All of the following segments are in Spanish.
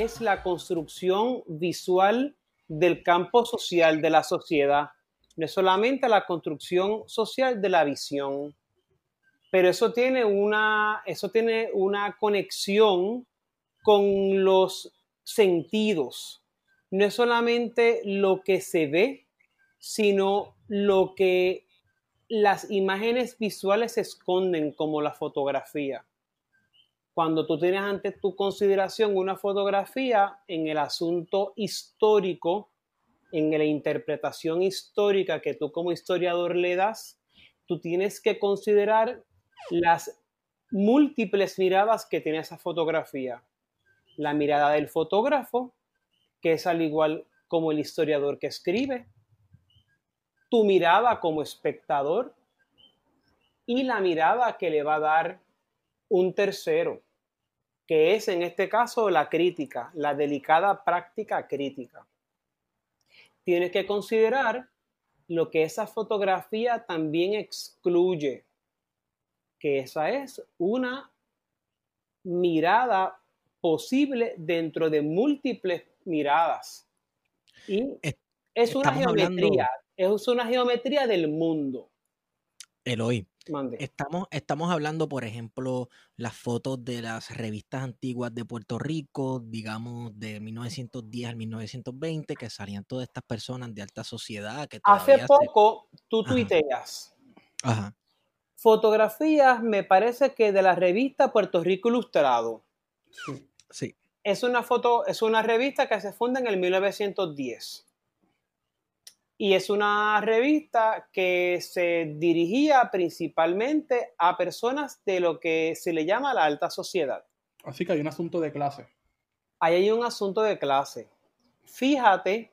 es la construcción visual del campo social de la sociedad, no es solamente la construcción social de la visión, pero eso tiene una, eso tiene una conexión con los sentidos. No es solamente lo que se ve, sino lo que las imágenes visuales esconden, como la fotografía cuando tú tienes ante tu consideración una fotografía en el asunto histórico, en la interpretación histórica que tú como historiador le das, tú tienes que considerar las múltiples miradas que tiene esa fotografía. La mirada del fotógrafo, que es al igual como el historiador que escribe, tu mirada como espectador y la mirada que le va a dar un tercero que es en este caso la crítica, la delicada práctica crítica. Tienes que considerar lo que esa fotografía también excluye, que esa es una mirada posible dentro de múltiples miradas. Y es una geometría, es una geometría del mundo. Eloy, Estamos, estamos hablando, por ejemplo, las fotos de las revistas antiguas de Puerto Rico, digamos de 1910 al 1920, que salían todas estas personas de alta sociedad. Que Hace poco tú tuiteas. Ajá. Fotografías, me parece que de la revista Puerto Rico Ilustrado. Sí. Es una foto, es una revista que se funda en el 1910 y es una revista que se dirigía principalmente a personas de lo que se le llama la alta sociedad. Así que hay un asunto de clase. Ahí hay un asunto de clase. Fíjate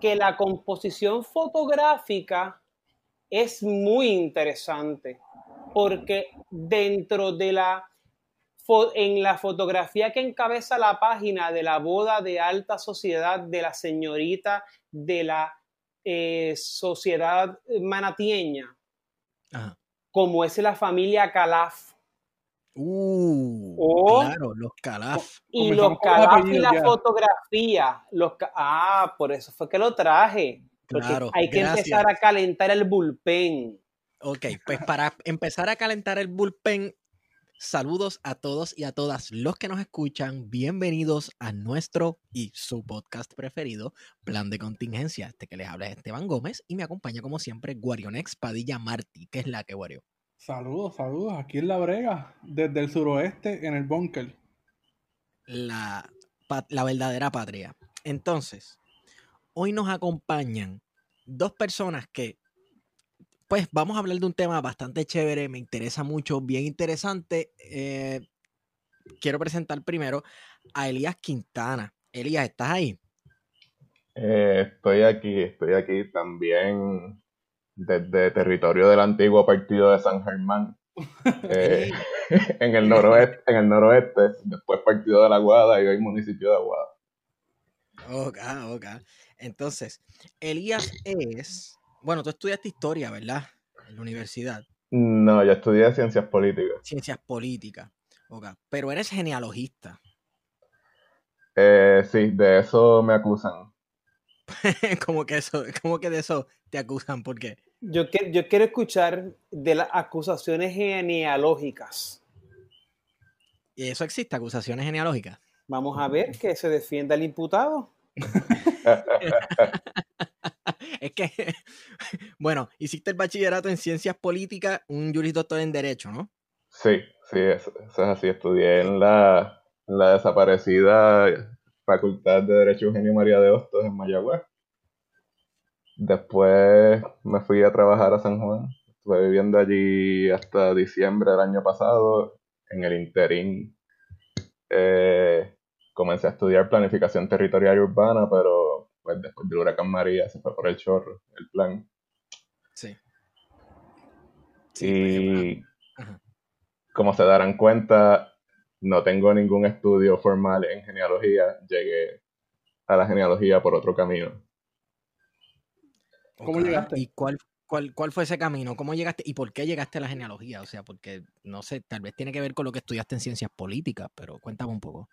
que la composición fotográfica es muy interesante porque dentro de la en la fotografía que encabeza la página de la boda de alta sociedad de la señorita de la eh, sociedad manatieña, como es la familia Calaf. Uh, claro, los Calaf. Y los Calaf y la fotografía. Los, ah, por eso fue que lo traje. Claro, hay que empezar a calentar el bullpen. Ok, pues para empezar a calentar el bullpen, Saludos a todos y a todas los que nos escuchan. Bienvenidos a nuestro y su podcast preferido, Plan de Contingencia. Este que les habla es Esteban Gómez y me acompaña como siempre Guarionex Padilla Martí, que es la que Guario. Saludos, saludos. Aquí en La Brega, desde el suroeste, en el búnker. La, la verdadera patria. Entonces, hoy nos acompañan dos personas que pues vamos a hablar de un tema bastante chévere, me interesa mucho, bien interesante. Eh, quiero presentar primero a Elías Quintana. Elías, ¿estás ahí? Eh, estoy aquí, estoy aquí también desde territorio del antiguo partido de San Germán. Eh, en el noroeste, en el noroeste, después partido de la Guada y hoy municipio de Aguada. Ok, ok. Entonces, Elías es bueno, tú estudiaste historia, ¿verdad? En la universidad. No, yo estudié ciencias políticas. Ciencias políticas. Ok. Pero eres genealogista. Eh, sí, de eso me acusan. ¿Cómo que eso, cómo que de eso te acusan? ¿Por qué? Yo, yo quiero escuchar de las acusaciones genealógicas. ¿Y eso existe, acusaciones genealógicas? Vamos a ver que se defienda el imputado. es que, bueno, hiciste el bachillerato en ciencias políticas, un jurisdoctor en Derecho, ¿no? Sí, sí, eso, es así. Estudié en la, desaparecida Facultad de Derecho Eugenio María de Hostos en Mayagüez. después me fui a trabajar a San Juan. Estuve viviendo allí hasta diciembre del año pasado. En el interín eh, comencé a estudiar planificación territorial y urbana, pero pues después del huracán María se fue por el chorro el plan. Sí. y pues, como se darán cuenta, no tengo ningún estudio formal en genealogía. Llegué a la genealogía por otro camino. ¿Cómo llegaste? ¿Y cuál, cuál, cuál fue ese camino? ¿Cómo llegaste? ¿Y por qué llegaste a la genealogía? O sea, porque, no sé, tal vez tiene que ver con lo que estudiaste en ciencias políticas, pero cuéntame un poco.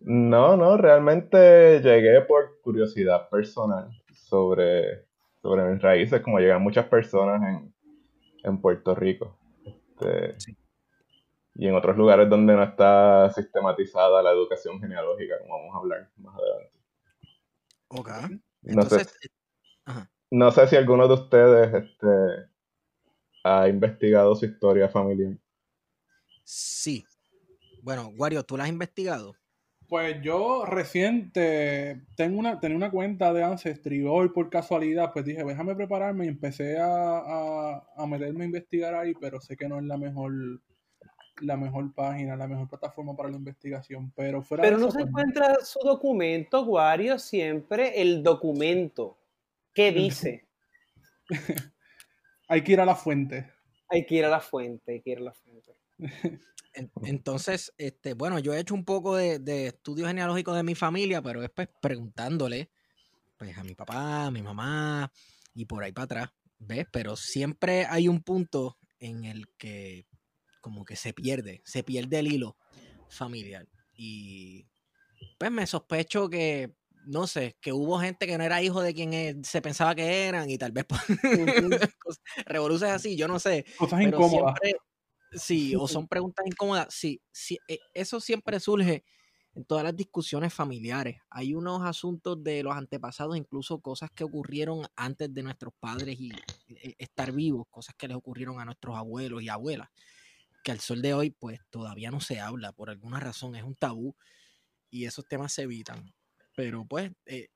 No, no, realmente llegué por curiosidad personal sobre, sobre mis raíces, como llegan muchas personas en, en Puerto Rico. Este, Sí. Y en otros lugares donde no está sistematizada la educación genealógica, como vamos a hablar más adelante. Ok. No sé, Entonces, eh, ajá. no sé si alguno de ustedes este, ha investigado su historia familiar. Sí. Bueno, Wario, ¿tú la has investigado? Pues yo reciente tengo una, tenía una cuenta de Ancestry hoy por casualidad, pues dije, déjame prepararme y empecé a, a, a meterme a investigar ahí, pero sé que no es la mejor, la mejor página, la mejor plataforma para la investigación. Pero fuera Pero de no se pues, encuentra su documento, Wario, siempre el documento. ¿Qué dice? hay que ir a la fuente. Hay que ir a la fuente, hay que ir a la fuente. En- Entonces, este, bueno, yo he hecho un poco de, de estudio genealógico de mi familia, pero es pues preguntándole pues, a mi papá, a mi mamá y por ahí para atrás, ¿ves? Pero siempre hay un punto en el que como que se pierde, se pierde el hilo familiar. Y pues me sospecho que, no sé, que hubo gente que no era hijo de quien eh, se pensaba que eran y tal vez revoluciones así, yo no sé. Cosas Pero incómodas. siempre, sí, o son preguntas incómodas. Sí, sí, e- eso siempre surge en todas las discusiones familiares. Hay unos asuntos de los antepasados, incluso cosas que ocurrieron antes de nuestros padres y e- estar vivos, cosas que les ocurrieron a nuestros abuelos y abuelas, que al sol de hoy, pues todavía no se habla por alguna razón, es un tabú y esos temas se evitan. Pero pues, eh,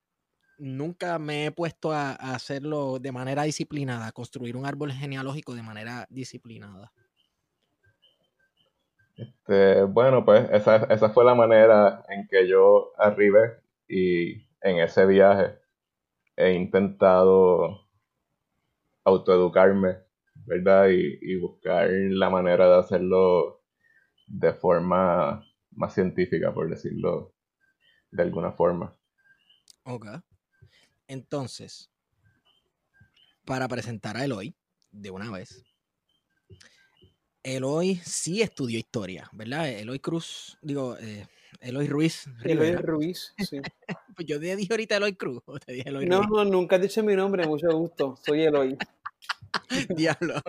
nunca me he puesto a, a hacerlo de manera disciplinada, a construir un árbol genealógico de manera disciplinada. Este, bueno, pues esa, esa fue la manera en que yo arribé y en ese viaje he intentado autoeducarme, ¿verdad? Y, y buscar la manera de hacerlo de forma más científica, por decirlo de alguna forma. Ok. Entonces, para presentar a Eloy de una vez, Eloy sí estudió historia, ¿verdad? Eloy Cruz, digo, eh, Eloy Ruiz Eloy. Ruiz, sí. Pues yo te dije ahorita Eloy Cruz, o te dije Eloy No, Ruiz. no, nunca has dicho mi nombre, mucho gusto. Soy Eloy. Diablo.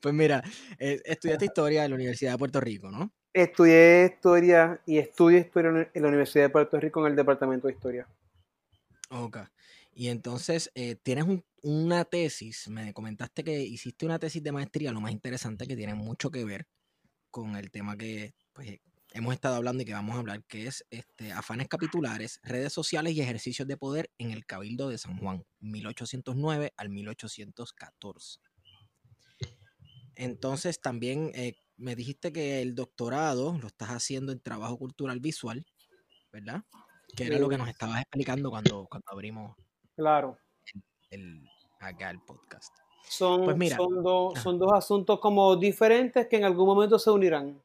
pues mira, eh, estudiaste historia en la Universidad de Puerto Rico, ¿no? Estudié historia y estudio historia en la Universidad de Puerto Rico en el Departamento de Historia. Ok. Y entonces eh, tienes un- una tesis, me comentaste que hiciste una tesis de maestría, lo más interesante que tiene mucho que ver con el tema que pues, hemos estado hablando y que vamos a hablar, que es este, afanes capitulares, redes sociales y ejercicios de poder en el Cabildo de San Juan, 1809 al 1814. Entonces también eh, me dijiste que el doctorado lo estás haciendo en trabajo cultural visual, ¿verdad? Que era lo que nos estabas explicando cuando, cuando abrimos Claro. el, acá el podcast. Son, Pues mira. son, son dos asuntos como diferentes que en algún momento se unirán.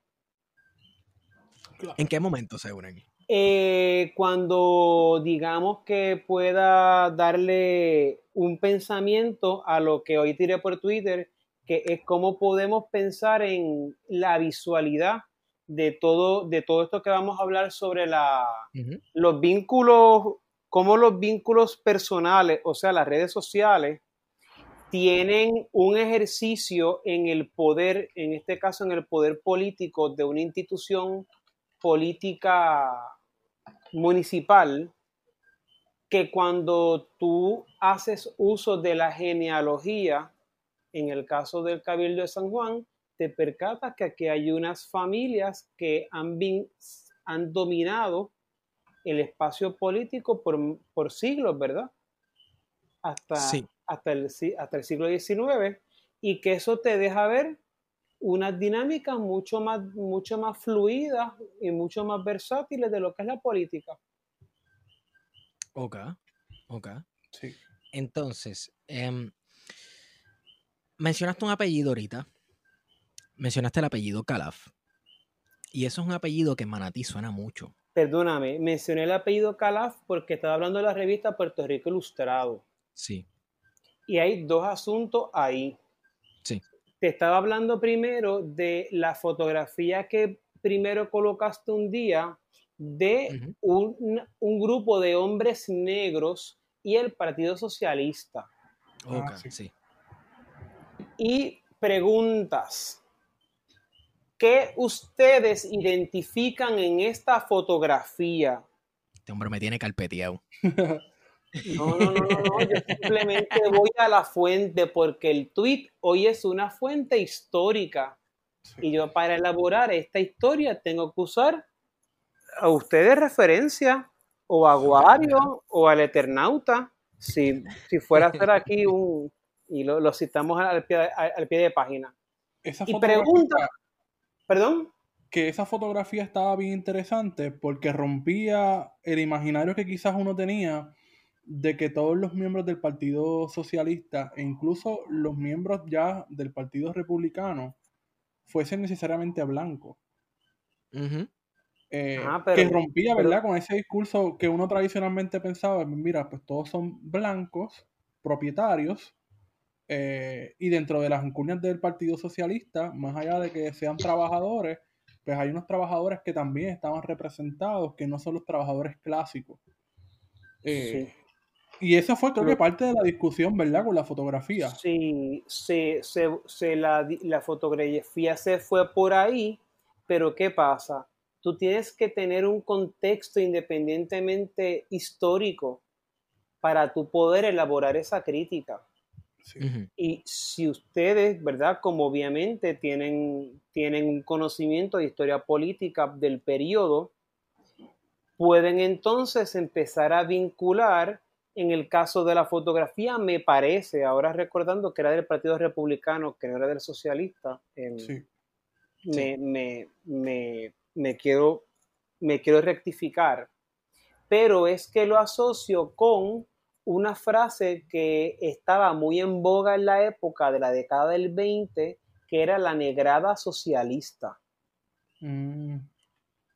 ¿En qué momento se unen? Eh, cuando digamos que pueda darle un pensamiento a lo que hoy tiré por Twitter, que es cómo podemos pensar en la visualidad de todo, de todo esto que vamos a hablar sobre la, los vínculos, cómo los vínculos personales, o sea, las redes sociales, tienen un ejercicio en el poder, en este caso en el poder político de una institución política municipal, que cuando tú haces uso de la genealogía, en el caso del Cabildo de San Juan, te percatas que aquí hay unas familias que han, han dominado el espacio político por, por siglos, ¿verdad? hasta, Sí. hasta, el, si- hasta el siglo XIX y que eso te deja ver unas dinámicas mucho más, mucho más fluidas y mucho más versátiles de lo que es la política. Ok, ok. Sí. Entonces, em, mencionaste un apellido ahorita. Mencionaste el apellido Calaf. Y eso es un apellido que en Manatí suena mucho. Perdóname, mencioné el apellido Calaf porque estaba hablando de la revista Puerto Rico Ilustrado. Sí, Y hay dos asuntos ahí. sí. Te estaba hablando primero de la fotografía que primero colocaste un día de un, un grupo de hombres negros y el Partido Socialista. Ok, sí. sí. Y preguntas. ¿Qué ustedes identifican en esta fotografía? Este hombre me tiene carpeteado. No, no, no, no, no, Yo simplemente voy a la fuente porque el tweet hoy es una fuente histórica. Y yo para elaborar esta historia tengo que usar a ustedes referencia o a Aguario o al Eternauta. Si, si fuera a hacer aquí un... Y lo, lo citamos al pie, al, al pie de página. Esa Y pregunta, perdón, que esa fotografía estaba bien interesante porque rompía el imaginario que quizás uno tenía de que todos los miembros del Partido Socialista e incluso los miembros ya del Partido Republicano fuesen necesariamente blancos. Eh, pero- que rompía, pero- ¿verdad? Con ese discurso que uno tradicionalmente pensaba, mira, pues todos son blancos, propietarios, eh, y dentro de las encuñas del Partido Socialista, más allá de que sean trabajadores, pues hay unos trabajadores que también estaban representados, que no son los trabajadores clásicos. Eh, Y esa fue, creo que, parte de la discusión, ¿verdad? Con la fotografía. Sí, se, se, se la, la fotografía se fue por ahí, pero ¿qué pasa? Tú tienes que tener un contexto independientemente histórico para tu poder elaborar esa crítica. Sí. Y si ustedes, ¿verdad? Como obviamente tienen, tienen un conocimiento de historia política del periodo, pueden entonces empezar a vincular, en el caso de la fotografía, me parece, ahora recordando que era del Partido Republicano, que no era del socialista, em, Sí. me, me, me, me quiero, me quiero rectificar, pero es que lo asocio con una frase que estaba muy en boga en la época de la década del 20, que era la negrada socialista, Mm,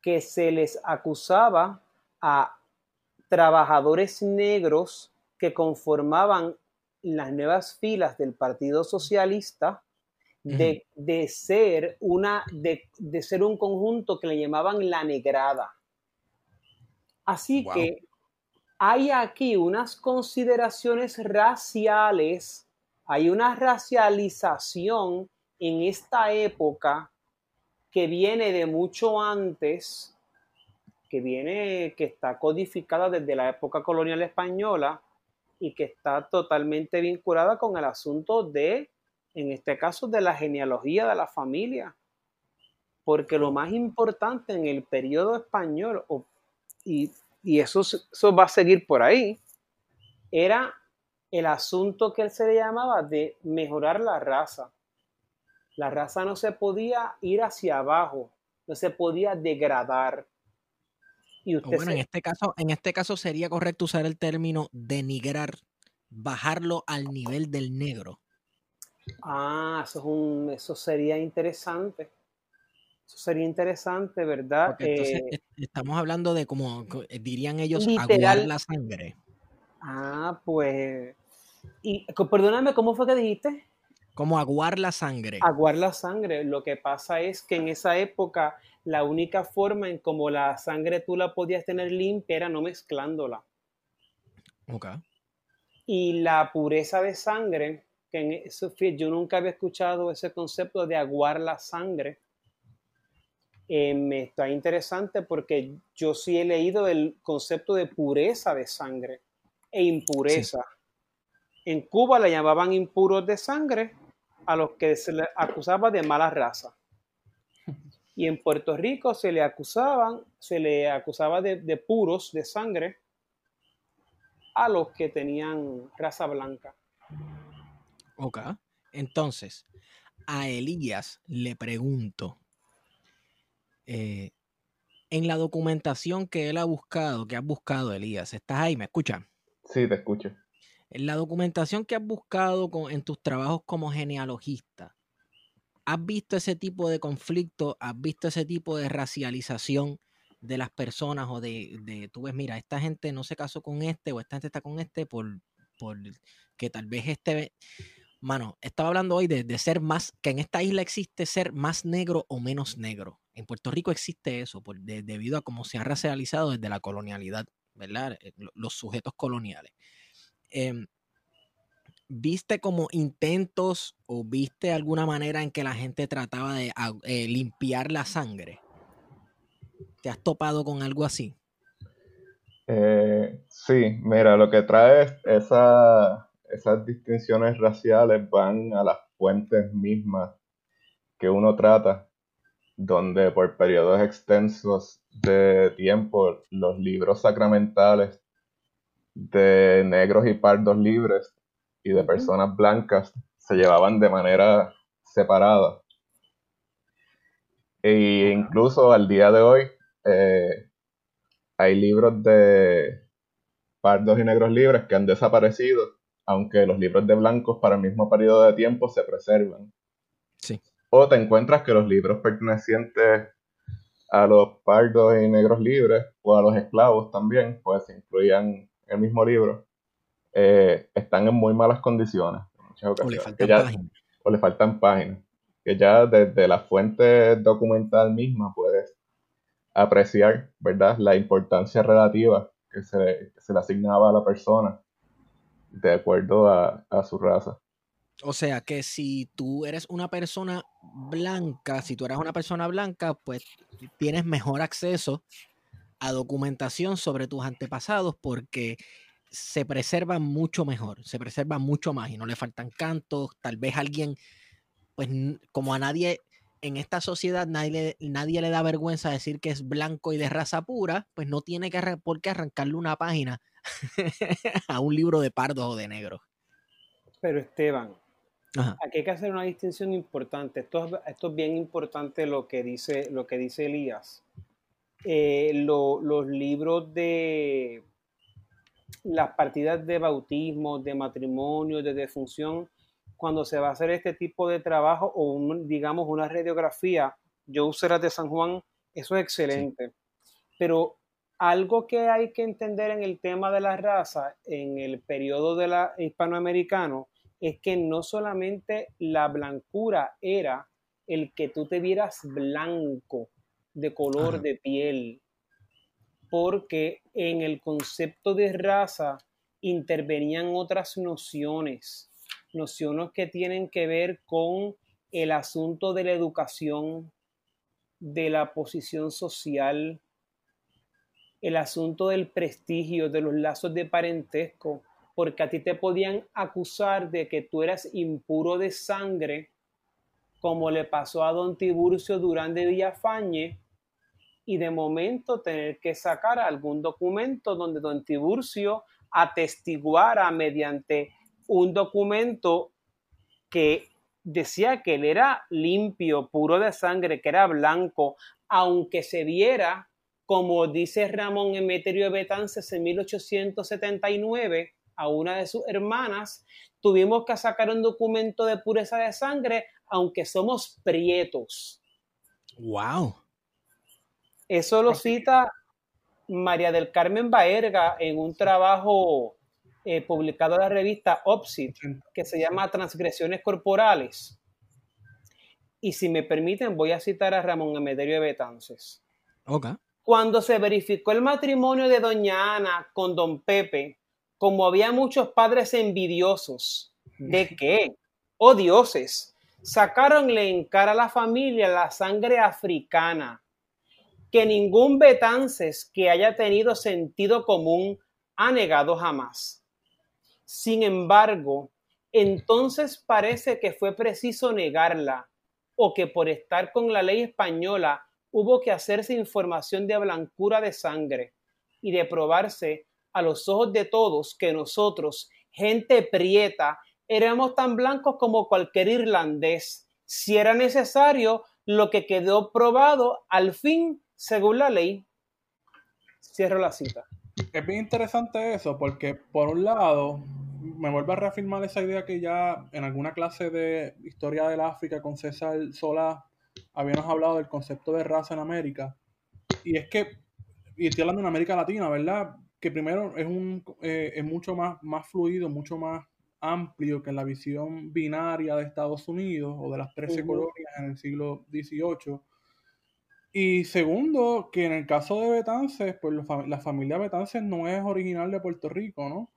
que se les acusaba a trabajadores negros que conformaban las nuevas filas del Partido Socialista de, de ser una de, de ser un conjunto que le llamaban la negrada. Así Wow. que hay aquí unas consideraciones raciales, hay una racialización en esta época que viene de mucho antes, que viene, que está codificada desde la época colonial española y que está totalmente vinculada con el asunto de, en este caso, de la genealogía de la familia. Porque lo más importante en el periodo español, y, y eso, eso va a seguir por ahí, era el asunto que él se le llamaba de mejorar la raza. La raza no se podía ir hacia abajo, no se podía degradar. Y usted bueno, se- en este caso, en este caso sería correcto usar el término denigrar, bajarlo al nivel del negro. Ah, eso, es un, eso sería interesante. Eso sería interesante, ¿verdad? Porque entonces Eh, est- estamos hablando de como co- eh, dirían ellos, Literal. aguar la sangre. ah, pues. Y perdóname, ¿cómo fue que dijiste? Como aguar la sangre. Aguar la sangre. Lo que pasa es que en esa época la única forma en como la sangre tú la podías tener limpia era no mezclándola. Ok. Y la pureza de sangre, que en eso, fí- yo nunca había escuchado ese concepto de aguar la sangre. Eh, me está interesante porque yo sí he leído el concepto de pureza de sangre e impureza. En Cuba le llamaban impuros de sangre a los que se les acusaba de mala raza. Y en Puerto Rico se le acusaban, se le acusaba de, de puros de sangre a los que tenían raza blanca. Ok. Entonces, a Elías le pregunto, eh, en la documentación que él ha buscado, que has buscado, Elías, ¿estás ahí? ¿Me escuchas? Sí, te escucho. En la documentación que has buscado en tus trabajos como genealogista, ¿has visto ese tipo de conflicto? ¿Has visto ese tipo de racialización de las personas o de, de, tú ves, mira, esta gente no se casó con este o esta gente está con este por, por que tal vez este mano, estaba hablando hoy de, ser más, que en esta isla existe ser más negro o menos negro. En Puerto Rico existe eso, por, debido a cómo se ha racializado desde la colonialidad, ¿verdad? Eh, los sujetos coloniales. Em, ¿Viste como intentos o viste alguna manera en que la gente trataba de eh, limpiar la sangre? ¿Te has topado con algo así? Eh, sí, mira, lo que trae esa, esas distinciones raciales van a las fuentes mismas que uno trata, donde por periodos extensos de tiempo los libros sacramentales de negros y pardos libres y de personas blancas se llevaban de manera separada. E incluso al día de hoy eh, hay libros de pardos y negros libres que han desaparecido aunque los libros de blancos para el mismo periodo de tiempo se preservan. Sí. O te encuentras que los libros pertenecientes a los pardos y negros libres o a los esclavos también, pues se incluían en el mismo libro, eh, están en muy malas condiciones. o le faltan páginas. O le faltan páginas. Que ya desde la fuente documental misma puedes apreciar, ¿verdad?, la importancia relativa que se, que se le asignaba a la persona de acuerdo a, su raza. O sea que si tú eres una persona blanca, si tú eres una persona blanca, pues tienes mejor acceso a documentación sobre tus antepasados porque se preservan mucho mejor, se preservan mucho más y no le faltan cantos, tal vez alguien, pues como a nadie en esta sociedad nadie nadie le da vergüenza decir que es blanco y de raza pura, pues no tiene que por qué arrancarle una página a un libro de pardos o de negros. Pero Esteban, aquí hay que hacer una distinción importante. Esto, esto es bien importante lo que dice, lo que dice Elías. Eh, los libros de las partidas de bautismo, de matrimonio, de defunción, cuando se va a hacer este tipo de trabajo o digamos una radiografía, yo usé las de San Juan, eso es excelente. Pero algo que hay que entender en el tema de la raza en el periodo de la hispanoamericano es que no solamente la blancura era el que tú te vieras blanco de color de piel, porque en el concepto de raza intervenían otras nociones, nociones que tienen que ver con el asunto de la educación, de la posición social, el asunto del prestigio, de los lazos de parentesco, porque a ti te podían acusar de que tú eras impuro de sangre, como le pasó a don Tiburcio Durán de Villafañe, y de momento tener que sacar algún documento donde don Tiburcio atestiguara mediante un documento que decía que él era limpio, puro de sangre, que era blanco, aunque se viera como dice Ramón Emeterio Betances en 1879 a una de sus hermanas, tuvimos que sacar un documento de pureza de sangre, aunque somos prietos. ¡Wow! Eso lo cita María del Carmen Baerga en un trabajo eh, publicado en la revista OPSIT, que se llama Transgresiones Corporales. Y si me permiten, voy a citar a Ramón Emeterio de Betances. Okay. Cuando se verificó el matrimonio de doña Ana con don Pepe, como había muchos padres envidiosos, ¿de qué? Oh dioses, sacaronle en cara a la familia la sangre africana, que ningún Betances que haya tenido sentido común ha negado jamás. Sin embargo, entonces parece que fue preciso negarla, o que por estar con la ley española hubo que hacerse información de blancura de sangre y de probarse a los ojos de todos que nosotros, gente prieta, éramos tan blancos como cualquier irlandés. Si era necesario, lo que quedó probado al fin, según la ley. Cierro la cita. Es bien interesante eso, porque por un lado, me vuelve a reafirmar esa idea que ya en alguna clase de historia del África con César Solá habíamos hablado del concepto de raza en América. Y es que, y estoy hablando en América Latina, ¿verdad? Que primero es, un, eh, es mucho más, más fluido, mucho más amplio que la visión binaria de Estados Unidos o de las 13 colonias en el siglo XVIII. Y segundo, que en el caso de Betances, pues la familia Betances no es original de Puerto Rico, ¿no?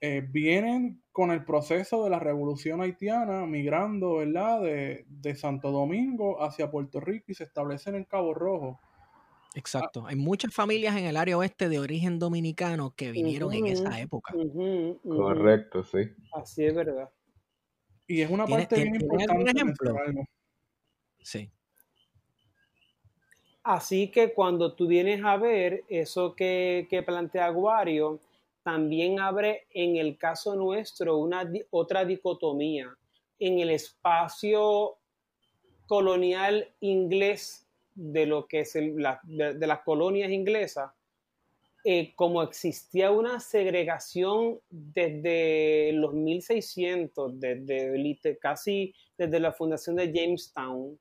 Eh, vienen con el proceso de la revolución haitiana, migrando, ¿verdad? De, de, Santo Domingo hacia Puerto Rico y se establecen en Cabo Rojo. Exacto. Hay muchas familias en el área oeste de origen dominicano que vinieron en esa época. Correcto, sí. Así es verdad. Y es una parte bien importante. ejemplo? Sí. Así que cuando tú vienes a ver eso que, que plantea Aguario, también abre en el caso nuestro una otra dicotomía en el espacio colonial inglés de lo que es la, de, las colonias inglesas, eh, como existía una segregación desde los 1600, desde casi desde la fundación de Jamestown,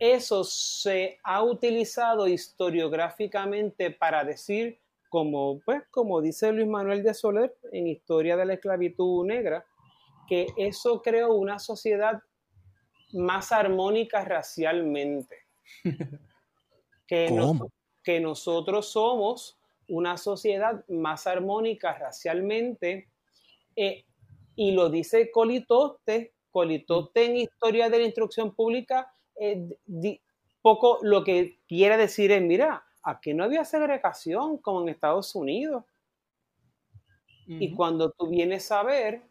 eso se ha utilizado historiográficamente para decir, como, pues, como dice Luis Manuel de Soler en Historia de la Esclavitud Negra, que eso creó una sociedad más armónica racialmente que, que nosotros somos una sociedad más armónica racialmente, eh, y lo dice Colitoste, Colitoste en Historia de la Instrucción Pública, eh, poco lo que quiere decir es, mira, aquí no había segregación como en Estados Unidos. Y cuando tú vienes a ver,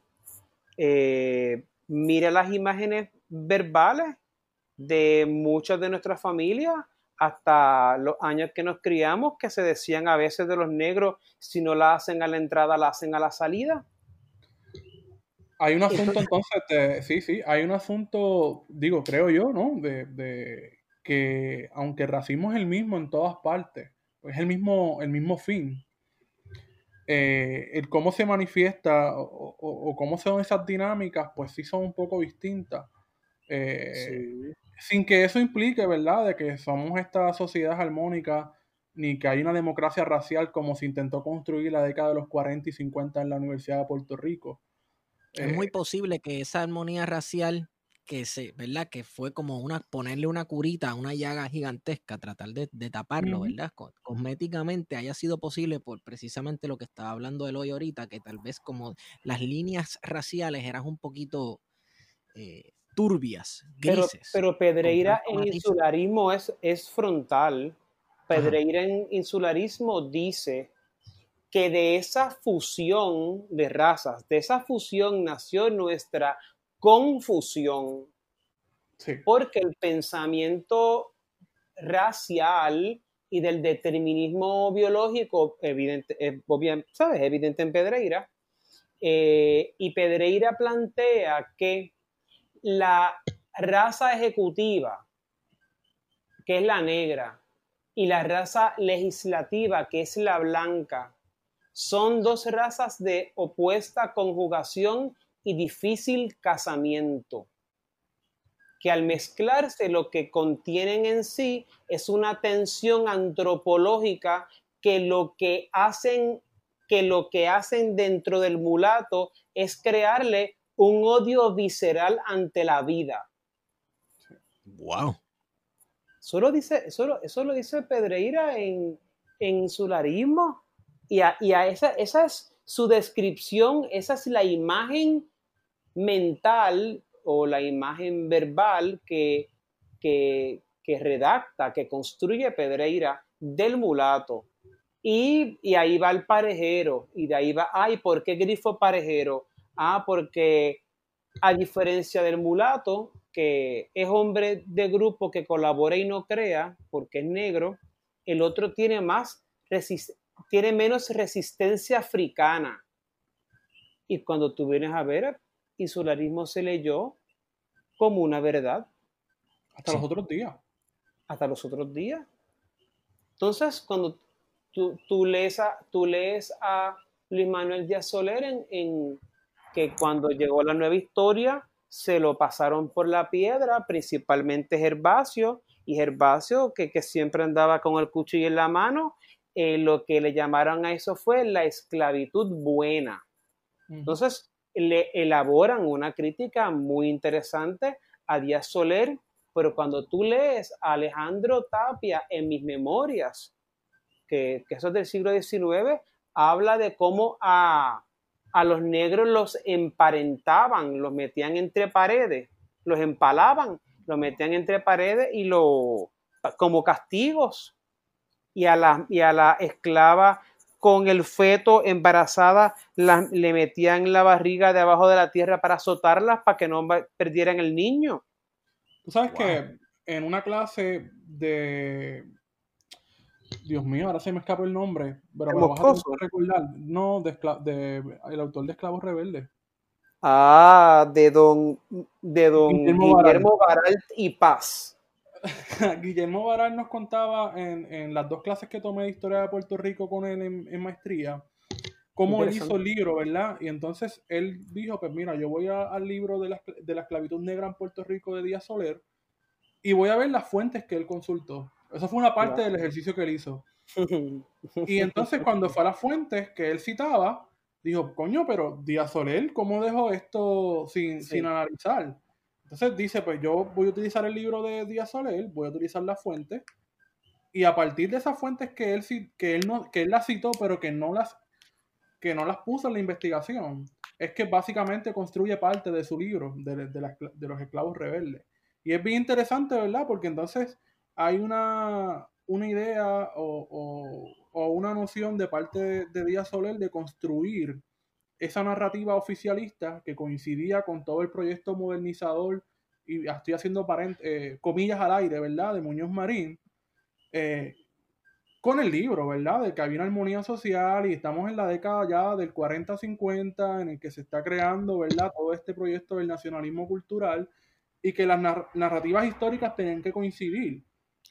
eh, mira las imágenes verbales de muchas de nuestras familias hasta los años que nos criamos, que se decían a veces de los negros, si no la hacen a la entrada, la hacen a la salida. Hay un asunto entonces, sí, sí, hay un asunto, digo, creo yo, ¿no? De, que aunque el racismo es el mismo en todas partes, es el mismo, el mismo fin, eh, el cómo se manifiesta o, cómo son esas dinámicas, pues sí son un poco distintas. Eh, sin que eso implique, ¿verdad?, de que somos esta sociedad armónica, ni que hay una democracia racial como se intentó construir la década de los 40 y 50 en la Universidad de Puerto Rico. Es muy eh, posible que esa armonía racial que se, ¿verdad? Que fue como una, ponerle una curita a una llaga gigantesca, tratar de, taparlo, ¿verdad? Cosméticamente haya sido posible por precisamente lo que estaba hablando él hoy ahorita, que tal vez como las líneas raciales eran un poquito eh, turbias, grises. Pero, Pedreira en insularismo es, es frontal. Pedreira en insularismo dice que de esa fusión de razas, de esa fusión nació nuestra confusión. Porque el pensamiento racial y del determinismo biológico, evidente, es, ¿sabes? evidente en Pedreira. Eh, y Pedreira plantea que la raza ejecutiva, que es la negra, y la raza legislativa, que es la blanca, son dos razas de opuesta conjugación y difícil casamiento, que al mezclarse lo que contienen en sí es una tensión antropológica que lo que hacen que lo que hacen dentro del mulato es crearle un odio visceral ante la vida. Wow. Eso dice, eso, lo dice Pedreira en, en insularismo. Y a, y a esa, esa es su descripción, esa es la imagen mental o la imagen verbal que, que, que redacta, que construye Pedreira del mulato. Y, y, ahí va el parejero, y de ahí va, ay, ¿por qué grifo parejero? Ah, porque a diferencia del mulato, que es hombre de grupo que colabora y no crea, porque es negro, el otro tiene más tiene menos resistencia africana. Y cuando tú vienes a ver, insularismo se leyó como una verdad. Hasta los otros días. Hasta los otros días. Entonces, cuando tú, tú lees, a, tú lees a Luis Manuel Díaz Soler en, en que cuando llegó la nueva historia, se lo pasaron por la piedra, principalmente Gervasio, y Gervasio, que, que siempre andaba con el cuchillo en la mano, eh, lo que le llamaron a eso fue la esclavitud buena. Entonces, le elaboran una crítica muy interesante a Díaz Soler, pero cuando tú lees a Alejandro Tapia en mis memorias, que, que eso es del siglo XIX, habla de cómo a, a los negros los emparentaban, los metían entre paredes, los empalaban, los metían entre paredes y lo como castigos. Y a la, y a la esclava con el feto embarazada le metían la barriga debajo de la tierra para azotarlas para que no perdieran el niño. Tú sabes que en una clase de Dios mío, ahora se me escapa el nombre, pero me vas a recordar. No, de, el autor de Esclavos Rebeldes. Ah, de don, de don Guillermo, Baral. y Paz. Guillermo Baral nos contaba en, las dos clases que tomé de historia de Puerto Rico con él en, maestría, cómo él hizo el libro, ¿verdad? Y entonces él dijo, pues mira, yo voy al libro de la, de la esclavitud negra en Puerto Rico de Díaz Soler y voy a ver las fuentes que él consultó. Eso fue una parte del ejercicio que él hizo. Y entonces cuando fue a las fuentes que él citaba, dijo, coño, pero Díaz Soler, ¿cómo dejó esto sin, sin analizar? Entonces dice, pues yo voy a utilizar el libro de Díaz Soler, voy a utilizar las fuentes, y a partir de esas fuentes que él, que él, no, que él las citó, pero que no las, que no las puso en la investigación, es que básicamente construye parte de su libro, de, de, de los esclavos rebeldes. Y es bien interesante, ¿verdad? Porque entonces hay una, una idea o, una noción de parte de, Díaz Soler de construir esa narrativa oficialista que coincidía con todo el proyecto modernizador, y estoy haciendo eh, comillas al aire, ¿verdad?, de Muñoz Marín, eh, con el libro, ¿verdad?, de que había una armonía social y estamos en la década ya del 40-50 en el que se está creando, ¿verdad?, todo este proyecto del nacionalismo cultural y que las narrativas históricas tienen que coincidir.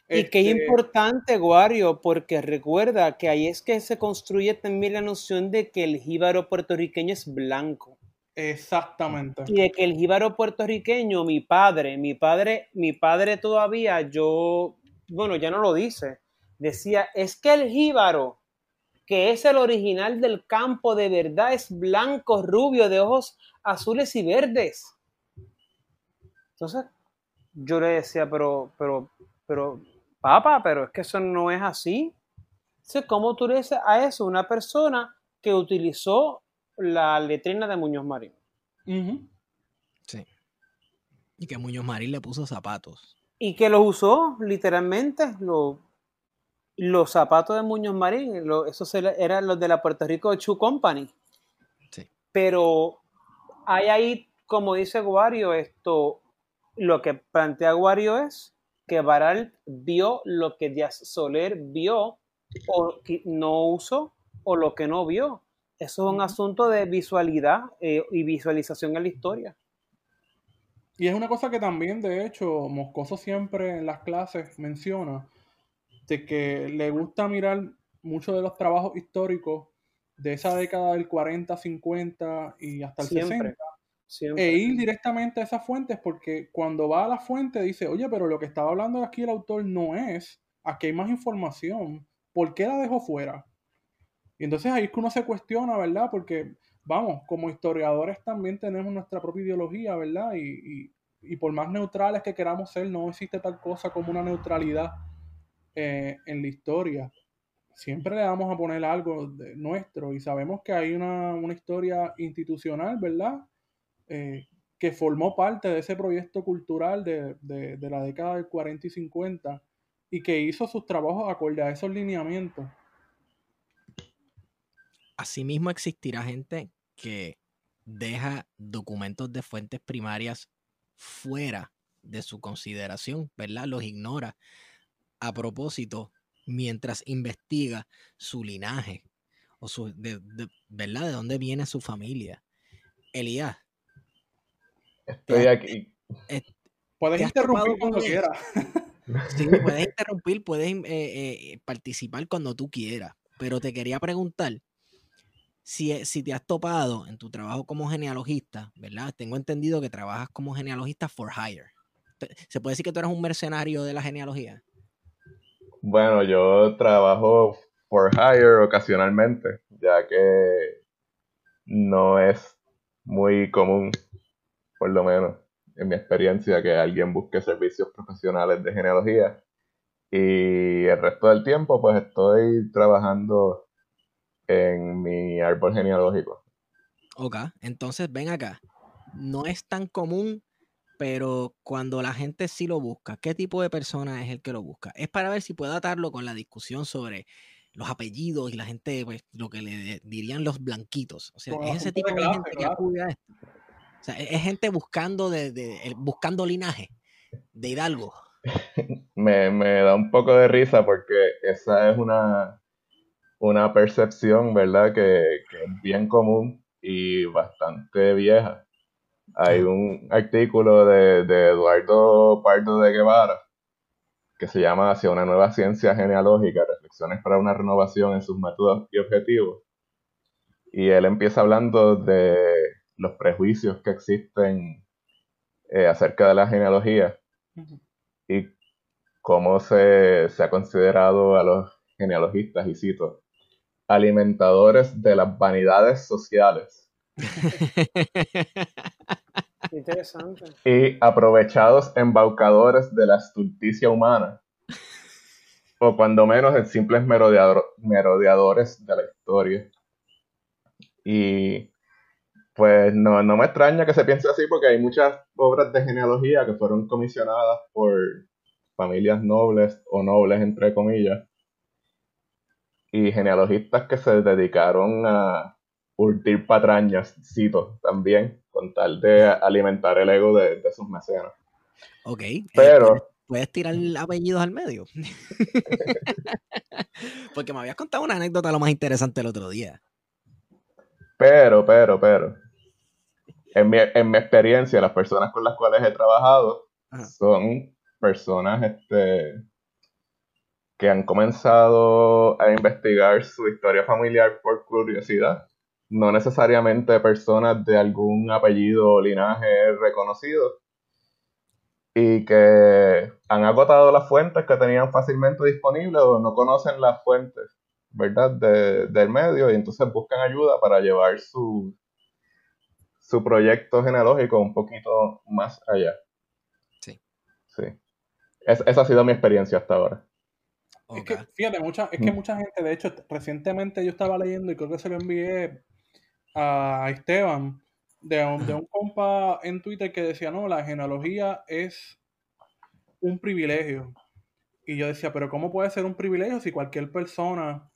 Y qué este importante, Guario, porque recuerda que ahí es que se construye también la noción de que el jíbaro puertorriqueño es blanco. Exactamente. Y de que el jíbaro puertorriqueño, mi padre, mi padre, mi padre todavía, yo, bueno, ya no lo dice, decía, es que el jíbaro, que es el original del campo de verdad, es blanco, rubio, de ojos azules y verdes. Entonces, yo le decía, pero, pero, pero, Papá, pero es que eso no es así. ¿cómo tú le dices a eso una persona que utilizó la letrina de Muñoz Marín? Sí. Y que Muñoz Marín le puso zapatos. Y que los usó, literalmente, los zapatos de Muñoz Marín, esos eran los de la Puerto Rico Shoe Company. Sí. Pero hay ahí, como dice Guario, esto, lo que plantea Guario es que Baral vio lo que Díaz Soler vio o que no usó o lo que no vio. Eso es un asunto de visualidad eh, y visualización en la historia. Y es una cosa que también, de hecho, Moscoso siempre en las clases menciona, de que le gusta mirar muchos de los trabajos históricos de esa década del 40, 50 y hasta el 60 e ir directamente a esas fuentes porque cuando va a la fuente dice, oye, pero lo que estaba hablando aquí el autor no es, aquí hay más información, ¿por qué la dejó fuera? Y entonces ahí es que uno se cuestiona, ¿verdad? Porque, vamos, como historiadores también tenemos nuestra propia ideología, ¿verdad? Y, por más neutrales que queramos ser, no existe tal cosa como una neutralidad eh, en la historia. Siempre le vamos a poner algo de nuestro y sabemos que hay una, una historia institucional, ¿verdad? Eh, que formó parte de ese proyecto cultural de, la década del 40 y 50 y que hizo sus trabajos acorde a esos lineamientos. Asimismo existirá gente que deja documentos de fuentes primarias fuera de su consideración, ¿verdad? Los ignora. A propósito, mientras investiga su linaje o su, de, de- ¿verdad? De dónde viene su familia. Elías, Estoy Te- aquí. Puedes ¿Te has interrumpir cuando quieras. sí, puedes interrumpir, puedes eh, eh, participar cuando tú quieras, pero te quería preguntar si, eh, si te has topado en tu trabajo como genealogista, ¿verdad? Tengo entendido que trabajas como genealogista for hire. ¿Se puede decir que tú eres un mercenario de la genealogía? Bueno, yo trabajo for hire ocasionalmente, ya que no es muy común, por lo menos en mi experiencia, que alguien busque servicios profesionales de genealogía. Y el resto del tiempo, pues estoy trabajando en mi árbol genealógico. Ok, entonces ven acá. No es tan común, pero cuando la gente sí lo busca, ¿qué tipo de persona es el que lo busca? Es para ver si puedo atarlo con la discusión sobre los apellidos y la gente, pues, lo que le dirían los blanquitos. O sea, es ese tipo de clase, gente que acude a esto. Sea, es gente buscando de, de- buscando linaje de Hidalgo. Me, me da un poco de risa porque esa es una, una percepción, ¿verdad? Que, que es bien común y bastante vieja. Hay un artículo de, de Eduardo Pardo de Guevara que se llama Hacia una nueva ciencia genealógica, reflexiones para una renovación en sus métodos y objetivos. Y él empieza hablando de los prejuicios que existen eh, acerca de la genealogía y cómo se, se ha considerado a los genealogistas, y cito, alimentadores de las vanidades sociales Interesante. y aprovechados embaucadores de la estulticia humana, o cuando menos en simples merodeador- merodeadores de la historia. Y pues no, no me extraña que se piense así porque hay muchas obras de genealogía que fueron comisionadas por familias nobles o nobles entre comillas y genealogistas que se dedicaron a urdir patrañas, cito, también, con tal de alimentar el ego de, de sus mecenas. ok. eh, Pero, ¿puedes, puedes tirar apellidos al medio? Porque me habías contado una anécdota lo más interesante el otro día. pero, pero, pero, en mi, en mi experiencia, las personas con las cuales he trabajado Ajá. son personas este, que han comenzado a investigar su historia familiar por curiosidad. No necesariamente personas de algún apellido o linaje reconocido. Y que han agotado las fuentes que tenían fácilmente disponibles o no conocen las fuentes, ¿verdad? De- del medio y entonces buscan ayuda para llevar su, su proyecto genealógico un poquito más allá. Sí. Sí. Es- esa ha sido mi experiencia hasta ahora. Es que, fíjate, mucha, es que Mm. mucha gente, de hecho, recientemente yo estaba leyendo y creo que se lo envié a Esteban, de un, de un compa en Twitter que decía, no, la genealogía es un privilegio. Y yo decía, pero ¿cómo puede ser un privilegio si cualquier persona,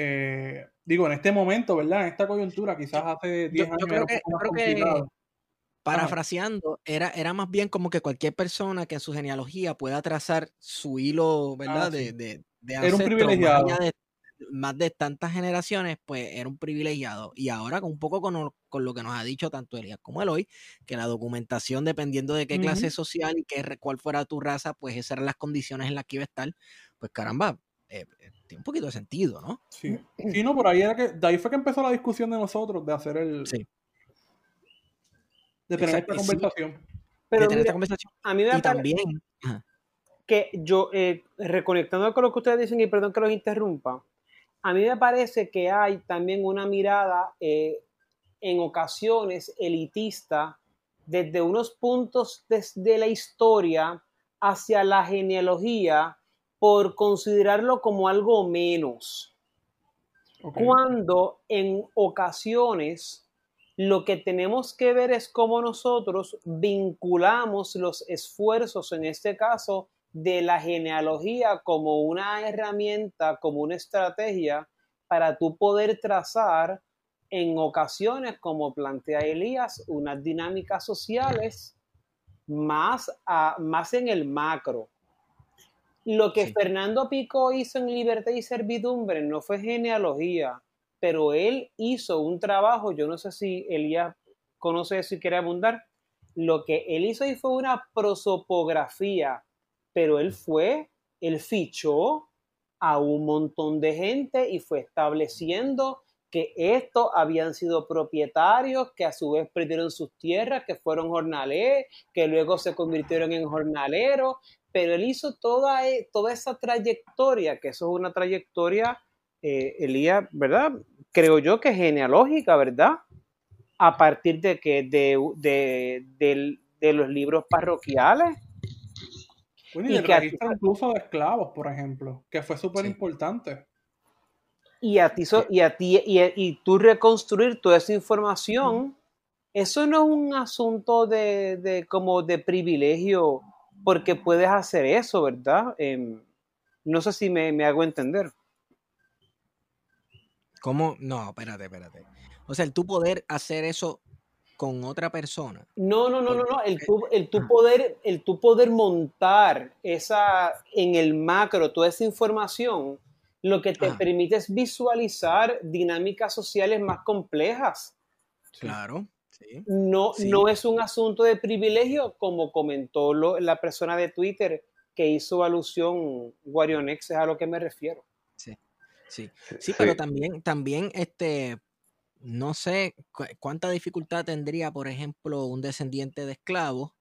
eh, digo, en este momento, ¿verdad? En esta coyuntura, quizás hace 10 yo años creo que- yo más creo que-. Parafraseando, era, era más bien como que cualquier persona que en su genealogía pueda trazar su hilo, ¿verdad? Ah, sí. de, de, de Era un más privilegiado. allá de, más de tantas generaciones, pues era un privilegiado. Y ahora con un poco con, lo- con lo que nos ha dicho tanto Elías como Eloy, que la documentación, dependiendo de qué clase social y qué, cuál fuera tu raza, pues esas eran las condiciones en las que iba a estar, pues caramba, eh, eh, tiene un poquito de sentido, ¿no? Sí. Sí, no, por ahí era que, de ahí fue que empezó la discusión de nosotros, de hacer el, Sí. de tener Exacto, esta sí. conversación. Pero de tener mira, esta conversación. a mí me Y parece también, que yo, eh, reconectando con lo que ustedes dicen, y perdón que los interrumpa, a mí me parece que hay también una mirada eh, en ocasiones elitista desde unos puntos desde la historia hacia la genealogía por considerarlo como algo menos. Cuando en ocasiones lo que tenemos que ver es cómo nosotros vinculamos los esfuerzos, en este caso, de la genealogía como una herramienta, como una estrategia para tú poder trazar en ocasiones, como plantea Elías, unas dinámicas sociales más, a- más en el macro. Lo que Sí. Fernando Pico hizo en Libertad y Servidumbre no fue genealogía, pero él hizo un trabajo, yo no sé si Elías conoce eso y quiere abundar, lo que él hizo ahí fue una prosopografía, pero él fue, él fichó a un montón de gente y fue estableciendo que estos habían sido propietarios, que a su vez perdieron sus tierras, que fueron jornaleros, que luego se convirtieron en jornaleros, pero él hizo toda, e- toda esa trayectoria, que eso es una trayectoria, eh, Elías, ¿verdad? Creo yo que genealógica, ¿verdad? A partir de que de, de, de los libros parroquiales. Bueno, Y y el que a ti- registro incluso de esclavos, por ejemplo, que fue súper importante. Y a ti, so- y, a ti y, y tú reconstruir toda esa información, eso no es un asunto de, de como de privilegio, porque puedes hacer eso, ¿verdad? Em, no sé si me, me hago entender. ¿Cómo? No, espérate, espérate. O sea, el tú poder hacer eso con otra persona. No, no, no, no, no. El tú, el tú poder, el tú poder montar esa en el macro toda esa información, lo que te Ajá. permite es visualizar dinámicas sociales más complejas. Claro. Sí. No, Sí. no es un asunto de privilegio, como comentó lo- la persona de Twitter que hizo alusión Guarionex, es a lo que me refiero. Sí. Sí, sí, pero también, también, este, no sé cu- cuánta dificultad tendría, por ejemplo, un descendiente de esclavos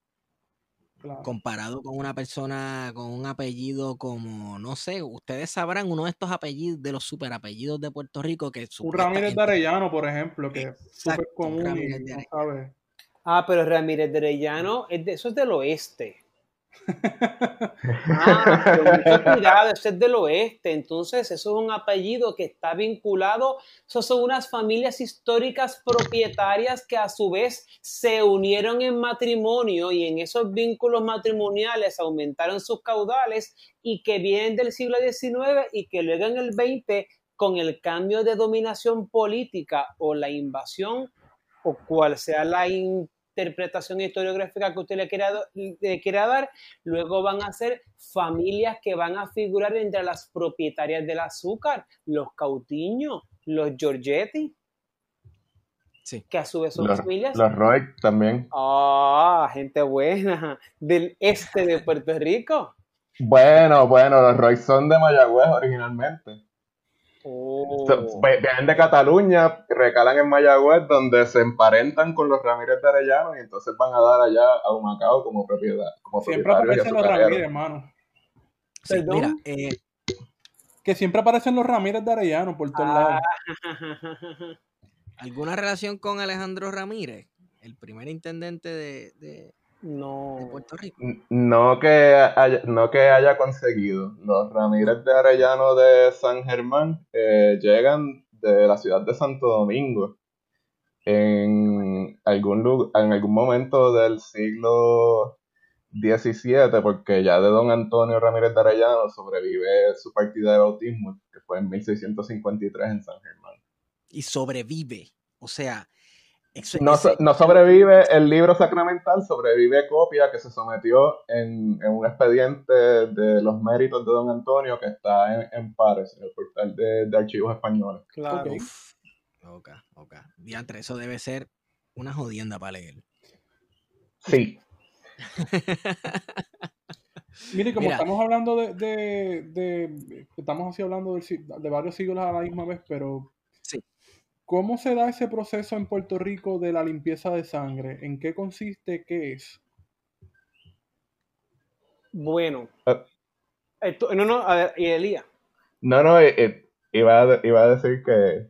Claro. comparado con una persona con un apellido como, no sé, ustedes sabrán uno de estos apellidos, de los super apellidos de Puerto Rico que Un Ramírez de Arellano, por ejemplo, que es súper Exacto, común y no sabe. Ah, pero Ramírez de Arellano, es de- eso es del oeste. Ah, pero mucho cuidado, ese es del oeste. Entonces, eso es un apellido que está vinculado. Esos son unas familias históricas propietarias que a su vez se unieron en matrimonio y en esos vínculos matrimoniales aumentaron sus caudales y que vienen del siglo XIX y que luego en el XX, con el cambio de dominación política o la invasión, o cual sea la interpretación historiográfica que usted le quiera, do- le quiera dar, luego van a ser familias que van a figurar entre las propietarias del azúcar, los Cautiños, los Giorgetti, Sí. que a su vez son Los, familias. los Roy también. Ah, gente buena, del este de Puerto Rico. Bueno, bueno, los Roy son de Mayagüez originalmente. Oh. So- Vienen de Cataluña, recalan en Mayagüez, donde se emparentan con los Ramírez de Arellano y entonces van a dar allá a Humacao como propiedad. Como Siempre aparecen los. Ramírez, hermano. Sí, Perdón. mira, eh, Que siempre aparecen los Ramírez de Arellano por todos Ah. lados. ¿alguna relación con Alejandro Ramírez, el primer intendente de, de- no. de Puerto Rico? No que, haya, no que haya conseguido. Los Ramírez de Arellano de San Germán eh, llegan de la ciudad de Santo Domingo en algún, lu- en algún momento del siglo XVII, porque ya de don Antonio Ramírez de Arellano sobrevive su partida de bautismo, que fue en 1653 en San Germán. Y sobrevive. O sea, eso- No, ese- so- no sobrevive el libro sacramental, sobrevive copia que se sometió en, en un expediente de los méritos de don Antonio que está en, en Pares, en el portal de, de archivos españoles. Claro. Ok. Uf, ok, ok. Diantre, eso debe ser una jodienda para leer. Sí, Mire, como Mira. estamos hablando de, de, de- estamos así hablando de, varios siglos a la misma vez, pero Sí. ¿Cómo se da ese proceso en Puerto Rico de la limpieza de sangre? ¿En qué consiste? ¿Qué es? Bueno. Ah. Esto- no, no, a ver, y Elías. no, no, eh, eh, iba, a, iba a decir que,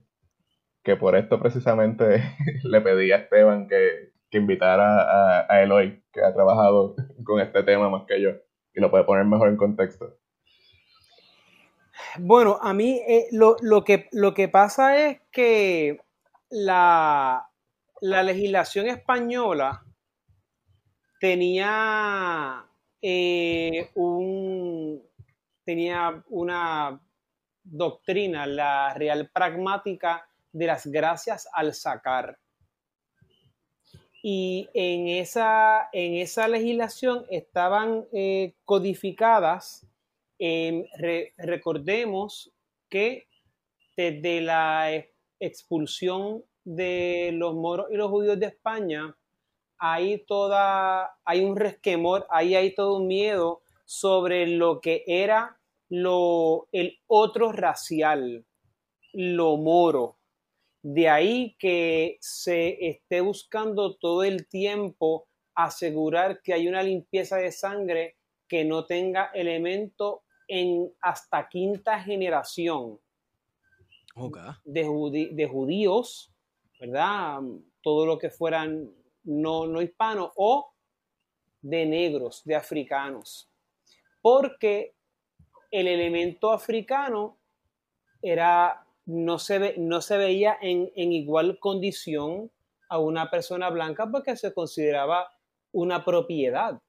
que por esto precisamente le pedí a Esteban que, que invitara a, a Eloy, que ha trabajado con este tema más que yo, y lo puede poner mejor en contexto. Bueno, a mí eh, lo, lo que, lo que pasa es que la, la legislación española tenía, eh, un, tenía una doctrina, la real pragmática de las gracias al sacar. Y en esa, en esa legislación estaban eh, codificadas Em, recordemos que desde la expulsión de los moros y los judíos de España, hay toda, hay un resquemor, ahí hay todo un miedo sobre lo que era lo, el otro racial, lo moro. De ahí que se esté buscando todo el tiempo asegurar que hay una limpieza de sangre que no tenga elemento en hasta quinta generación de, de judíos, ¿verdad? Todo lo que fueran no, no hispanos o de negros, de africanos. Porque el elemento africano era, no, se ve, no se veía en, igual condición a una persona blanca porque se consideraba una propiedad.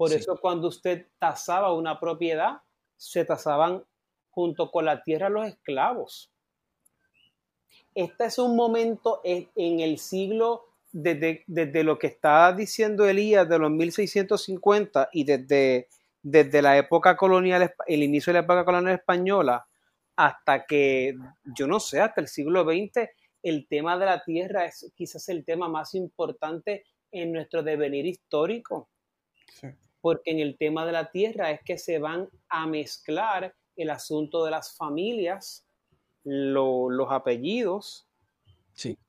Por eso cuando usted tasaba una propiedad, se tasaban junto con la tierra los esclavos. Este es un momento en el siglo desde, lo que está diciendo Elías de los 1650 y desde, desde la época colonial, el inicio de la época colonial española, hasta que, yo no sé, hasta el siglo XX, el tema de la tierra es quizás el tema más importante en nuestro devenir histórico. Porque en el tema de la tierra es que se van a mezclar el asunto de las familias, los apellidos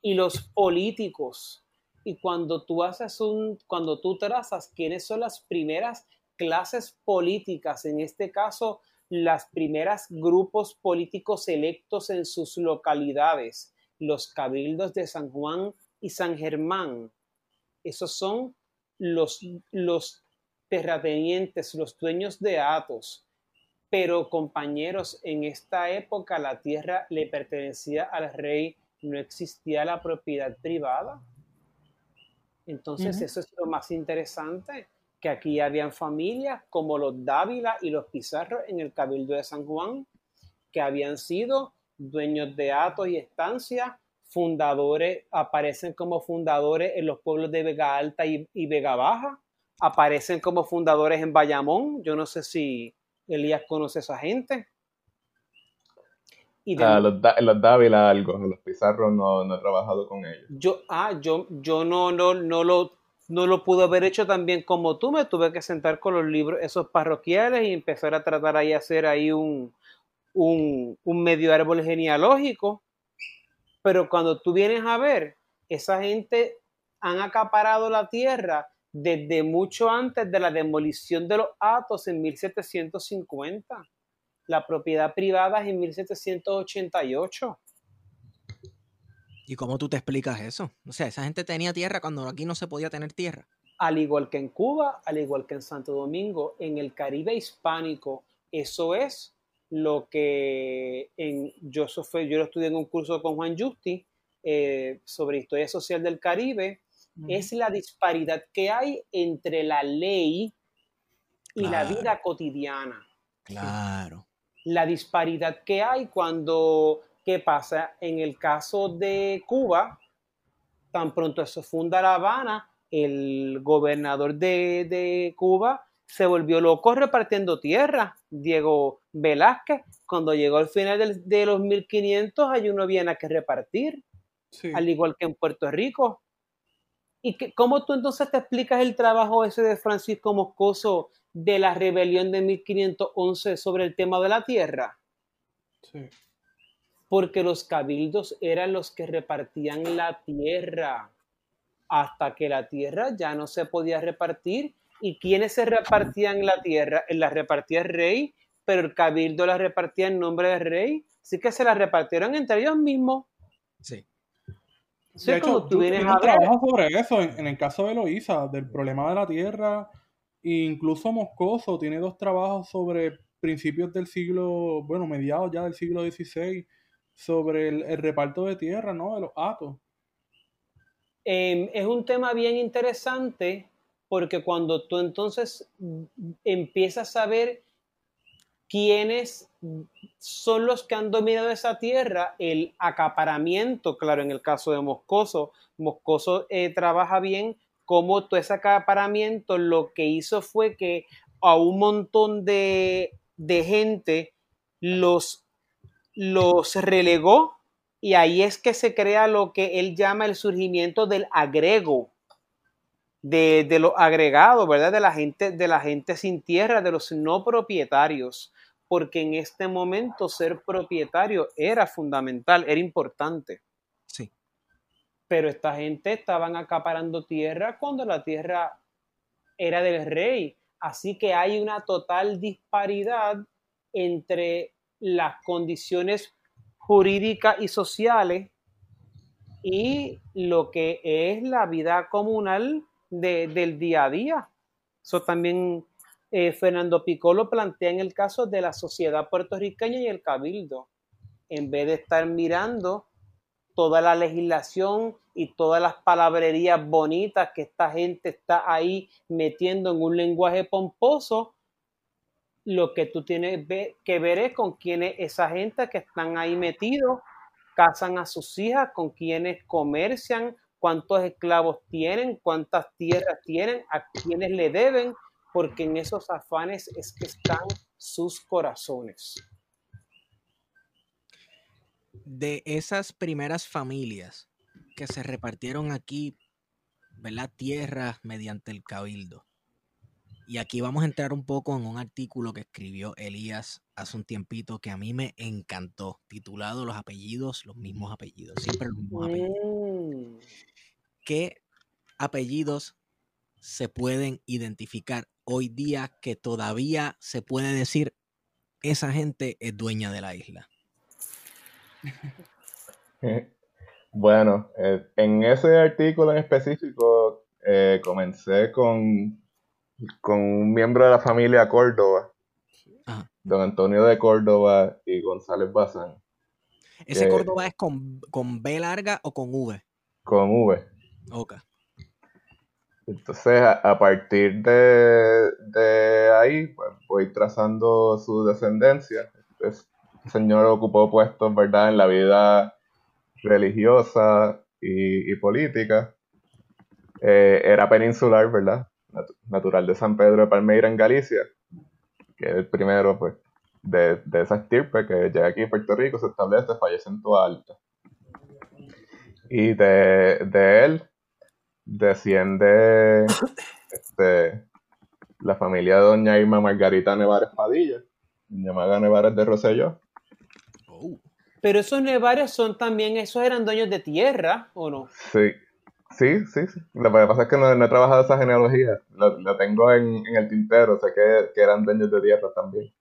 y los políticos y cuando tú haces un, cuando tú trazas quiénes son las primeras clases políticas, en este caso, las primeras grupos políticos electos en sus localidades, los cabildos de San Juan y San Germán. Esos son los, los terratenientes, los dueños de Atos. Pero compañeros, en esta época la tierra le pertenecía al rey, no existía la propiedad privada. Entonces, eso es lo más interesante, que aquí habían familias como los Dávila y los Pizarro en el Cabildo de San Juan, que habían sido dueños de atos y estancias, fundadores, aparecen como fundadores en los pueblos de Vega Alta y, Vega Baja, aparecen como fundadores en Bayamón, yo no sé si Elías conoce a esa gente. Y ah, los, los, Dávila algo, los Pizarro no, no, he trabajado con ellos. Yo, ah, yo, yo no, no, no lo no lo pude haber hecho tan bien como tú, me tuve que sentar con los libros esos parroquiales y empezar a tratar ahí, hacer ahí un, un, un medio árbol genealógico. Pero cuando tú vienes a ver, esa gente han acaparado la tierra desde mucho antes de la demolición de los Atos en 1750 la propiedad privada es en 1788. ¿Y cómo tú te explicas eso? O sea, esa gente tenía tierra cuando aquí no se podía tener tierra. Al igual que en Cuba, al igual que en Santo Domingo, en el Caribe hispánico, eso es lo que en, yo, yo lo estudié en un curso con Juan Justi eh, sobre historia social del Caribe, es la disparidad que hay entre la ley y la vida cotidiana. Claro la disparidad que hay cuando, ¿qué pasa? En el caso de Cuba, tan pronto se funda La Habana, el gobernador de, Cuba se volvió loco repartiendo tierra. Diego Velázquez, cuando llegó al final de los 1500, hay uno viene a que repartir, al igual que en Puerto Rico. ¿Y que, cómo tú entonces te explicas el trabajo ese de Francisco Moscoso de la rebelión de 1511 sobre el tema de la tierra? Sí. Porque los cabildos eran los que repartían la tierra hasta que la tierra ya no se podía repartir. ¿Y quiénes se repartían la tierra? La repartía el rey, pero el cabildo la repartía en nombre del rey. Así que se la repartieron entre ellos mismos. Sí. De hecho, tú, trabajo sobre eso en, en, el caso de Loíza, del problema de la tierra Incluso Moscoso tiene dos trabajos sobre principios del siglo, bueno, mediados ya del siglo XVI, sobre el, reparto de tierra, ¿no? De los atos. Em, es un tema bien interesante porque cuando tú entonces empiezas a ver quiénes son los que han dominado esa tierra, el acaparamiento, claro, en el caso de Moscoso, Moscoso eh, trabaja bien como todo ese acaparamiento lo que hizo fue que a un montón de de gente los, los relegó y ahí es que se crea lo que él llama el surgimiento del agrego, de, de los agregados, ¿verdad? De la, gente, de la gente sin tierra, de los no propietarios, porque en este momento ser propietario era fundamental, era importante. Sí. Pero esta gente estaban acaparando tierra cuando la tierra era del rey. Así que hay una total disparidad entre las condiciones jurídicas y sociales y lo que es la vida comunal del día a día. Eso también eh, Fernando Piccolo plantea en el caso de la sociedad puertorriqueña y el cabildo. En vez de estar mirando toda la legislación y todas las palabrerías bonitas que esta gente está ahí metiendo en un lenguaje pomposo, lo que tú tienes que ver es con quiénes esa gente que están ahí metidos casan a sus hijas, con quienes comercian, cuántos esclavos tienen, cuántas tierras tienen, a quienes le deben, porque en esos afanes es que están sus corazones. De esas primeras familias que se repartieron aquí, ¿verdad? Tierras mediante el cabildo. Y aquí vamos a entrar un poco en un artículo que escribió Elías hace un tiempito que a mí me encantó, titulado Los apellidos, los mismos apellidos, siempre los mismos apellidos. Mm. ¿Qué apellidos se pueden identificar hoy día que todavía se puede decir esa gente es dueña de la isla? Bueno, eh, en ese artículo en específico eh, comencé con, con un miembro de la familia Córdoba, Ajá. don Antonio de Córdoba y González Bazán, ¿Ese Córdoba es con, con B larga o con V? con V. Ok. Entonces, a, partir de, de ahí, pues, voy trazando su descendencia. Este señor ocupó puestos, ¿verdad?, en la vida religiosa y, política. Eh, era peninsular, ¿verdad? Nat- natural de San Pedro de Palmeira, en Galicia, que es el primero, pues, de, de esa estirpe que llega aquí a Puerto Rico, se establece, fallece en Alta. Y de, de él desciende este, la familia de doña Irma Margarita Nevares Padilla, doña Maga Nevares de Rosselló. Oh, Pero esos nevares son también, esos eran dueños de tierra, ¿o no? Sí, sí, sí, sí. Lo que pasa es que no, no he trabajado esa genealogía, lo, lo tengo en, en el tintero, sé que, que eran dueños de tierra también.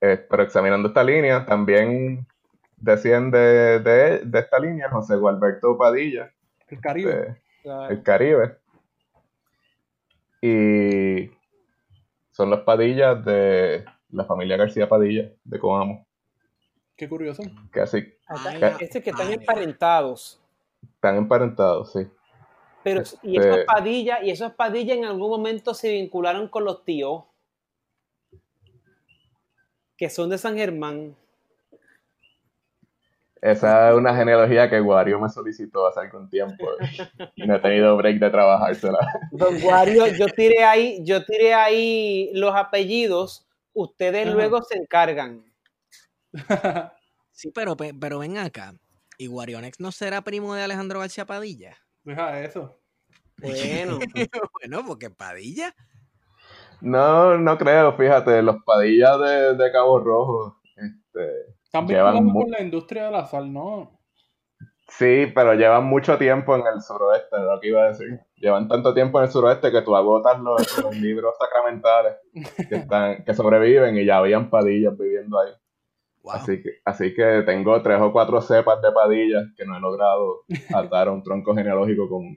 Eh, pero examinando esta línea, también desciende de, de esta línea José Gualberto Padilla, El Caribe. el Caribe. Y son los Padillas de la familia García Padilla de Coamo, Qué curioso. que así Acá- Este que están Vale. emparentados. están emparentados, sí. Pero, y Este- esos padillas, y esos padillas en algún momento se vincularon con los tíos, que son de San Germán. Esa es una genealogía que Wario me solicitó hace algún tiempo y no he tenido break de trabajársela. Don Guario, yo tiré ahí, yo tiré ahí los apellidos, ustedes luego se encargan. Sí, pero, pe- pero ven acá. ¿Y Guarionex no será primo de Alejandro García Padilla? Deja eso. Bueno, bueno, porque Padilla. No, no creo, fíjate, los Padillas de, de Cabo Rojo, este, Están Llevan vinculados con la industria de la sal, ¿no? sí, pero llevan mucho tiempo en el suroeste, es lo que iba a decir. Llevan tanto tiempo en el suroeste que tú agotas los, los libros sacramentales que, están, que sobreviven y ya habían Padillas viviendo ahí. Wow. Así que, así que tengo tres o cuatro cepas de padillas que no he logrado atar a un tronco genealógico con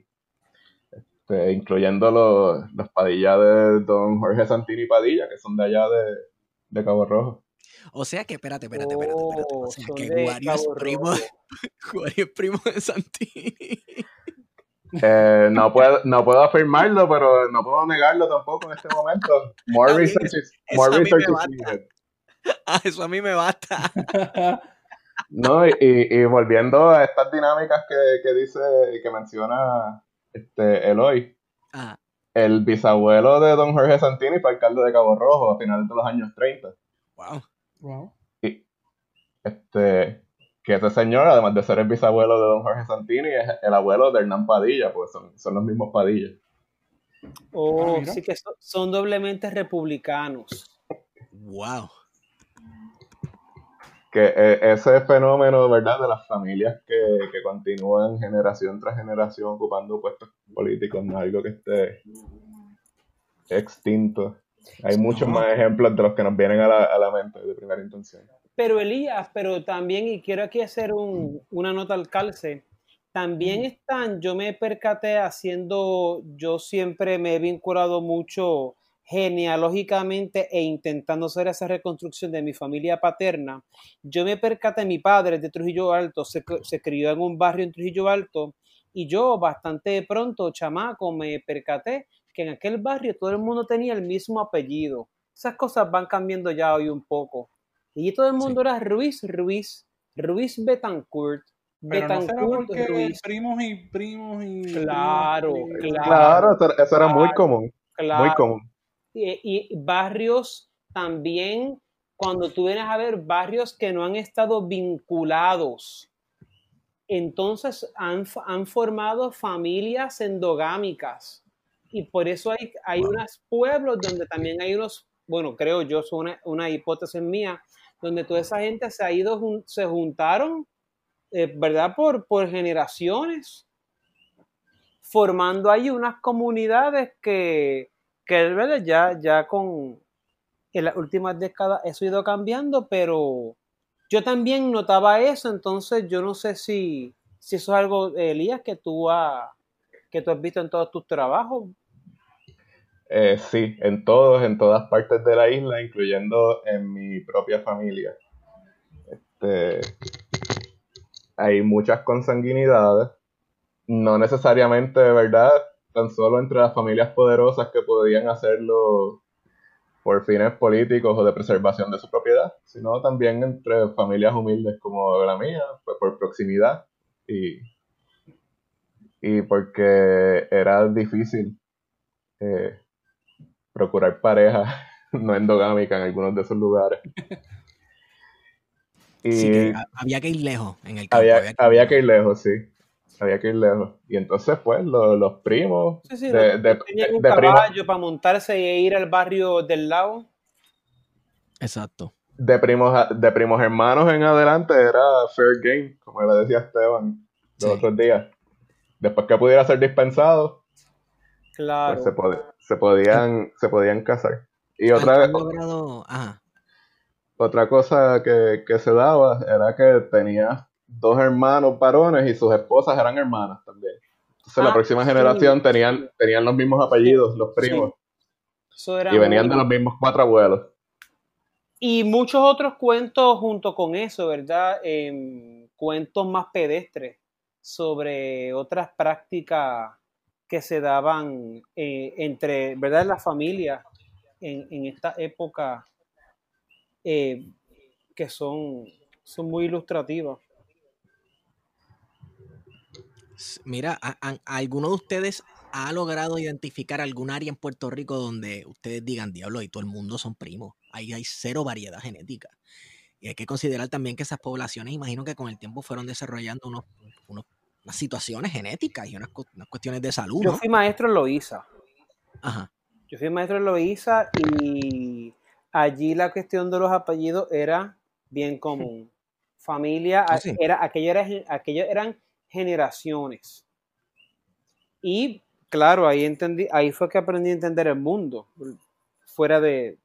este, incluyendo los, los padillas de don Jorge Santini Padilla, que son de allá de, de Cabo Rojo. O sea que, espérate, espérate, espérate. espérate. O Oh, sea que Guario es primo. Guario es primo de Santini. Eh, no, puedo, no puedo afirmarlo, pero no puedo negarlo tampoco en este momento. More research is, eso more a mí research is. Ah, eso a mí me basta. No, y, y- y volviendo a estas dinámicas que, que dice, que menciona este Eloy, Ah, el bisabuelo de don Jorge Santini fue alcalde de Cabo Rojo a finales de los años 30. Wow. Wow. Y este, que ese señor, además de ser el bisabuelo de don Jorge Santini, es el abuelo de Hernán Padilla, pues son, son los mismos Padillas. Oh, Ah, sí que so- son doblemente republicanos. Wow. Que eh, ese fenómeno, ¿verdad?, de las familias que, que continúan generación tras generación ocupando puestos políticos, no es algo que esté extinto. Hay muchos más ejemplos de los que nos vienen a la, a la mente de primera intención. Pero Elías, pero también, y quiero aquí hacer un- una nota al calce, también están, yo me percaté haciendo, yo siempre me he vinculado mucho genealógicamente e intentando hacer esa reconstrucción de mi familia paterna. Yo me percaté, mi padre es de Trujillo Alto, se, se crió en un barrio en Trujillo Alto y yo bastante pronto, chamaco, me percaté que en aquel barrio todo el mundo tenía el mismo apellido. Esas cosas van cambiando ya hoy un poco. Y todo el mundo era Ruiz, Ruiz, Ruiz Betancourt, Pero no será Betancourt, porque Ruiz. primos y primos y. Claro, primos y- claro. Claro, eso, era muy Claro. común, Claro. muy común. y, y barrios también, cuando tú vienes a ver barrios que no han estado vinculados, entonces han, han formado familias endogámicas. Y por eso hay, hay Wow. unos pueblos donde también hay unos, bueno, creo yo, es una, una hipótesis mía, donde toda esa gente se ha ido, jun- se juntaron, eh, ¿verdad? Por, por generaciones, formando ahí unas comunidades que, que ¿verdad? Ya, ya con en las últimas décadas eso ha ido cambiando, pero yo también notaba eso, entonces yo no sé si, si eso es algo, Elías, que tú, has, que tú has visto en todos tus trabajos. Eh, sí, en todos, en todas partes de la isla, incluyendo en mi propia familia. Este, hay muchas consanguinidades, no necesariamente, ¿verdad? Tan solo entre las familias poderosas que podían hacerlo por fines políticos o de preservación de su propiedad, sino también entre familias humildes como la mía, pues por proximidad y, y porque era difícil eh, procurar pareja no endogámica en algunos de esos lugares. Y Sí que había que ir lejos en el campo. había, había que- había que ir lejos, sí. Había que ir lejos. Y entonces, pues, lo- los primos Sí, sí, de, no- de- tenían un de primos caballo para montarse e ir al barrio del lado. Exacto. de primos, de primos hermanos en adelante era fair game, como le decía Esteban los Sí. otros días. Después que pudiera ser dispensado, Claro. pues se, pod- se podían, se podían casar. Y otra, logrado- ajá. otra cosa que, que se daba era que tenía dos hermanos varones y sus esposas eran hermanas también. Entonces la Ah, próxima sí. generación tenían, tenían los mismos apellidos, los primos, Eso era y venían muy- de los mismos cuatro abuelos. Y muchos otros cuentos junto con eso, ¿verdad? Em, cuentos más pedestres sobre otras prácticas que se daban eh, entre, ¿verdad? Las familias en, en esta época eh, que son, son muy ilustrativas. Mira, ¿a- a- ¿alguno de ustedes ha logrado identificar algún área en Puerto Rico donde ustedes digan, diablo, y todo el mundo son primos? Ahí hay cero variedad genética. Y hay que considerar también que esas poblaciones, imagino que con el tiempo fueron desarrollando unos, unos- unas situaciones genéticas y unas, unas cuestiones de salud, Yo ¿no? fui maestro en Loíza. Ajá. Yo fui maestro en Loíza y allí la cuestión de los apellidos era bien común. Familia, Ah, sí. era, aquello, era, aquello eran generaciones. Y claro, ahí entendí, ahí fue que aprendí a entender el mundo, fuera de,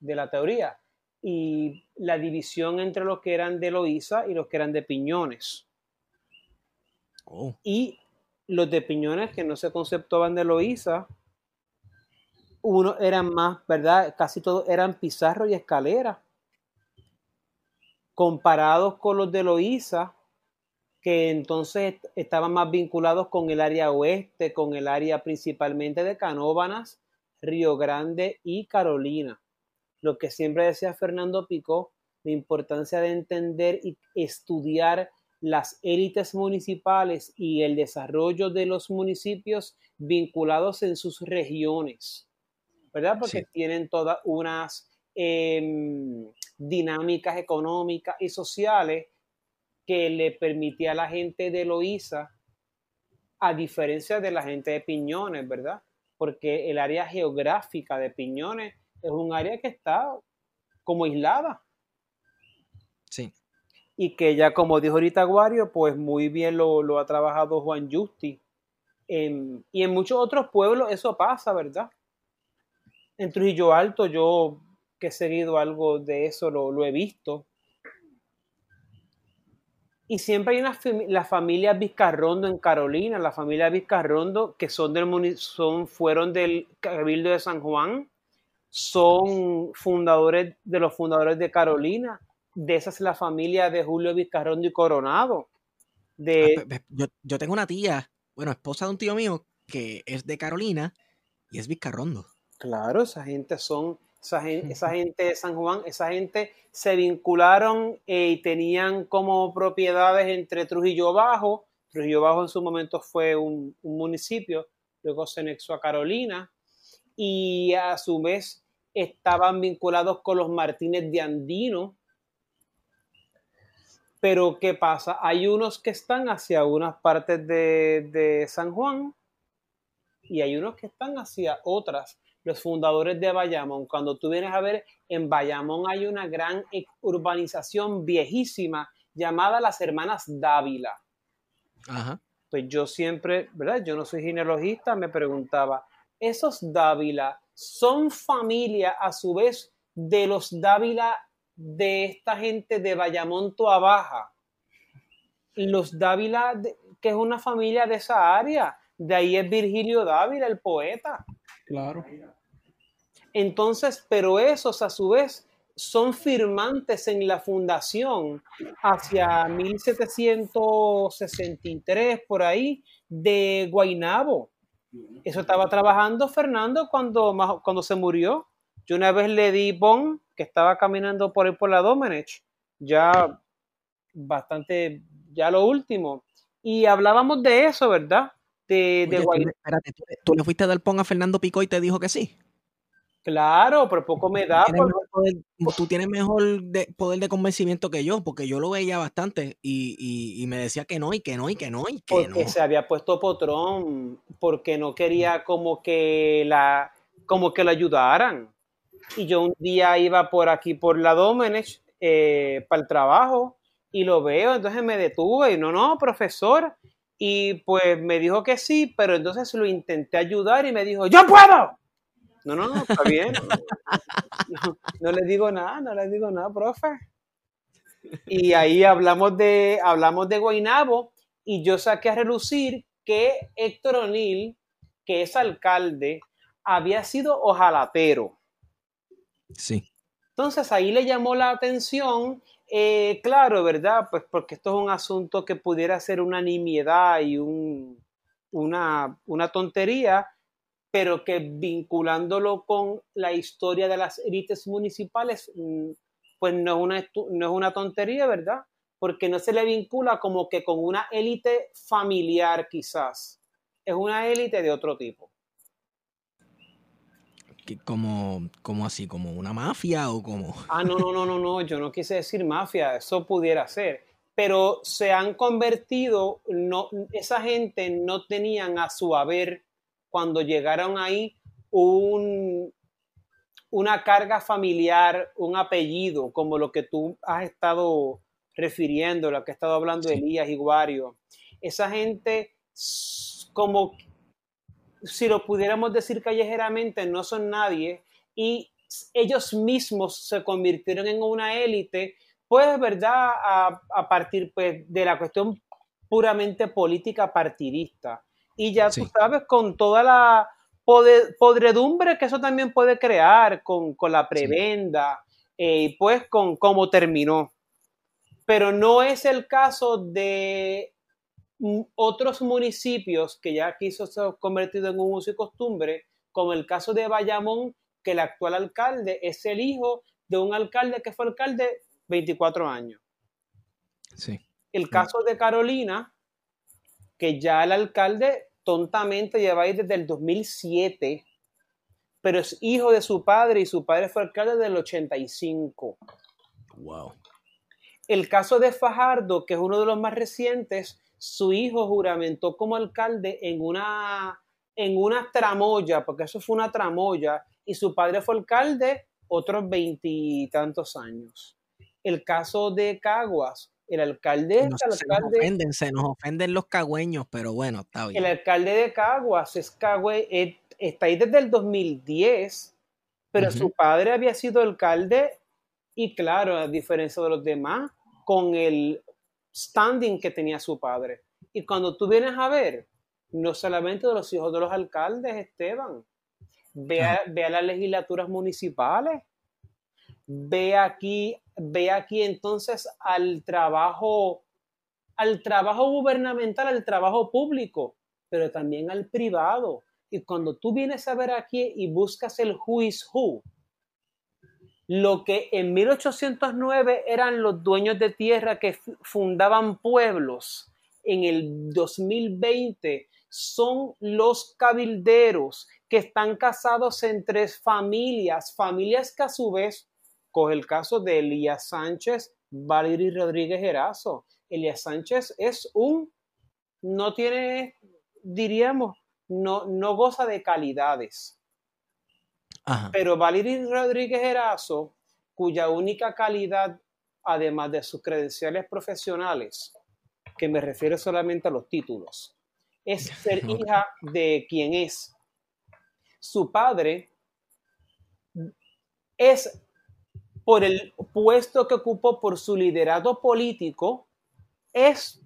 de la teoría. Y la división entre los que eran de Loíza y los que eran de Piñones. Oh, Y los de Piñones que no se conceptuaban de Loíza, uno eran más, ¿verdad? Casi todos eran pizarro y escalera. Comparados con los de Loíza, que entonces est- estaban más vinculados con el área oeste, con el área principalmente de Canóbanas, Río Grande y Carolina. Lo que siempre decía Fernando Picó, la importancia de entender y estudiar las élites municipales y el desarrollo de los municipios vinculados en sus regiones, ¿verdad? Porque tienen todas unas em, dinámicas económicas y sociales que le permitía a la gente de Loíza, a diferencia de la gente de Piñones, ¿verdad? Porque el área geográfica de Piñones es un área que está como aislada. Y que ya, como dijo ahorita Guario, pues muy bien lo, ha trabajado Juan Justi. y en muchos otros pueblos eso pasa, ¿verdad? En Trujillo Alto, yo que he seguido algo de eso, lo, lo he visto. Y siempre hay una la familia Vizcarrondo en Carolina, la familia Vizcarrondo, que son del son, fueron del Cabildo de San Juan, son fundadores de los fundadores de Carolina. De esa es la familia de Julio Vizcarrondo y Coronado. De... Ah, yo, yo tengo una tía, bueno, esposa de un tío mío, que es de Carolina y es Vizcarrondo. Claro, esa gente son esa gente, de San Juan, esa gente se vincularon eh, y tenían como propiedades entre Trujillo Bajo. Trujillo Bajo en su momento fue un, municipio, luego se anexó a Carolina y a su vez estaban vinculados con los Martínez de Andino. Pero ¿qué pasa? Hay unos que están hacia unas partes de, de San Juan y hay unos que están hacia otras los fundadores de Bayamón. Cuando tú vienes a ver, en Bayamón hay una gran urbanización viejísima llamada las Hermanas Dávila. Ajá. Pues yo siempre, ¿verdad? Yo no soy genealogista, me preguntaba, ¿esos Dávila son familia a su vez de los Dávila de esta gente de Bayamón Baja? Los Dávila, que es una familia de esa área, de ahí es Virgilio Dávila, el poeta. Claro. Entonces, pero esos a su vez son firmantes en la fundación hacia 1763 por ahí de Guainabo. Eso estaba trabajando Fernando cuando, cuando se murió. Yo una vez le di bon, que estaba caminando por ahí por la Domenech, ya bastante, ya lo último. Y hablábamos de eso, ¿verdad? De, de espérate, ¿tú, le fuiste a dar pon a Fernando Pico y te dijo que sí? Claro, pero poco me da. tú tienes mejor poder de convencimiento que yo, porque yo lo veía bastante y, me decía que no, y que no, y que no, y que porque se había puesto potrón, porque no quería como que la, como que la ayudaran. Y yo un día iba por aquí, por la Domenech, eh, para el trabajo, y lo veo, entonces me detuve, y no, no, profesor. Y pues me dijo que sí, pero entonces lo intenté ayudar y me dijo, yo puedo no, no, no, está bien. No, le digo nada, no le digo nada, profe. Y ahí hablamos de, hablamos de Guainabo y yo saqué a relucir que Héctor O'Neill, que es alcalde, había sido ojalatero. Sí. Entonces ahí le llamó la atención, eh, claro, ¿verdad? Pues porque esto es un asunto que pudiera ser una nimiedad y un, una, una tontería, pero que vinculándolo con la historia de las élites municipales, mm, pues no es, una, no es una tontería, ¿verdad? Porque no se le vincula como que con una élite familiar quizás, es una élite de otro tipo. Como, como así, como una mafia o como... Ah, no, no, no, no, no, yo no quise decir mafia, eso pudiera ser, pero se han convertido, no, esa gente no tenían a su haber cuando llegaron ahí un, una carga familiar, un apellido, como lo que tú has estado refiriendo, lo que ha estado hablando Elías y Guario. Esa gente, como si lo pudiéramos decir callejeramente, no son nadie y ellos mismos se convirtieron en una élite, pues, ¿verdad? A, partir pues, de la cuestión puramente política partidista. Y ya tú sabes, con toda la podredumbre que eso también puede crear, con, la prebenda, eh, y pues con cómo terminó. Pero no es el caso de otros municipios que ya quiso ser convertido en un uso y costumbre, como el caso de Bayamón, que el actual alcalde es el hijo de un alcalde que fue alcalde 24 años. Sí. El caso de Carolina, que ya el alcalde tontamente lleva ahí desde el 2007, pero es hijo de su padre y su padre fue alcalde del 85. Wow. El caso de Fajardo, que es uno de los más recientes, su hijo juramentó como alcalde en una, en una tramoya, porque eso fue una tramoya, y su padre fue alcalde otros veintitantos años. El caso de Caguas, el alcalde, No, el se nos alcalde, ofenden, se nos ofenden los cagüeños, pero bueno, está bien. el alcalde de Caguas es Cagüe, eh, está ahí desde el 2010, pero su padre había sido alcalde y claro, a diferencia de los demás, con el standing que tenía su padre. Y cuando tú vienes a ver, no solamente de los hijos de los alcaldes, Esteban, ve a, ve a las legislaturas municipales, ve aquí, ve aquí entonces al trabajo, al trabajo gubernamental, al trabajo público, pero también al privado. Y cuando tú vienes a ver aquí y buscas el who is who, lo que en 1809 eran los dueños de tierra que fu- fundaban pueblos, en el 2020 son los cabilderos que están casados entre familias, familias que a su vez, coge el caso de Elías Sánchez, Valery Rodríguez Erazo. Elías Sánchez es un, no tiene, diríamos, no, no goza de calidades. Ajá. Pero Valery Rodríguez Erazo, cuya única calidad, además de sus credenciales profesionales, que me refiero solamente a los títulos, es ser hija de quien es. Su padre es por el puesto que ocupó, por su liderazgo político, es,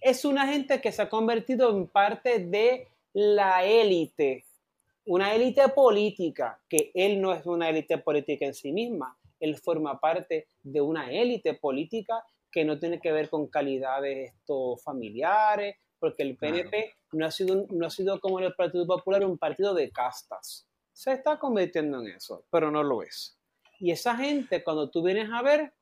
es una gente que se ha convertido en parte de la élite una élite política, que él no es una élite política en sí misma, él forma parte de una élite política que no tiene que ver con calidades esto, familiares, porque el Claro. PNP no, ha sido, no ha sido como en el Partido Popular un partido de castas. Se está convirtiendo en eso, pero no lo es. Y esa gente, cuando tú vienes a ver,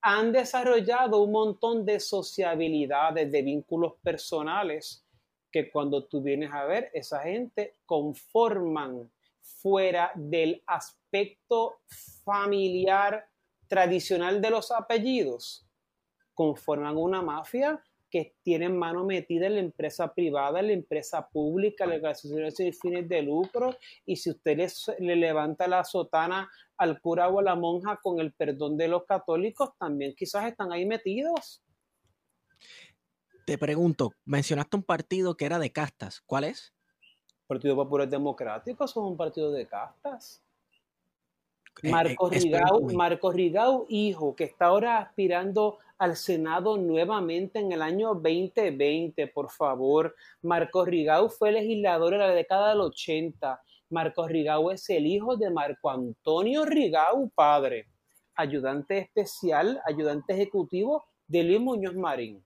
han desarrollado un montón de sociabilidades, de vínculos personales, que cuando tú vienes a ver, esa gente conforman fuera del aspecto familiar tradicional de los apellidos, conforman una mafia que tiene mano metida en la empresa privada, en la empresa pública, en las organizaciones sin fines de lucro, y si usted le, le levanta la sotana al cura o a la monja con el perdón de los católicos, también quizás están ahí metidos. Te pregunto, mencionaste un partido que era de castas. ¿Cuál es? Partido Popular Democrático son un partido de castas. Eh, Marcos eh, Rigau, explícame. Marcos Rigau, hijo, que está ahora aspirando al Senado nuevamente en el año 2020, por favor. Marcos Rigau fue legislador en la década del 80. Marcos Rigau es el hijo de Marco Antonio Rigau, padre, ayudante especial, ayudante ejecutivo de Luis Muñoz Marín.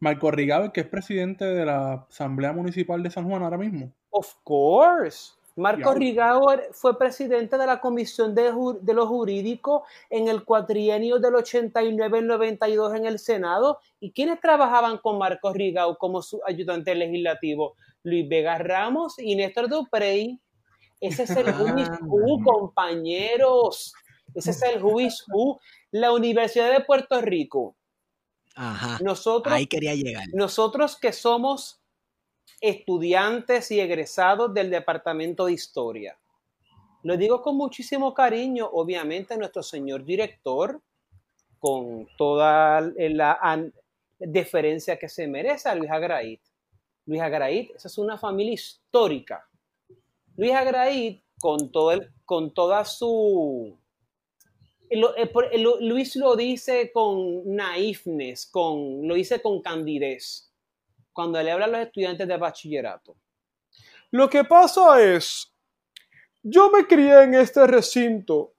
Marco Rigado, que es presidente de la Asamblea Municipal de San Juan ahora mismo. Of course. Marco er- fue presidente de la Comisión de, de lo Jurídico en el cuatrienio del 89 al 92 en el Senado. ¿Y quiénes trabajaban con Marco Rigao como su ayudante legislativo? Luis Vega Ramos y Néstor Duprey. Ese es el who is who, compañeros. Ese es el who is who. La Universidad de Puerto Rico. Ajá. Nosotros Ahí quería llegar. nosotros que somos estudiantes y egresados del Departamento de Historia, lo digo con muchísimo cariño, obviamente nuestro señor director, con toda la deferencia que se merece a Luis Agraid. Luis Agraid, esa es una familia histórica. Luis Agraid, con, todo el, con toda su... lo- eh, por- eh, lo- Luis lo dice con naifness, con, lo dice con candidez, cuando le habla a los estudiantes de bachillerato. Lo que pasa es, yo me crié en este recinto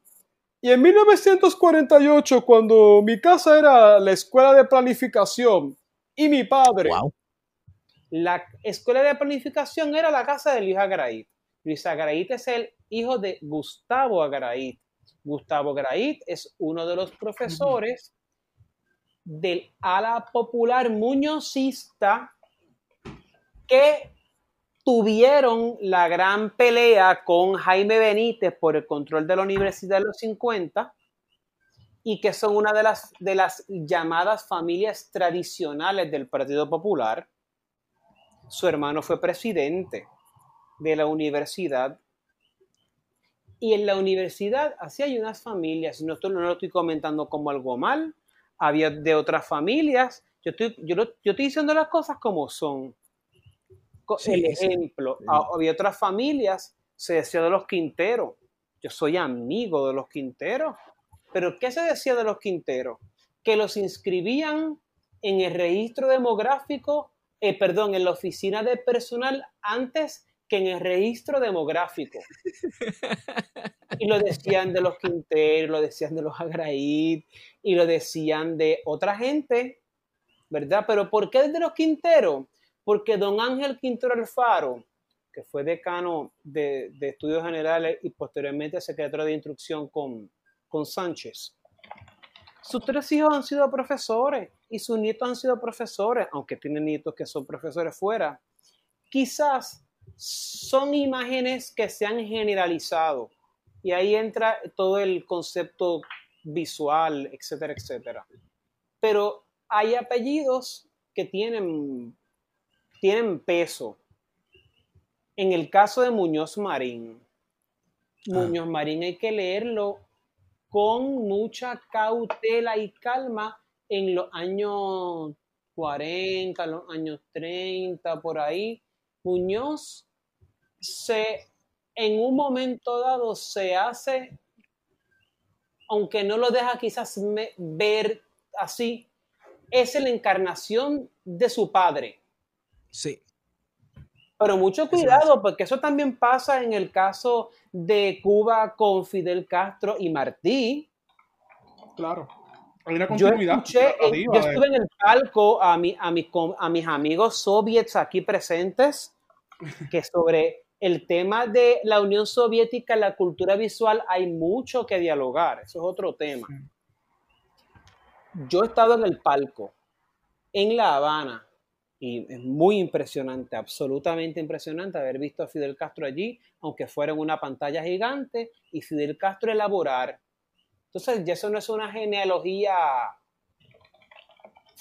y en 1948, cuando mi casa era la escuela de planificación y mi padre, Wow. la escuela de planificación era la casa de Luis Agraid. Luis Agraid es el hijo de Gustavo Agraid. Gustavo Agraid es uno de los profesores del ala popular muñozista que tuvieron la gran pelea con Jaime Benítez por el control de la universidad de los 50 y que son una de las, de las llamadas familias tradicionales del Partido Popular. Su hermano fue presidente de la universidad y en la universidad así hay unas familias, no, no lo estoy comentando como algo mal, había de otras familias, yo estoy, yo, yo estoy diciendo las cosas como son el ejemplo, había otras familias, se decía de los Quinteros. Yo soy amigo de los Quinteros. Pero ¿qué se decía de los Quinteros? Que los inscribían en el registro demográfico, eh, perdón, en la oficina de personal antes que en el registro demográfico. Y lo decían de los Quinteros, lo decían de los Agraíd, y lo decían de otra gente, ¿verdad? Pero ¿por qué de los Quinteros? porque don Ángel Quintero Alfaro, que fue decano de, estudios generales y posteriormente secretario de instrucción con, con Sánchez, sus tres hijos han sido profesores y sus nietos han sido profesores, aunque tienen nietos que son profesores fuera. Quizás son imágenes que se han generalizado y ahí entra todo el concepto visual, etcétera, etcétera. Pero hay apellidos que tienen tienen peso. En el caso de Muñoz Marín, ah. Muñoz Marín hay que leerlo con mucha cautela y calma en los años 40, los años 30, por ahí. Muñoz se, en un momento dado se hace, aunque no lo deja quizás ver así, es la encarnación de su padre. Sí. Pero mucho cuidado, porque eso también pasa en el caso de Cuba con Fidel Castro y Martí. Claro. Hay una continuidad. Yo, estuve en el palco a, mi, a, a mis amigos soviets aquí presentes, que sobre el tema de la Unión Soviética, la cultura visual, hay mucho que dialogar. Eso es otro tema. Yo he estado en el palco en La Habana y es muy impresionante, absolutamente impresionante haber visto a Fidel Castro allí, aunque fuera en una pantalla gigante, y Fidel Castro elaborar. Entonces, ya eso no es una genealogía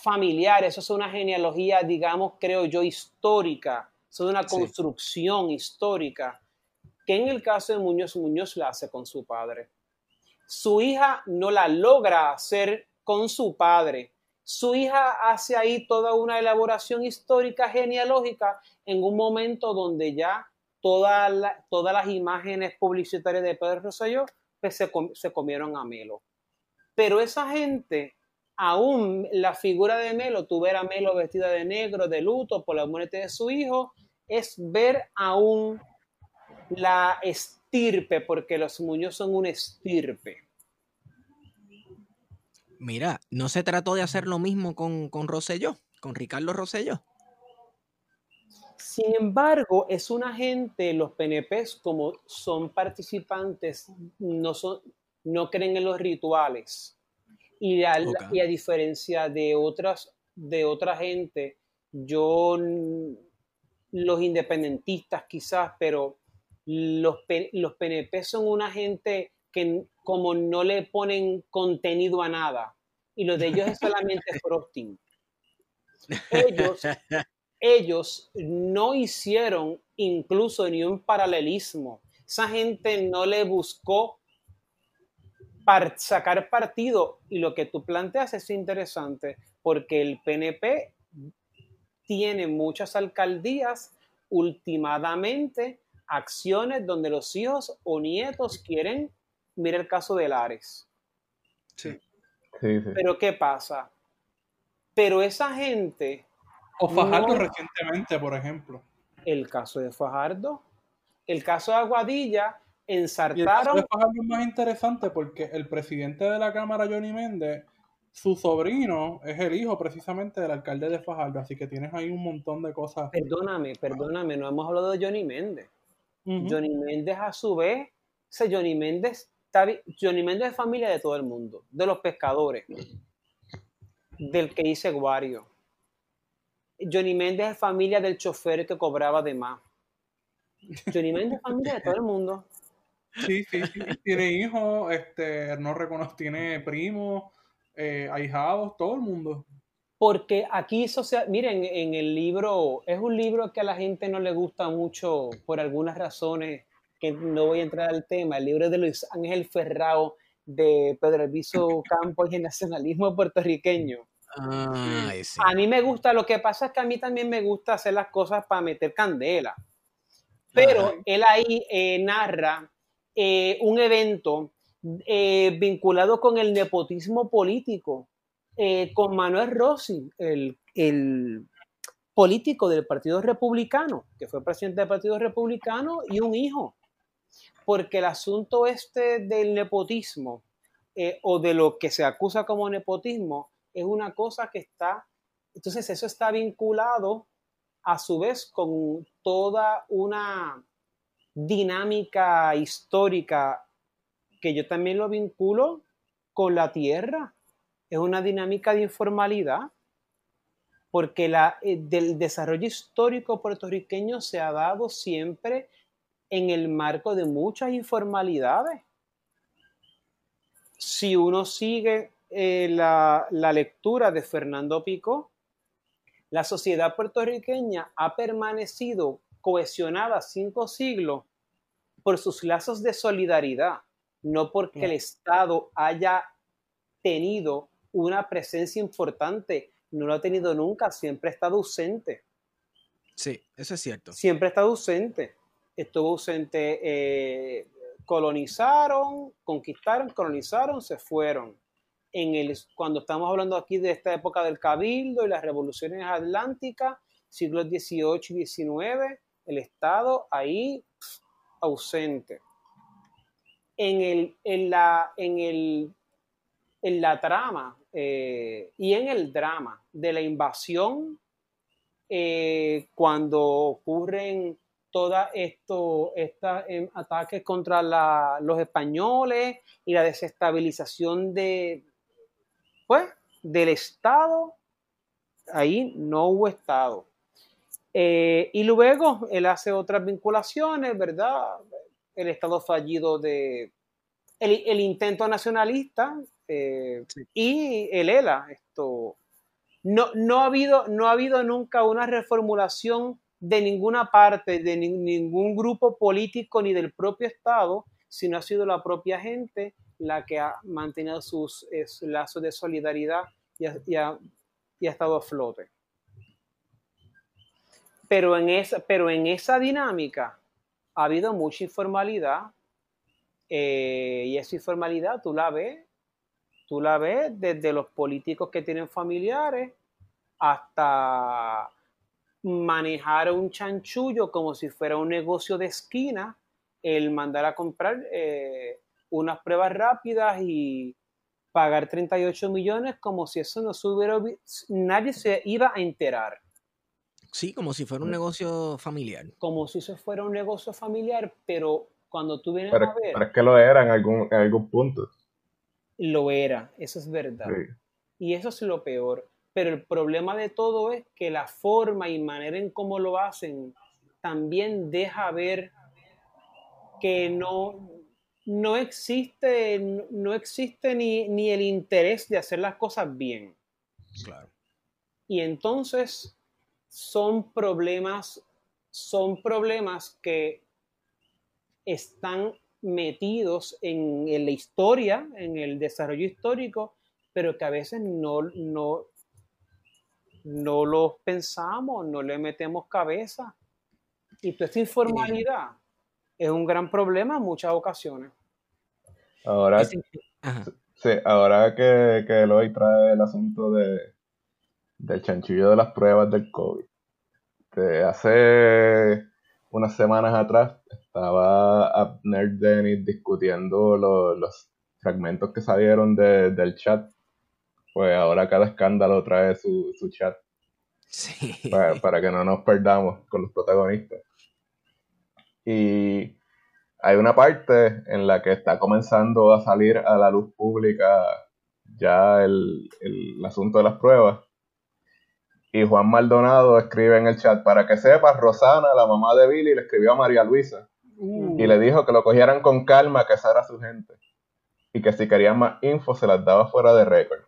familiar, eso es una genealogía, digamos, creo yo, histórica, es una construcción histórica, que en el caso de Muñoz, Muñoz la hace con su padre. Su hija no la logra hacer con su padre, su hija hace ahí toda una elaboración histórica genealógica en un momento donde ya todas las imágenes publicitarias de Pedro Rosselló pues, se, comieron a Melo. Pero esa gente, aún la figura de Melo, tú ver a Melo vestida de negro, de luto por la muerte de su hijo, es ver aún la estirpe, porque los Muñoz son una estirpe Mira, ¿no se trató de hacer lo mismo con, con Rosselló, con Ricardo Rosselló? Sin embargo, es una gente, los PNPs, como son participantes, no, son, no creen en los rituales. Y a, y a diferencia de otras, de otra gente, yo, los independentistas quizás, pero los, los PNP son una gente que como no le ponen contenido a nada y lo de ellos es solamente frosting. Ellos, ellos no hicieron incluso ni un paralelismo. Esa gente no le buscó sacar partido y lo que tú planteas es interesante porque el PNP tiene muchas alcaldías últimamente acciones donde los hijos o nietos quieren Mira el caso de Lares. Sí. Pero ¿qué pasa? Pero esa gente... O Fajardo recientemente, por ejemplo. El caso de Fajardo. El caso de Aguadilla ensartaron... el caso de Fajardo es más interesante porque el presidente de la Cámara, Johnny Méndez, su sobrino es el hijo precisamente del alcalde de Fajardo, así que tienes ahí un montón de cosas. Perdóname, perdóname, no hemos hablado de Johnny Méndez. Johnny Méndez a su vez, ese Johnny Méndez Johnny Méndez es familia de todo el mundo, de los pescadores. del que dice Guario. Johnny Méndez es familia del chofer que cobraba de más. Johnny Méndez es familia de todo el mundo. Sí, sí, sí. Tiene hijos, este, no reconoce, tiene primos, eh, ahijados, todo el mundo. Porque aquí, social, miren, en el libro, es un libro que a la gente no le gusta mucho por algunas razones que no voy a entrar al tema. El libro de Luis Ángel Ferrao de Pedro Elviso Campos y el nacionalismo puertorriqueño. A mí me gusta, lo que pasa es que a mí también me gusta hacer las cosas para meter candela. Pero él ahí eh, narra eh, un evento eh, vinculado con el nepotismo político, con Manuel Rossi, el, el, político del Partido Republicano, que fue presidente del Partido Republicano, y un hijo. Porque el asunto este del nepotismo, o de lo que se acusa como nepotismo, es una cosa que está, entonces eso está vinculado a su vez con toda una dinámica histórica que yo también lo vinculo con la tierra. Es una dinámica de informalidad, porque la, eh, del desarrollo histórico puertorriqueño se ha dado siempre en el marco de muchas informalidades. Si uno sigue eh, la, la lectura de Fernando Pico, la sociedad puertorriqueña ha permanecido cohesionada cinco siglos por sus lazos de solidaridad, no porque el Estado haya tenido una presencia importante, no lo ha tenido nunca, siempre ha estado ausente. Sí, eso es cierto. Siempre ha estado ausente. Estuvo ausente, eh, colonizaron, conquistaron, colonizaron, se fueron en el, cuando estamos hablando aquí de esta época del cabildo y las revoluciones atlánticas, siglos XVIII y XIX, el Estado ahí ausente. En, el, en, la, en, el, en la trama eh, y en el drama de la invasión, eh, cuando ocurren todos estos em, ataques contra los españoles y la desestabilización de, pues, del Estado, ahí no hubo Estado. Eh, y luego él hace otras vinculaciones, ¿verdad? El Estado fallido de... El, intento nacionalista eh, y el ELA. Esto, no, no, ha habido, no ha habido nunca una reformulación de ninguna parte, de ningún grupo político ni del propio Estado, sino ha sido la propia gente la que ha mantenido sus, lazos de solidaridad y ha, estado a flote. Pero en, esa, pero en esa dinámica ha habido mucha informalidad eh, y esa informalidad tú la ves, tú la ves desde los políticos que tienen familiares hasta manejar un chanchullo como si fuera un negocio de esquina, el mandar a comprar eh, unas pruebas rápidas y pagar 38 millones como si eso no se hubiera, nadie se iba a enterar. Sí, como si fuera un negocio familiar. Como si eso fuera un negocio familiar, pero cuando tú vienes a ver... Pero es que lo era en algún, en algún punto. Lo era, eso es verdad. Y eso es lo peor. Pero el problema de todo es que la forma y manera en cómo lo hacen también deja ver que no, no existe, no existe ni, ni, el interés de hacer las cosas bien. Claro. Y entonces son problemas, son problemas que están metidos en, la historia, en el desarrollo histórico, pero que a veces no, no, no los pensamos, no le metemos cabeza. Y toda esta informalidad es un gran problema en muchas ocasiones. Ahora, sí, ahora que, que Eloy trae el asunto de, del chanchullo de las pruebas del COVID. hace unas semanas atrás estaba Abner Dennis discutiendo los fragmentos que salieron del chat. Pues ahora cada escándalo trae su, su chat. Para, para, que no nos perdamos con los protagonistas. Y hay una parte en la que está comenzando a salir a la luz pública ya el, el asunto de las pruebas. Y Juan Maldonado escribe en el chat, para que sepas, Rosana, la mamá de Billy, le escribió a María Luisa Uh, y le dijo que lo cogieran con calma, que esa era su gente. Y que si querían más info se las daba fuera de récord.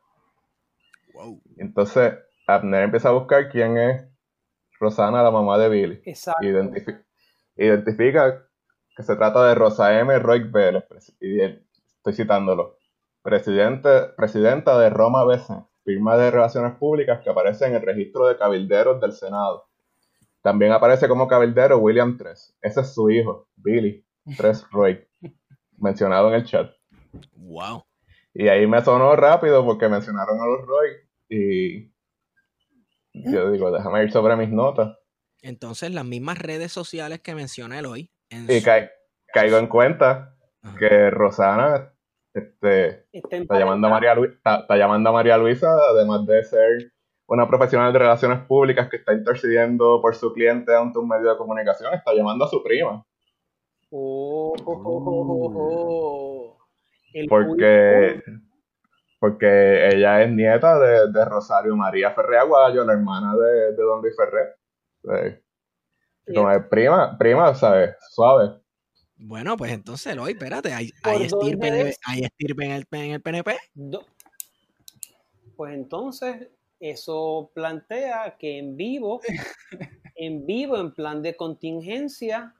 Wow. Entonces, Abner empieza a buscar quién es Rosana, la mamá de Billy. Exacto. Identifi- identifica que se trata de Rosa M. Roy Vélez, y él- estoy citándolo, presidente, presidenta de Roma BC, firma de relaciones públicas que aparece en el registro de cabilderos del Senado. También aparece como cabildero William III. Ese es su hijo, Billy III Roy, mencionado en el chat. Wow. Y ahí me sonó rápido porque mencionaron a los Roy y yo digo, déjame ir sobre mis notas. Entonces, las mismas redes sociales que menciona Eloy. En Y su- caigo en cuenta que Rosana este, Está está, llamando a. María Lu- está, está llamando a María Luisa, además de ser una profesional de relaciones públicas que está intercediendo por su cliente ante un medio de comunicación, está llamando a su prima. Oh, oh, oh, oh. El Porque, porque ella es nieta de, de Rosario María Ferré Aguayo, la hermana de, de Don Luis Ferré. Eh, Como es prima, prima, ¿sabes? Suave. Bueno, pues entonces Eloy, espérate, hay, ¿Por hay estirpe, de- hay estirpe en el, en el PNP. Do- Pues entonces, eso plantea que en vivo, en vivo, en plan de contingencia,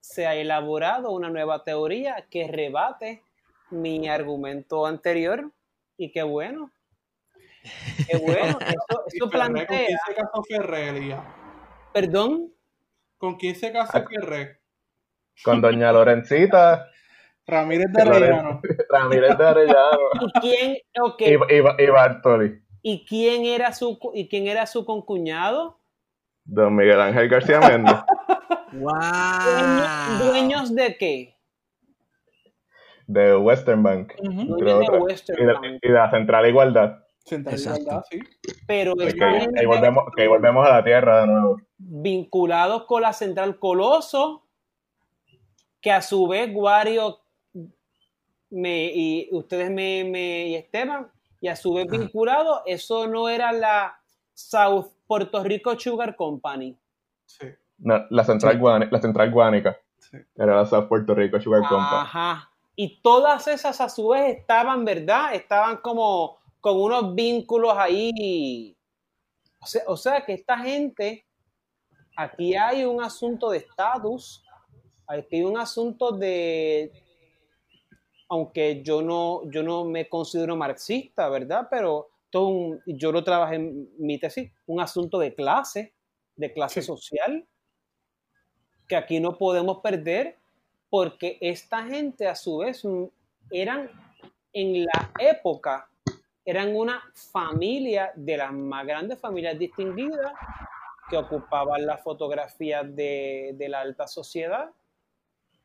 se ha elaborado una nueva teoría que rebate mi argumento anterior. Y qué bueno. Qué bueno. Eso, Ferré, ¿Con quién plantea. se casó Ferré, Elías? Perdón. ¿Con quién se casó Ah. Con doña Lorencita Ramírez de Arellano. Ramírez de Arellano ¿Y quién, ok, y, y, y Bartoli. ¿y quién era su y quién era su concuñado? Don Miguel Ángel García Méndez. ¡Wow! Dueño- ¿Dueños de qué? de Western Bank. Ujú. entre Dueños de. Western y, de, Bank. y de la Central Igualdad. Central Exacto. Igualdad, sí. Pero esta que, ahí, volvemos, que ahí volvemos a la tierra de nuevo. vinculados con la Central Coloso, que a su vez Guario me, y ustedes me, me- y Esteban, y a su vez Ajá. vinculado, eso no era la South Puerto Rico Sugar Company. Sí, No, la, central Sí. La Central Guánica. sí. Era la South Puerto Rico Sugar Company. Ajá. Y todas esas a su vez estaban, ¿verdad? Estaban como con unos vínculos ahí. O sea, o sea que esta gente, aquí hay un asunto de estatus, aquí hay un asunto de, aunque yo no, yo no me considero marxista, ¿verdad? Pero todo un- yo lo trabajé en mi tesis, un asunto de clase, de clase Sí. social, que aquí no podemos perder porque esta gente a su vez mm, eran en la época eran una familia de las más grandes familias distinguidas que ocupaban las fotografías de, de la alta sociedad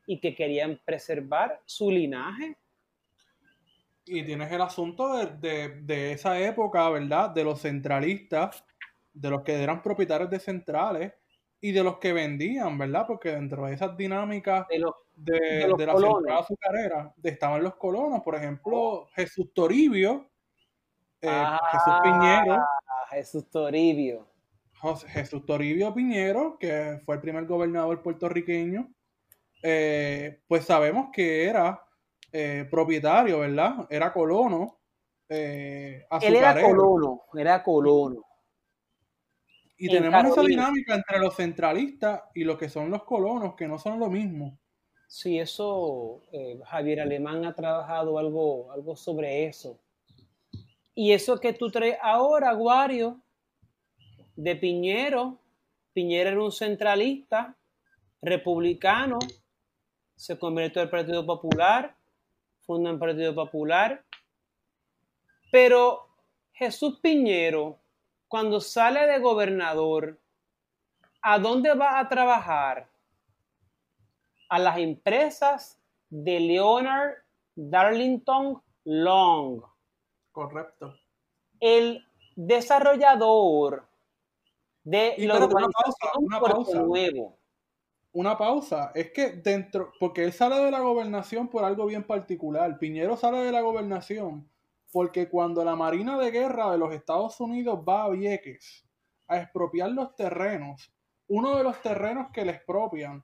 y que querían preservar su linaje. Y tienes el asunto de, de- de esa época, ¿verdad? De los centralistas, de los que eran propietarios de centrales y de los que vendían, ¿verdad? Porque dentro de esas dinámicas De los, de, de los de la central azucarera estaban los colonos. Por ejemplo, Jesús Toribio, eh, Jesús Ah, Piñero, Jesús Toribio. José- Jesús Toribio Piñero, que fue el primer gobernador puertorriqueño, eh, pues sabemos que era eh, propietario, ¿verdad? Era colono. eh, Él era colono, era colono. Y en tenemos esa dinámica entre los centralistas y los que son los colonos, que no son lo mismo. Sí, eso, eh, Javier Alemán ha trabajado algo, algo sobre eso. Y eso que tú traes ahora, Guario, de Piñero, Piñero era un centralista, republicano, se convirtió al Partido Popular, fundó el Partido Popular, pero Jesús Piñero, cuando sale de gobernador, ¿a dónde va a trabajar? a las empresas de Leonard Darlington Long, Correcto. el desarrollador de Y la una pausa, una pausa. Nuevo. Una pausa. Es que dentro, porque él sale de la gobernación por algo bien particular. Piñero sale de la gobernación Porque cuando la Marina de Guerra de los Estados Unidos va a Vieques a expropiar los terrenos, uno de los terrenos que le expropian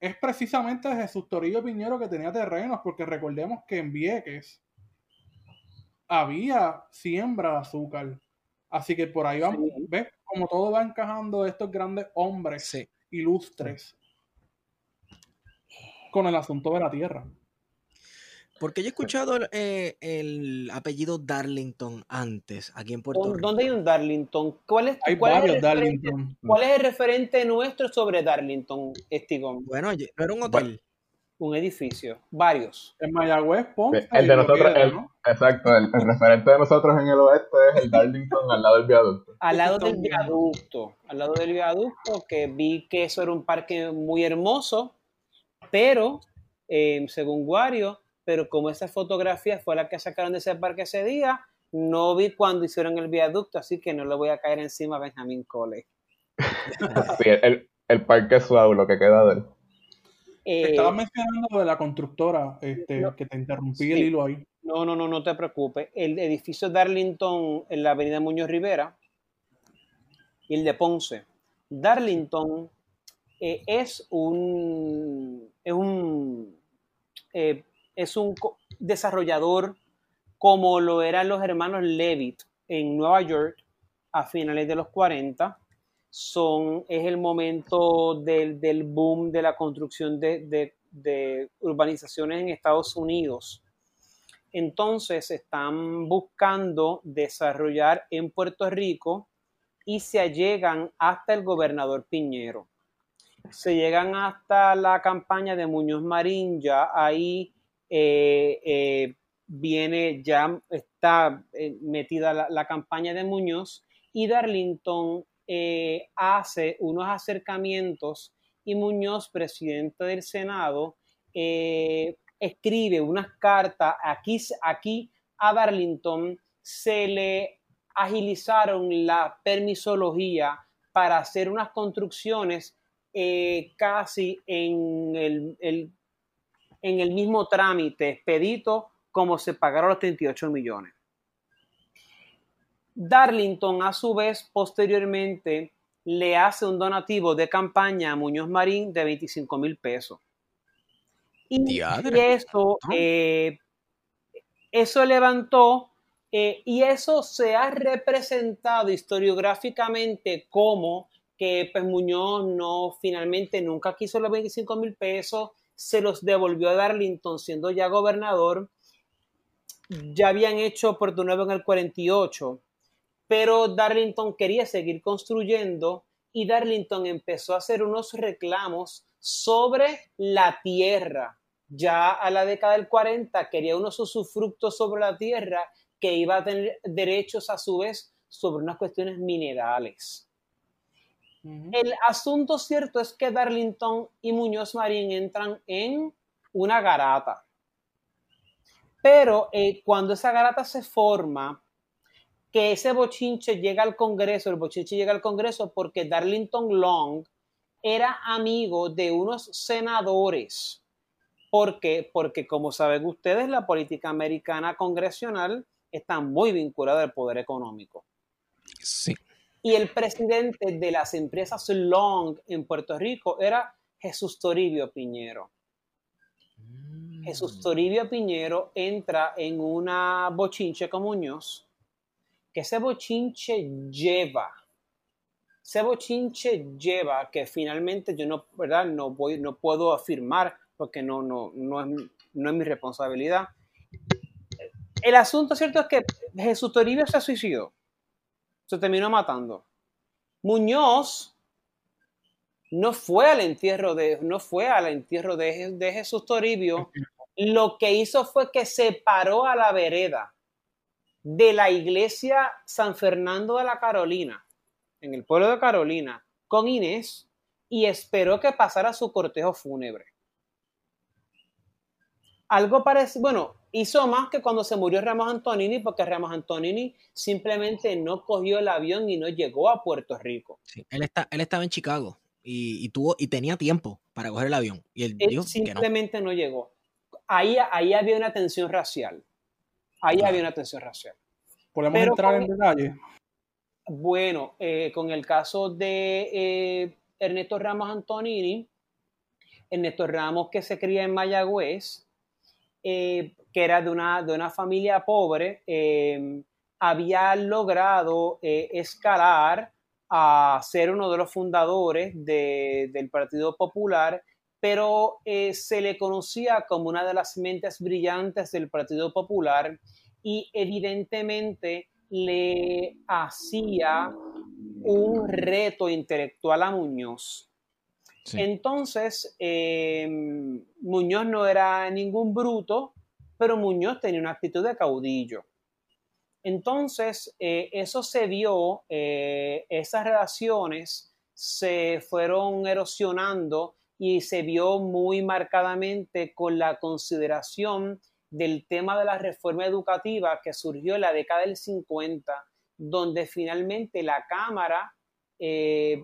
es precisamente Jesús Torillo Piñero que tenía terrenos, porque recordemos que en Vieques había siembra de azúcar. Así que por ahí vamos, ¿ves? Como todo va encajando de estos grandes hombres ilustres con el asunto de la tierra. Porque yo he escuchado eh, el apellido Darlington antes, aquí en Puerto Rico. ¿Dónde hay un Darlington? ¿Cuál es, Hay cuál es varios el referente- Darlington. ¿Cuál es el referente nuestro sobre Darlington, Estigón? Bueno, no era un hotel. Un edificio, varios. En Mayagüez, Ponce. El de nosotros, Piedra, el- ¿no? exacto, el, el referente de nosotros en el oeste es el Darlington al lado del viaducto. Al lado del viaducto, al lado del viaducto, que vi que eso era un parque muy hermoso, pero, eh, según Wario, pero como esa fotografía fue la que sacaron de ese parque ese día, no vi cuando hicieron el viaducto, así que no le voy a caer encima a Benjamin Cole. Sí, el, el parque suave, lo que queda de él. Eh, Estabas mencionando de la constructora, este, No. que te interrumpí Sí. el hilo ahí. No, no, no, no te preocupes. El edificio Darlington en la avenida Muñoz Rivera y el de Ponce. Darlington eh, es un es un eh, es un desarrollador como lo eran los hermanos Levitt en Nueva York a finales de los 40. Son, es el momento del, del boom de la construcción de, de- urbanizaciones en Estados Unidos. Entonces están buscando desarrollar en Puerto Rico y se allegan hasta el gobernador Piñero. Se llegan hasta la campaña de Muñoz Marín, ya ahí eh, eh, viene, ya está eh, metida la campaña de Muñoz y Darlington eh, hace unos acercamientos y Muñoz, presidente del Senado, eh, escribe unas cartas aquí, aquí a Darlington se le agilizaron la permisología para hacer unas construcciones eh, casi en el, en el mismo trámite expedito como se pagaron los 38 millones. Darlington, a su vez, posteriormente le hace un donativo de campaña a Muñoz Marín de 25 mil pesos. Y, eso, eh, eso levantó eh, y eso se ha representado historiográficamente como que pues, Muñoz no finalmente nunca quiso los 25 mil pesos, se los devolvió a Darlington siendo ya gobernador. Ya habían hecho Puerto Nuevo en el 48, pero Darlington quería seguir construyendo y Darlington empezó a hacer unos reclamos sobre la tierra. Ya a la década del 40 quería unos usufructos sobre la tierra que iba a tener derechos a su vez sobre unas cuestiones minerales. El asunto cierto es que Darlington y Muñoz Marín entran en una garata. Pero eh, cuando esa garata se forma, que ese bochinche llega al Congreso, el bochinche llega al Congreso porque Darlington Long era amigo de unos senadores. ¿Por qué? Porque como saben ustedes, la política americana congresional está muy vinculada al poder económico Sí. y el presidente de las empresas Long en Puerto Rico era Jesús Toribio Piñero. Mm. Jesús Toribio Piñero entra en una bochinche con Muñoz, que ese bochinche lleva, ese bochinche lleva que finalmente yo no, ¿verdad? No, voy, no puedo afirmar porque no, no, no, es, no es mi responsabilidad. El asunto cierto es que Jesús Toribio se suicidó, se terminó matando. Muñoz no fue al entierro de, no fue al entierro de, de Jesús Toribio. Lo que hizo fue que se paró a la vereda de la iglesia San Fernando de la Carolina, en el pueblo de Carolina, con Inés y esperó que pasara su cortejo fúnebre. Algo parece, bueno, hizo más que cuando se murió Ramos Antonini, porque Ramos Antonini simplemente no cogió el avión y no llegó a Puerto Rico. Sí, Él, está, él estaba en Chicago y, y tuvo, y tenía tiempo para coger el avión. Y él Él dijo que no. simplemente no. llegó. Ahí, ahí había una tensión racial. Ahí había una tensión racial. ¿Podemos Pero entrar con- en detalle? Bueno, eh, con el caso de eh, Ernesto Ramos Antonini, Ernesto Ramos que se cría en Mayagüez, eh, que era de una, de una familia pobre, había logrado escalar a ser uno de los fundadores de- del Partido Popular, pero eh, se le conocía como una de las mentes brillantes del Partido Popular y evidentemente le hacía un reto intelectual a Muñoz. Sí. Entonces, eh, Muñoz no era ningún bruto, pero Muñoz tenía una actitud de caudillo. Entonces, eh, eso se vio, eh, esas relaciones se fueron erosionando y se vio muy marcadamente con la consideración del tema de la reforma educativa que surgió en la década del 50, donde finalmente la Cámara, eh,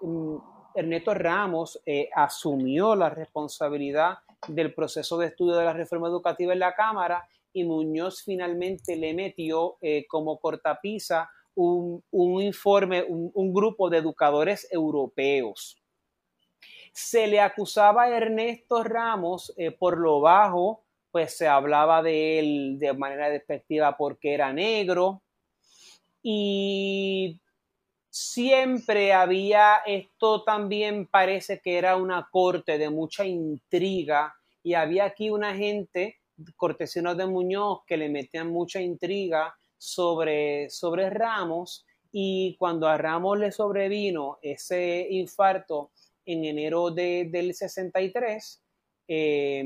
mm, Ernesto Ramos eh, asumió la responsabilidad del proceso de estudio de la reforma educativa en la Cámara y Muñoz finalmente le metió eh, como cortapisa un, un informe, un, un grupo de educadores europeos. Se le acusaba a Ernesto Ramos eh, por lo bajo, pues se hablaba de él de manera despectiva porque era negro. Y siempre había, esto también parece que era una corte de mucha intriga y había aquí una gente, cortesinos de Muñoz, que le metían mucha intriga sobre, sobre Ramos y cuando a Ramos le sobrevino ese infarto en enero de- del 63, eh,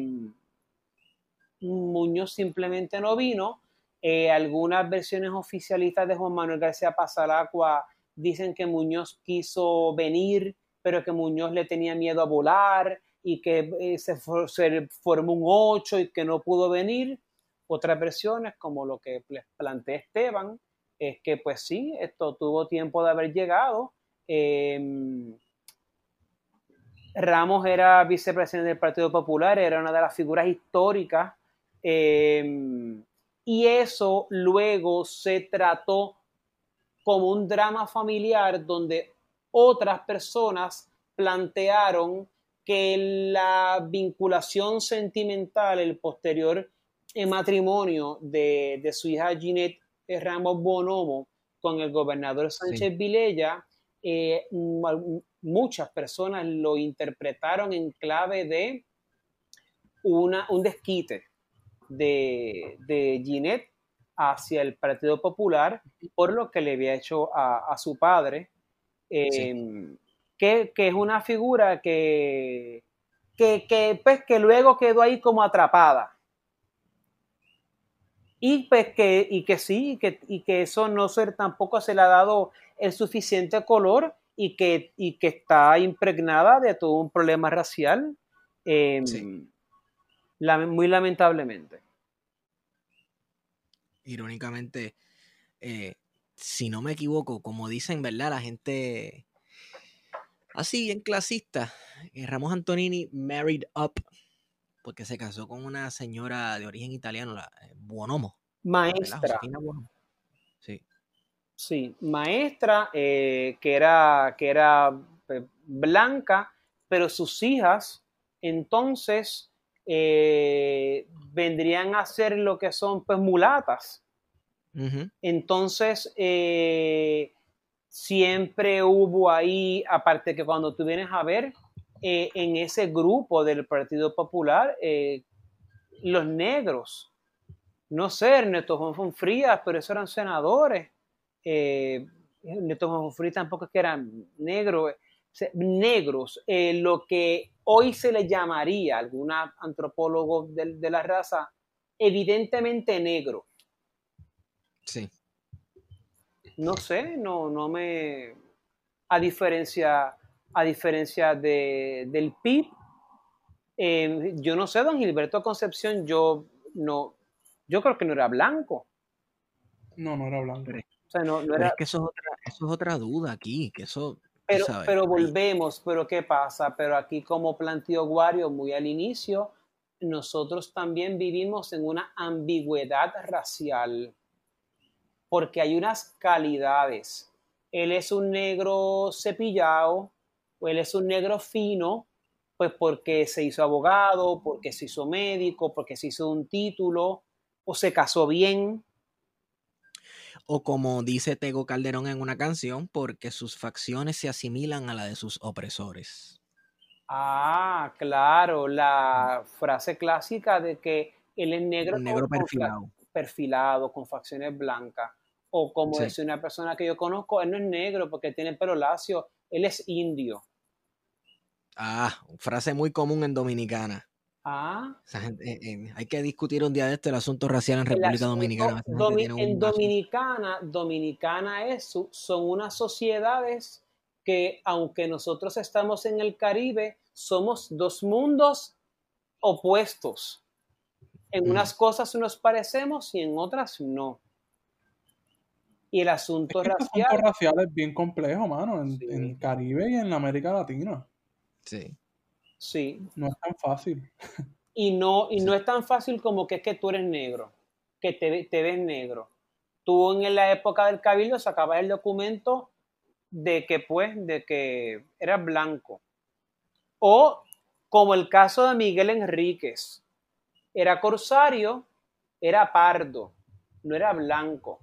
Muñoz simplemente no vino. Eh, algunas versiones oficialistas de Juan Manuel García Pasalacua dicen que Muñoz quiso venir, pero que Muñoz le tenía miedo a volar y que eh, se, for- se formó un 8 y que no pudo venir. Otras versiones, como lo que les plantea Esteban, es que pues sí, esto tuvo tiempo de haber llegado. Eh, Ramos era vicepresidente del Partido Popular, era una de las figuras históricas eh, y eso luego se trató como un drama familiar donde otras personas plantearon que la vinculación sentimental, el posterior eh, matrimonio de, de su hija Ginette Ramos Bonomo con el gobernador Sánchez Vilella, eh, mu- muchas personas lo interpretaron en clave de una, un desquite de, de Ginette hacia el Partido Popular por lo que le había hecho a, a su padre, eh, Sí. que, que es una figura que, que, que, pues, que luego quedó ahí como atrapada. Y, pues, que, y que sí, y que, y que eso no se, tampoco se le ha dado el suficiente color y que, y que está impregnada de todo un problema racial, eh, Sí. lame- muy lamentablemente. Irónicamente, eh, si no me equivoco, como dicen, ¿verdad? La gente así, bien clasista, eh, Ramos Antonini married up porque se casó con una señora de origen italiano, la eh, Buonomo. Maestra, Buonomo. Sí, sí, maestra eh, que era, que era eh, blanca, pero sus hijas entonces eh, vendrían a ser lo que son pues mulatas. Entonces, eh, siempre hubo ahí, aparte que cuando tú vienes a ver, eh, en ese grupo del Partido Popular, eh, los negros, no sé, Ernesto Juan Frías, pero esos eran senadores. Eh, Ernesto Juan Frías tampoco es que eran negros, se- negros, eh, lo que hoy se le llamaría, algún antropólogo de, de la raza, evidentemente negro sí. no sé, no, no me. A diferencia, a diferencia de, del PIB, eh, yo no sé, don Gilberto Concepción, yo no, yo creo que no era blanco. No, no era blanco. Pero- O sea, no, no Pero era, es que eso es otra, eso es otra duda aquí, que eso, pero, sabes, pero volvemos, pero ¿qué pasa? Pero aquí, como planteó Guario muy al inicio, nosotros también vivimos en una ambigüedad racial, porque hay unas calidades. Él es un negro cepillado, él es un negro fino, pues porque se hizo abogado, porque se hizo médico, porque se hizo un título, o se casó bien. O como dice Tego Calderón en una canción, porque sus facciones se asimilan a la de sus opresores. Ah, claro, la frase clásica de que él es negro, negro perfilado. perfilado, con facciones blancas. O como dice una persona que yo conozco, él no es negro porque tiene pelo lacio, él es indio. Ah, frase muy común en Dominicana. Ah. Eh, eh, hay que discutir un día de esto el asunto racial en República Dominicana. en Dominicana, Dominicana es, son unas sociedades que aunque nosotros estamos en el Caribe, somos dos mundos opuestos. En unas cosas nos parecemos y en otras no. Y el asunto racial. El asunto racial es bien complejo, mano, en, en el Caribe y en la América Latina. Sí. Sí. No es tan fácil. Y no, y no es tan fácil como que es que tú eres negro, que te, te ves negro. Tú en la época del cabildo sacabas el documento de que pues, de que eras blanco. O como el caso de Miguel Enríquez, era corsario, era pardo, no era blanco.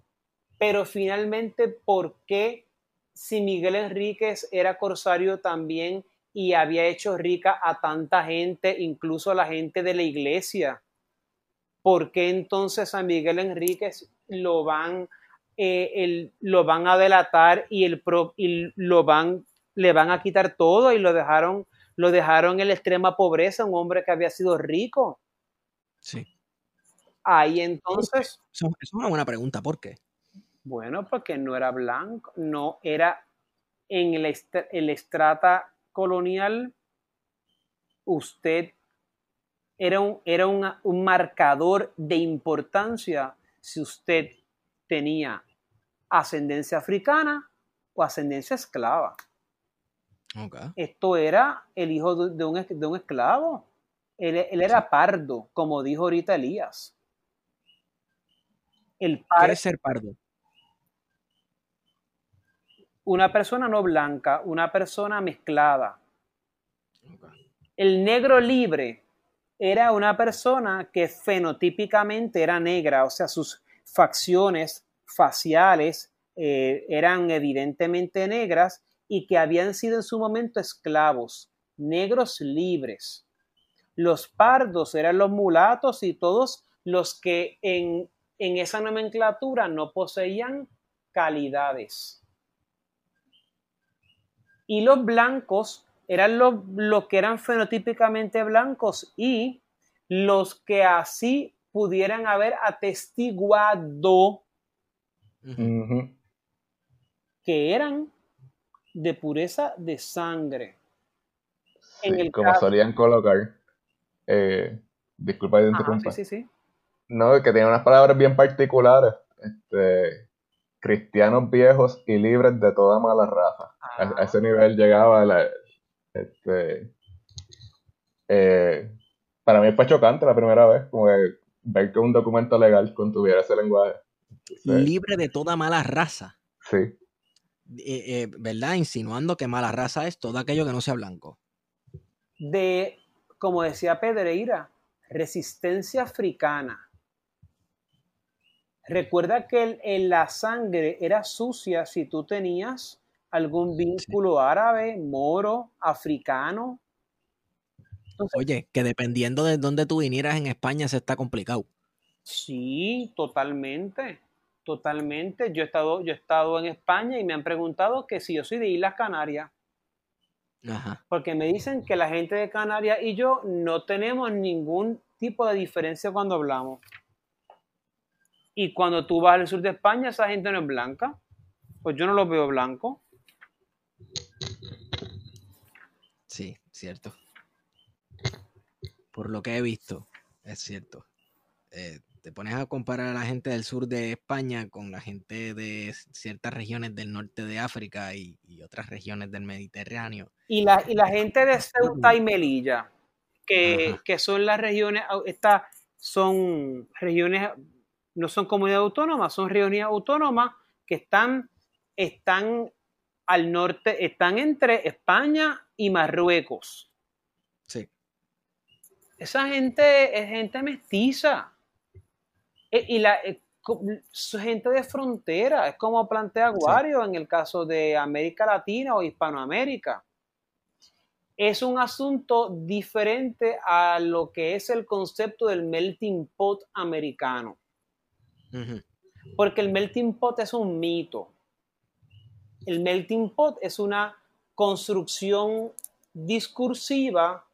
Pero finalmente, ¿por qué si Miguel Enríquez era corsario también y había hecho rica a tanta gente, incluso a la gente de la iglesia. ¿Por qué entonces a Miguel Enríquez lo van, eh, lo van a delatar y, el y lo van, le van a quitar todo y lo dejaron, lo dejaron en la extrema pobreza, un hombre que había sido rico? Sí. Ahí entonces. Eso, es una buena pregunta, ¿por qué? Bueno, porque no era blanco, no era en el, el estrata colonial, usted era, un, era un marcador de importancia si usted tenía ascendencia africana o ascendencia esclava. Esto era el hijo de un, de un esclavo. Él, era pardo, como dijo ahorita Elías. El ¿Qué es ser pardo? Una persona no blanca, una persona mezclada. El negro libre era una persona que fenotípicamente era negra, o sea, sus facciones faciales eh, eran evidentemente negras y que habían sido en su momento esclavos, negros libres. Los pardos eran los mulatos y todos los que en, en esa nomenclatura no poseían calidades y los blancos eran los, que eran fenotípicamente blancos y los que así pudieran haber atestiguado que eran de pureza de sangre. como solían colocar, eh, disculpa de interrumpir. Sí, sí, sí. No, que tenía unas palabras bien particulares. Este, cristianos viejos y libres de toda mala raza. A, ah. ese nivel llegaba la, este, eh, para mí fue chocante la primera vez, como ver que un documento legal contuviera ese lenguaje. Libre de toda mala raza. Sí. Eh, eh, ¿Verdad? Insinuando que mala raza es todo aquello que no sea blanco. De, como decía Pedreira, resistencia africana. Recuerda que en la sangre era sucia si tú tenías algún vínculo árabe, moro, africano. Oye, que dependiendo de dónde tú vinieras en España se está complicado. Sí, totalmente, totalmente. Yo he estado, yo he estado en España y me han preguntado que si yo soy de Islas Canarias. Ajá. Porque me dicen que la gente de Canarias y yo no tenemos ningún tipo de diferencia cuando hablamos. Y cuando tú vas al sur de España, esa gente no es blanca. Pues yo no los veo blanco. Sí, cierto. Por lo que he visto, es cierto. Eh, te pones a comparar a la gente del sur de España con la gente de ciertas regiones del norte de África y, otras regiones del Mediterráneo. Y la, y la gente de Ceuta y Melilla, que, que son las regiones, estas son regiones, no son comunidades autónomas, son regiones autónomas que están, están al norte, están entre España y Marruecos. Sí. Esa gente es gente mestiza. E- Y la, eh, gente de frontera, es como plantea Guario en el caso de América Latina o Hispanoamérica. Es un asunto diferente a lo que es el concepto del melting pot americano, Porque el melting pot es un mito. El melting pot es una construcción discursiva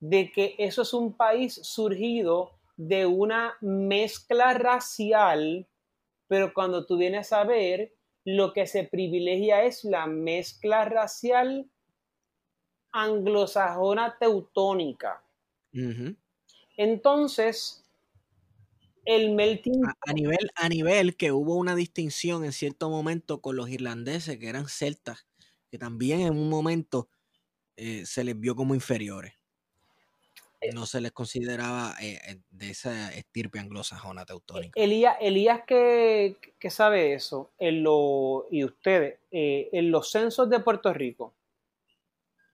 de que eso es un país surgido de una mezcla racial, pero cuando tú vienes a ver, lo que se privilegia es la mezcla racial anglosajona teutónica. Entonces, el melting A, a nivel, a nivel que hubo una distinción en cierto momento con los irlandeses, que eran celtas, que también en un momento eh, se les vio como inferiores. No se les consideraba eh, eh, de esa estirpe anglosajona teutónica. Elías, Elías que, que sabe eso, en lo, y ustedes, eh, en los censos de Puerto Rico,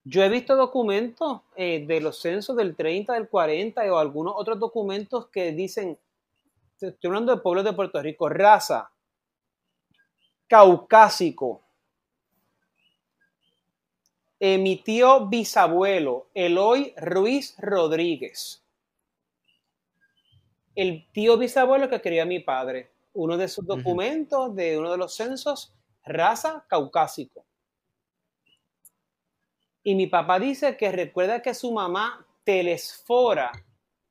yo he visto documentos eh, de los censos del 30, del 40 o algunos otros documentos que dicen, estoy hablando de pueblos de Puerto Rico, raza, caucásico, eh, mi tío bisabuelo, Eloy Ruiz Rodríguez. El tío bisabuelo que quería mi padre. Uno de sus documentos de uno de los censos, raza caucásico. Y mi papá dice que recuerda que su mamá, Telesfora,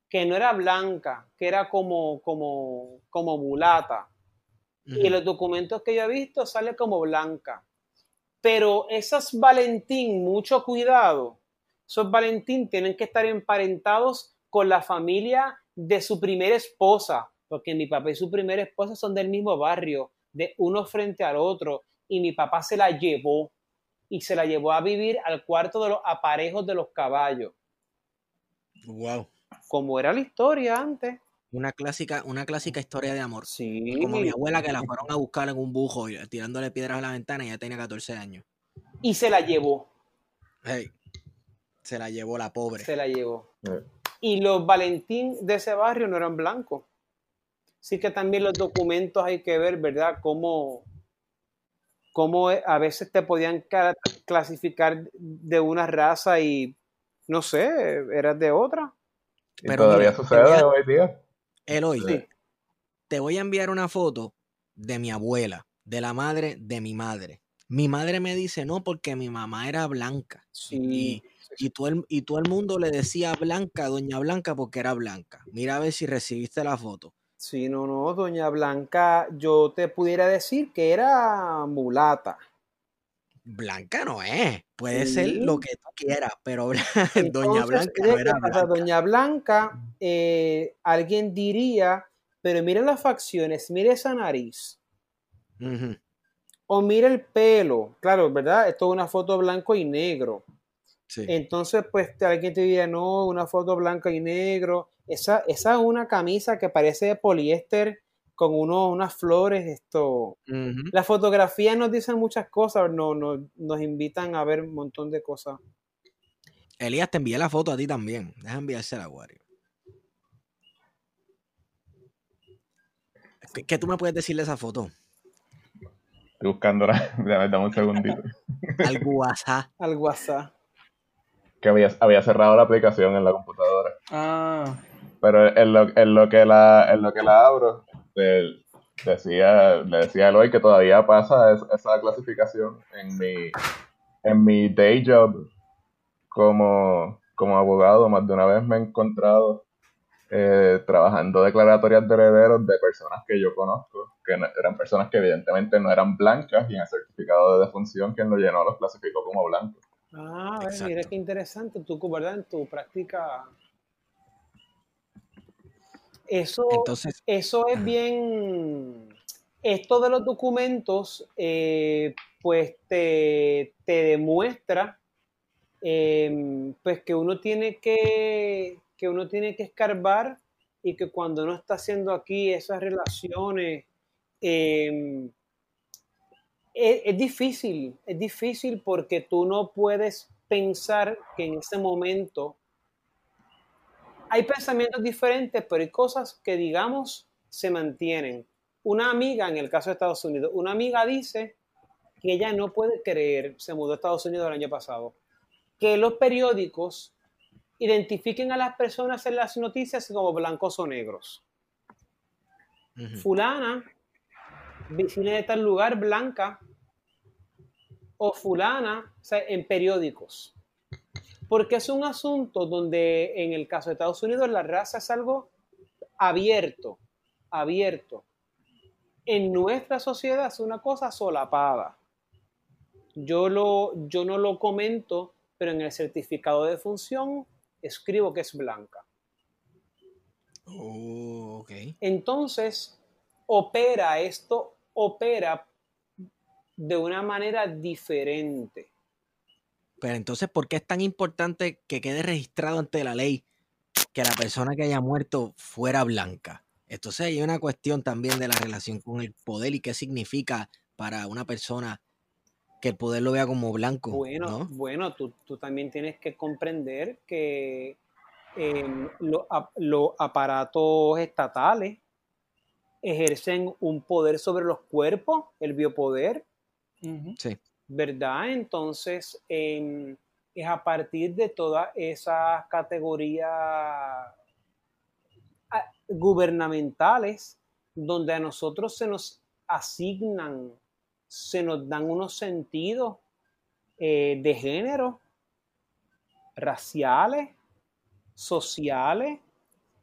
que no era blanca, que era como, como, como mulata. Y en los documentos que yo he visto sale como blanca. Pero esas Valentín, mucho cuidado. Esos Valentín tienen que estar emparentados con la familia de su primera esposa, porque mi papá y su primera esposa son del mismo barrio, de uno frente al otro, y mi papá se la llevó y se la llevó a vivir al cuarto de los aparejos de los caballos, Wow. Como era la historia antes. Una clásica, una clásica historia de amor. Sí, Como mi abuela que la fueron a buscar en un bujo y tirándole piedras a la ventana y ya tenía 14 años. y se la llevó. Hey, se la llevó la pobre. se la llevó. Eh, Y los Valentín de ese barrio no eran blancos. Así que también los documentos hay que ver, ¿verdad? Cómo, cómo a veces te podían ca- clasificar de una raza y, no sé, eras de otra. Y Pero todavía mira, sucede voy a- hoy día. Eloy, Sí. te voy a enviar una foto de mi abuela, de la madre de mi madre. Mi madre me dice, no, porque mi mamá era blanca. Sí. Y, y, todo el, y todo el mundo le decía blanca, doña Blanca, porque era blanca. Mira a ver si recibiste la foto. Sí, no, no, Doña Blanca, yo te pudiera decir que era mulata. Blanca no es. Puede ser lo que tú quieras, pero doña Blanca ¿qué no era blanca. Doña Blanca, eh, alguien diría, pero mira las facciones, mire esa nariz. O mira el pelo, claro, ¿verdad? Esto es una foto blanco y negro. Sí. Entonces, pues alguien te diría, no, una foto blanca y negro. Esa, esa es una camisa que parece de poliéster con uno, unas flores. Esto. Las fotografías nos dicen muchas cosas, no, no- nos invitan a ver un montón de cosas. Elías, te envié la foto a ti también. Deja enviársela, Wario. ¿Qué, qué tú me puedes decir de esa foto? Estoy buscándola. Dame, dame un segundito. Al WhatsApp. Al WhatsApp. Que había, había cerrado la aplicación en la computadora. Ah, Pero en lo, en lo que la, en lo que la abro, este, decía, le decía a Eloy que todavía pasa es- esa clasificación en mi, en mi day job como, como abogado. Más de una vez me he encontrado eh, trabajando declaratorias de herederos de personas que yo conozco, que no- eran personas que evidentemente no eran blancas y en el certificado de defunción quien lo llenó los clasificó como blancos. Ah, mira qué interesante. Tú, ¿verdad? En tu práctica. Eso, Entonces, eso es bien. Esto de los documentos, eh, pues te, te demuestra em, pues que uno tiene que, que uno tiene que escarbar y que cuando uno está haciendo aquí esas relaciones, em, es, es, difícil, es difícil porque tú no puedes pensar que en ese momento hay pensamientos diferentes, pero hay cosas que, digamos, se mantienen. Una amiga, en el caso de Estados Unidos, una amiga dice que ella no puede creer, se mudó a Estados Unidos el año pasado, que los periódicos identifiquen a las personas en las noticias como blancos o negros. Fulana, vecina de tal lugar, blanca, o fulana, o sea, en periódicos. Porque es un asunto donde en el caso de Estados Unidos la raza es algo abierto, abierto. En nuestra sociedad es una cosa solapada. Yo, lo, yo no lo comento, pero en el certificado de función escribo que es blanca. Oh, Entonces, opera esto, opera de una manera diferente. Pero entonces, ¿por qué es tan importante que quede registrado ante la ley que la persona que haya muerto fuera blanca? Entonces hay una cuestión también de la relación con el poder y qué significa para una persona que el poder lo vea como blanco. Bueno, bueno tú, también tienes que comprender que em, los aparatos estatales ejercen un poder sobre los cuerpos, el biopoder. Sí. ¿Verdad? Entonces, es a partir de todas esas categorías ah, gubernamentales donde a nosotros se nos asignan, se nos dan unos sentidos eh, de género, raciales, sociales,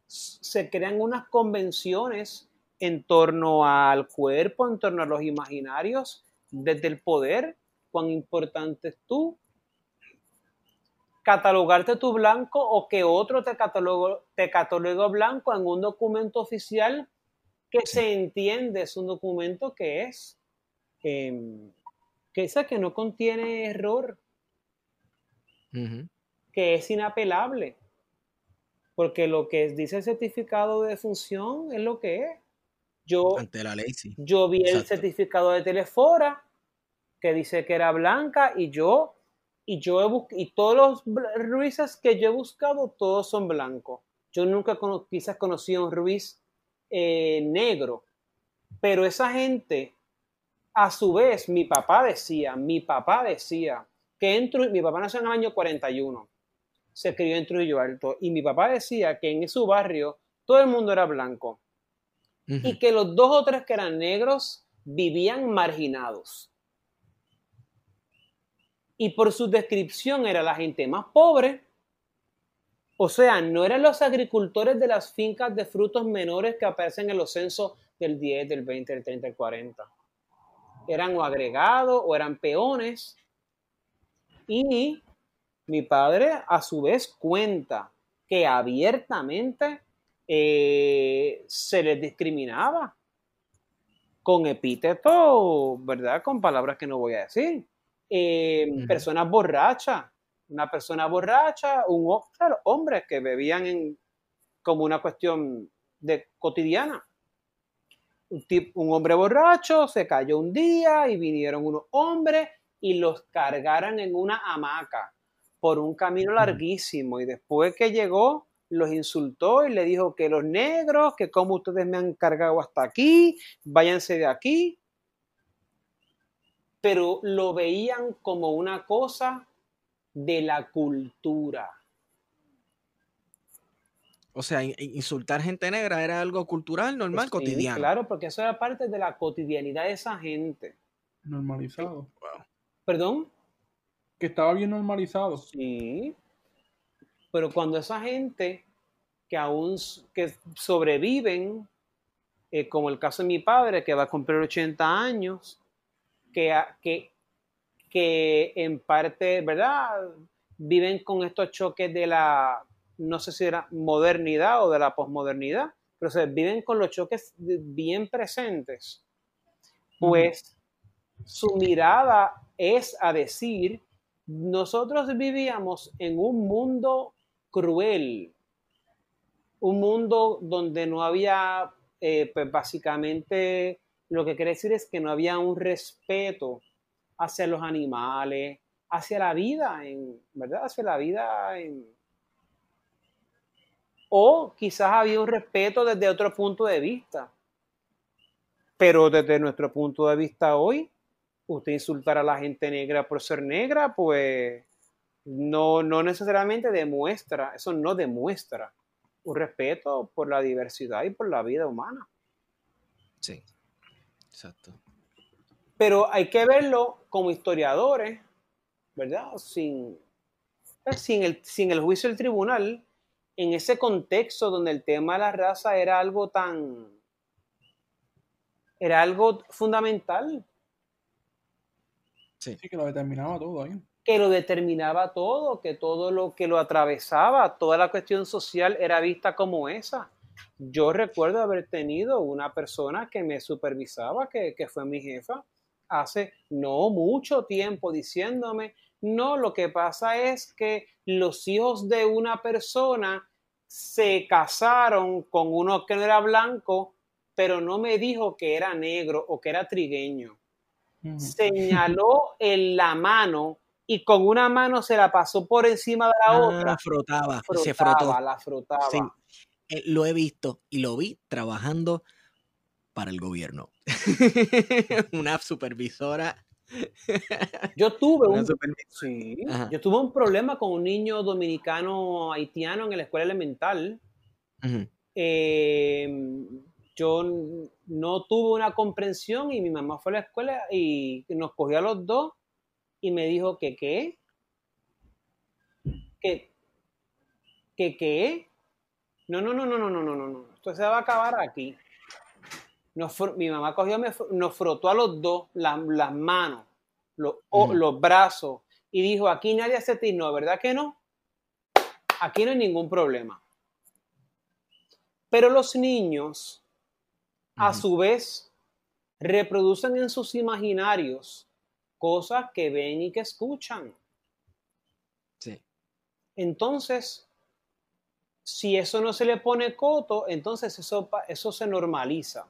se crean unas convenciones en torno al cuerpo, en torno a los imaginarios, desde el poder cuán importante es tú catalogarte tu blanco o que otro te catalogue, te blanco en un documento oficial que se entiende, es un documento que es que, esa que no contiene error, que es inapelable, porque lo que dice el certificado de función es lo que es. Yo, Ante la ley, yo vi el certificado de Telefora que dice que era blanca y yo y yo he y todos los ruices que yo he buscado todos son blancos. Yo nunca quizás conocí a un ruiz eh, negro, pero esa gente, a su vez, mi papá decía, mi papá decía que en mi papá nació en el año 41, se crió en Trujillo Alto y mi papá decía que en su barrio todo el mundo era blanco y que los dos o tres que eran negros vivían marginados y por su descripción era la gente más pobre. O sea, no eran los agricultores de las fincas de frutos menores que aparecen en los censos del 10, del 20, del 30, del 40. Eran o agregados o eran peones. Y mi padre a su vez cuenta que abiertamente eh, se les discriminaba con epítetos, ¿verdad? Con palabras que no voy a decir. Eh, personas borrachas, una persona borracha, un hombres que bebían en, como una cuestión de cotidiana. Un, un hombre borracho se cayó un día y vinieron unos hombres y los cargaron en una hamaca por un camino larguísimo. Y después que llegó los insultó y le dijo que los negros, que como ustedes me han cargado hasta aquí, váyanse de aquí pero lo veían como una cosa de la cultura. O sea, insultar gente negra era algo cultural, normal, cotidiano. Claro, porque eso era parte de la cotidianidad de esa gente. Normalizado. ¿Perdón? Que estaba bien normalizado. Sí. Pero cuando esa gente que aún que sobreviven, eh, como el caso de mi padre, que va a cumplir 80 años, que, que, en parte, ¿verdad? Viven con estos choques de la, no sé si era modernidad o de la posmodernidad, pero se viven con los choques bien presentes. Pues su mirada es a decir nosotros vivíamos en un mundo cruel, un mundo donde no había, eh, pues básicamente, lo que quiere decir es que no había un respeto hacia los animales, hacia la vida, en, ¿verdad? Hacia la vida en... O quizás había un respeto desde otro punto de vista. Pero desde nuestro punto de vista hoy, usted insultar a la gente negra por ser negra, pues no, no necesariamente demuestra, eso no demuestra un respeto por la diversidad y por la vida humana. Sí, exacto. Pero hay que verlo como historiadores, ¿verdad? Sin, pues, sin, el, sin el juicio del tribunal, en ese contexto donde el tema de la raza era algo tan... era algo fundamental Sí. que lo determinaba todo ahí. Que lo determinaba todo, que todo lo que lo atravesaba, toda la cuestión social era vista como esa. Yo recuerdo haber tenido una persona que me supervisaba, que, que fue mi jefa, hace no mucho tiempo diciéndome, no, lo que pasa es que los hijos de una persona se casaron con uno que no era blanco, pero no me dijo que era negro o que era trigueño señaló en la mano y con una mano se la pasó por encima de la ah, otra. Frotaba, se frotó. La frotaba. Eh, lo he visto y lo vi trabajando para el gobierno. una supervisora. Yo tuve un, yo tuve un problema con un niño dominicano haitiano en la escuela elemental. Yo no tuve una comprensión y mi mamá fue a la escuela y nos cogió a los dos y me dijo que qué, que qué, no, no, no, no, no, no, no, no. Esto se va a acabar aquí. Nos, mi mamá cogió, me, nos frotó a los dos la, las manos, los, mm. los brazos, y dijo, aquí nadie hace tizno, ¿verdad que no? Aquí no hay ningún problema. Pero los niños, mm. a su vez, reproducen en sus imaginarios cosas que ven y que escuchan. Sí. Entonces, si eso no se le pone coto, entonces eso, eso se normaliza.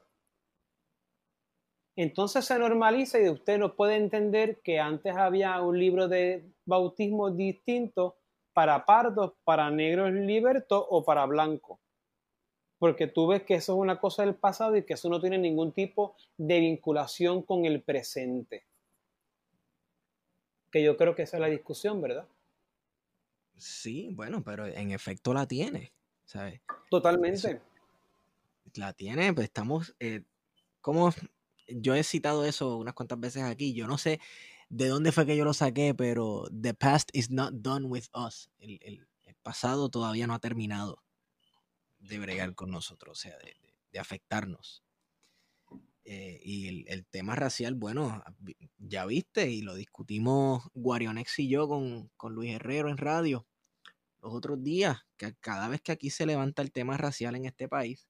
Entonces se normaliza y usted no puede entender que antes había un libro de bautismo distinto para pardos, para negros libertos o para blancos porque tú ves que eso es una cosa del pasado y que eso no tiene ningún tipo de vinculación con el presente. Que yo creo que esa es la discusión, ¿verdad? Sí, bueno, pero en efecto la tiene, ¿sabes? Totalmente. la tiene, pues estamos, eh, como yo he citado eso unas cuantas veces aquí, yo no sé de dónde fue que yo lo saqué, pero the past is not done with us. el pasado todavía no ha terminado de bregar con nosotros, o sea, de, afectarnos. Eh, y el, tema racial, bueno, ya viste, y lo discutimos Guarionex y yo con, Luis Herrero en radio los otros días, que cada vez que aquí se levanta el tema racial en este país,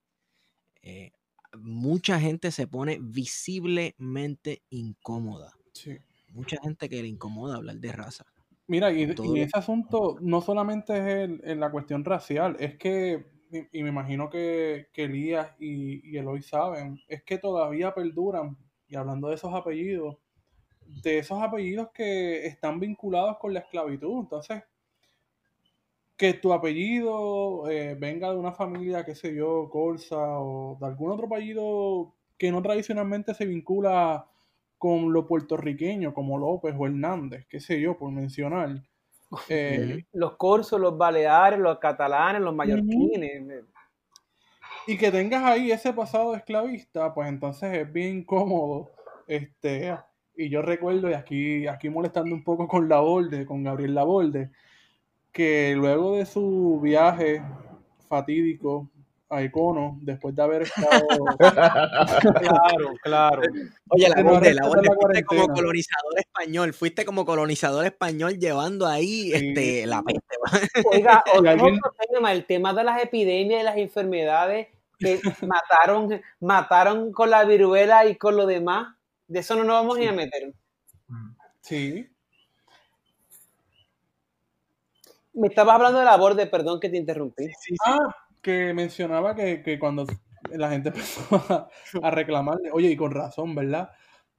eh, mucha gente se pone visiblemente incómoda. Mucha gente que le incomoda hablar de raza. Mira, y, ese asunto no solamente es en la cuestión racial, es que y, me imagino que, Elías y, y, Eloy saben, es que todavía perduran, y hablando de esos apellidos, de esos apellidos que están vinculados con la esclavitud. Entonces, que tu apellido eh, venga de una familia, qué sé yo, Corsa, o de algún otro apellido que no tradicionalmente se vincula con lo puertorriqueño, como López o Hernández, qué sé yo, por mencionar eh, los corsos, los baleares, los catalanes, los mallorquines. Y que tengas ahí ese pasado esclavista, pues entonces es bien cómodo. Este, y yo recuerdo, y aquí, aquí molestando un poco con Laborde, con Gabriel Laborde, que luego de su viaje fatídico a Icono después de haber estado. claro, claro. Oye, la bonde, la fuiste como colonizador español, fuiste como colonizador español llevando ahí este, la peste. Oiga, el tema de las epidemias y las enfermedades que mataron, mataron con la viruela y con lo demás, de eso no nos vamos ni a meter. Sí. Me estabas hablando de la borde, perdón que te interrumpí. Ah, que mencionaba que, que cuando la gente empezó a, a, reclamarle, oye, y con razón, ¿verdad?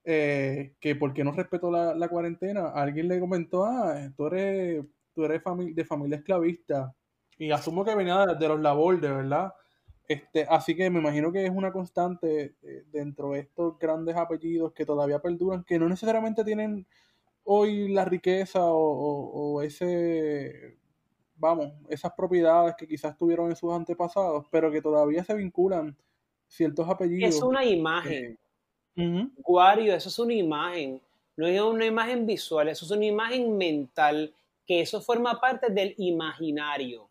Eh, que por qué no respetó la, la, cuarentena, alguien le comentó, ah, tú eres, tú eres de familia esclavista, y asumo que venía de, de los Laborde, ¿verdad? Este, así que me imagino que es una constante eh, dentro de estos grandes apellidos que todavía perduran, que no necesariamente tienen hoy la riqueza o, o, ese, vamos, esas propiedades que quizás tuvieron en sus antepasados, pero que todavía se vinculan ciertos apellidos. Es una imagen. Uh -huh. Guario, eso es una imagen. No es una imagen visual, eso es una imagen mental, que eso forma parte del imaginario.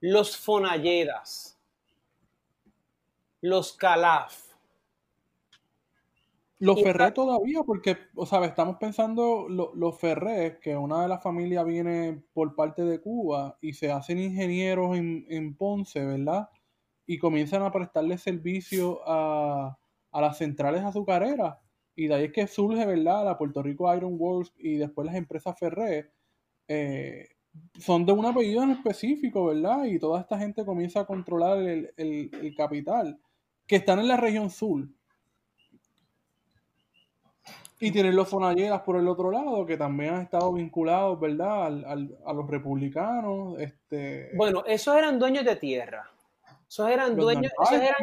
Los Fonalleras, los Calaf. Los Ferré todavía, porque, o sea, estamos pensando lo, los Ferré, que una de las familias viene por parte de Cuba y se hacen ingenieros en, en Ponce, ¿verdad? Y comienzan a prestarle servicio a, a, las centrales azucareras. Y de ahí es que surge, ¿verdad? La Puerto Rico Iron Works y después las empresas Ferré. Eh, son de un apellido en específico, ¿verdad? Y toda esta gente comienza a controlar el, el, el capital, que están en la región sur. Y tienen los Fonalleras por el otro lado, que también han estado vinculados, ¿verdad? Al, al, a los republicanos. Este... Bueno, esos eran dueños de tierra. Esos eran los dueños, esos eran,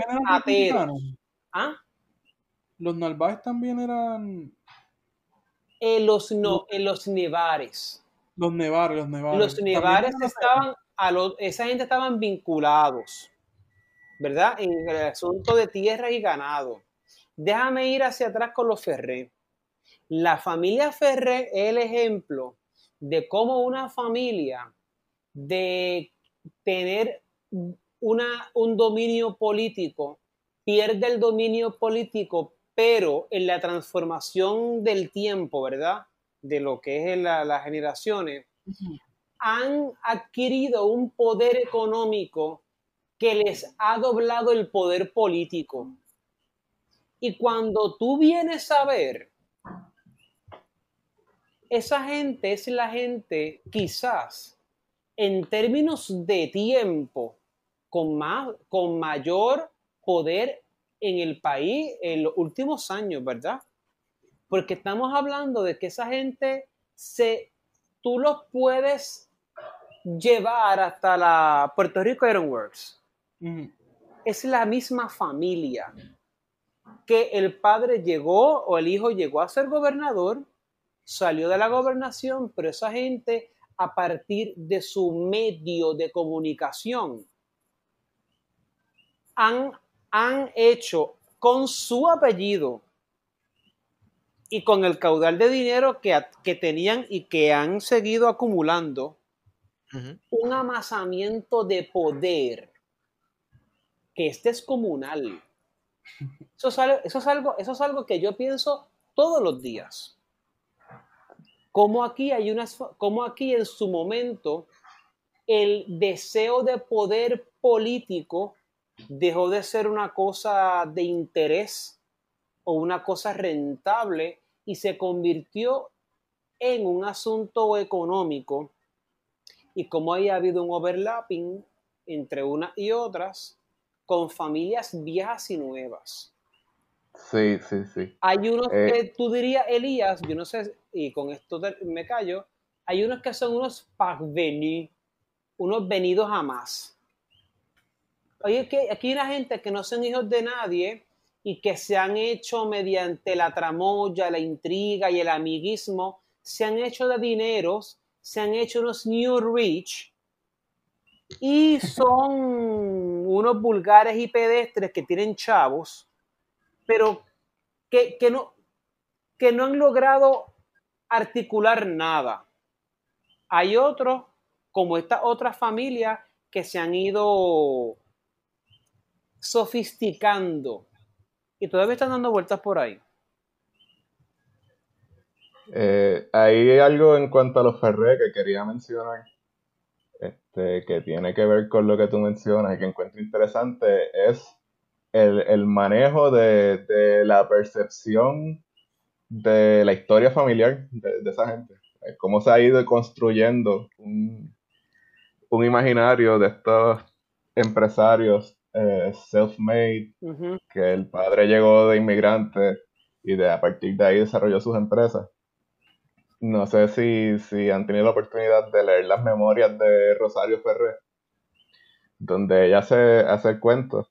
eran. ¿Ah? Los Narváez también eran. Eh, los, no, eh, los Nevares. Los Nevares, los Nevares. Los Nevares estaban, a los, esa gente estaban vinculados, ¿verdad? En el asunto de tierra y ganado. Déjame ir hacia atrás con los Ferré. La familia Ferré es el ejemplo de cómo una familia de tener una, un dominio político pierde el dominio político, pero en la transformación del tiempo, ¿verdad? De lo que es la, las generaciones, uh -huh. han adquirido un poder económico que les ha doblado el poder político. Y cuando tú vienes a ver esa gente es la gente quizás en términos de tiempo con, más, con mayor poder en el país en los últimos años, ¿verdad? Porque estamos hablando de que esa gente se, tú los puedes llevar hasta la Puerto Rico Iron Works. Mm. Es la misma familia que el padre llegó o el hijo llegó a ser gobernador salió de la gobernación, pero esa gente a partir de su medio de comunicación han, han hecho con su apellido y con el caudal de dinero que, que tenían y que han seguido acumulando uh -huh. un amasamiento de poder que es descomunal. Eso es, algo, eso, es algo, eso es algo que yo pienso todos los días como aquí hay unas, aquí en su momento el deseo de poder político dejó de ser una cosa de interés o una cosa rentable y se convirtió en un asunto económico y como ahí ha habido un overlapping entre unas y otras con familias viejas y nuevas. Sí, sí, sí. Hay unos eh, que tú dirías, Elías, yo no sé, y con esto me callo, hay unos que son unos parvenus, unos venidos a más. Oye, que aquí hay una gente que no son hijos de nadie y que se han hecho mediante la tramoya, la intriga y el amiguismo, se han hecho de dineros, se han hecho unos new rich y son unos vulgares y pedestres que tienen chavos pero que, que, no, que no han logrado articular nada. Hay otros, como esta otra familia, que se han ido sofisticando y todavía están dando vueltas por ahí. Eh, hay algo en cuanto a los Ferré que quería mencionar, este, que tiene que ver con lo que tú mencionas y que encuentro interesante, es el, el manejo de, de, la percepción de la historia familiar de, de, esa gente. cómo se ha ido construyendo un, un imaginario de estos empresarios eh, self-made, que el padre llegó de inmigrante y de, a partir de ahí desarrolló sus empresas. No sé si, si han tenido la oportunidad de leer las memorias de Rosario Ferrer, donde ella hace, hace el cuento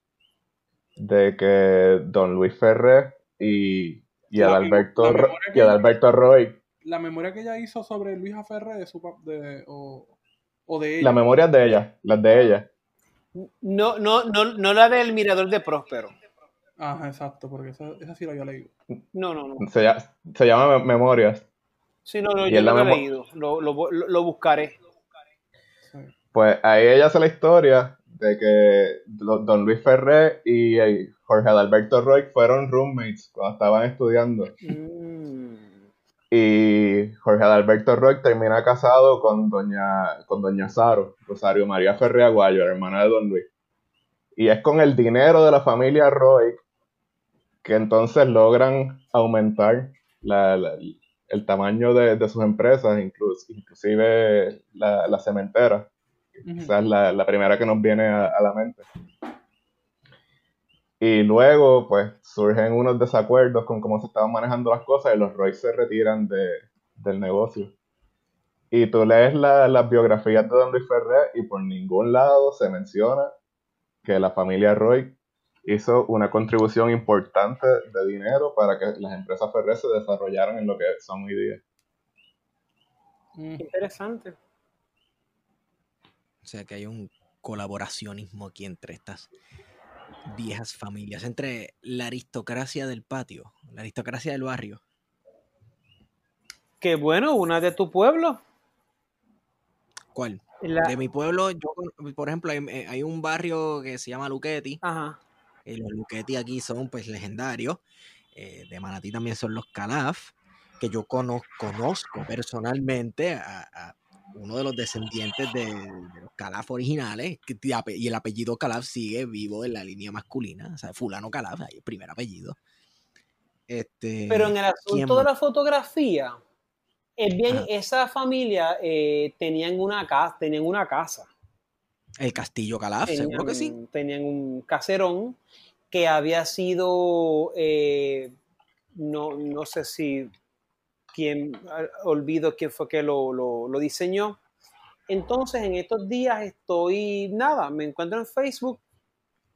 de que don Luis Ferrer y, y Adalberto, y Adalberto Roy. La memoria que ella hizo sobre Luisa Ferrer de su, de, o, o de ella. Las memorias de ella, las de ella. No, no, no, no la del mirador de Próspero. Ajá, exacto, porque esa, esa sí la había leído. No, no, no. Se, se llama Memorias. Sí, no, no, yo no lo he leído. Lo, lo, lo, buscaré. Pues ahí ella hace la historia de que Don Luis Ferré y Jorge Adalberto Roy fueron roommates cuando estaban estudiando. Mm. Y Jorge Adalberto Roy termina casado con doña, con doña Saro, Rosario María Ferré Aguayo, hermana de Don Luis. Y es con el dinero de la familia Roy que entonces logran aumentar el tamaño de, sus empresas, inclusive la, cementera. Esa es la, primera que nos viene a, a la mente. Y luego, pues, surgen unos desacuerdos con cómo se estaban manejando las cosas y los Roy se retiran de, del negocio. Y tú lees las biografías de Don Luis Ferrer y por ningún lado se menciona que la familia Roy hizo una contribución importante de dinero para que las empresas Ferrer se desarrollaran en lo que son hoy día. Mm. Interesante. O sea que hay un colaboracionismo aquí entre estas viejas familias, entre la aristocracia del patio, la aristocracia del barrio. Qué bueno, una de tu pueblo. ¿Cuál? De mi pueblo, yo, por ejemplo, eh, hay, un barrio que se llama Luquetti. Ajá. Y los Luquetti aquí son pues legendarios. Eh, de Manatí también son los Calaf, que yo conozco, personalmente a, uno de los descendientes de, los Calaf originales, y el apellido Calaf sigue vivo en la línea masculina, o sea, fulano Calaf, el primer apellido. Este, Pero en el asunto de la fotografía, es bien, esa familia eh, tenían, una casa, tenían una casa. El castillo Calaf, seguro que sí. Tenían un caserón que había sido, eh, no, no sé si quien, olvido quién fue que lo, lo, diseñó. Entonces, en estos días estoy, nada, me encuentro en Facebook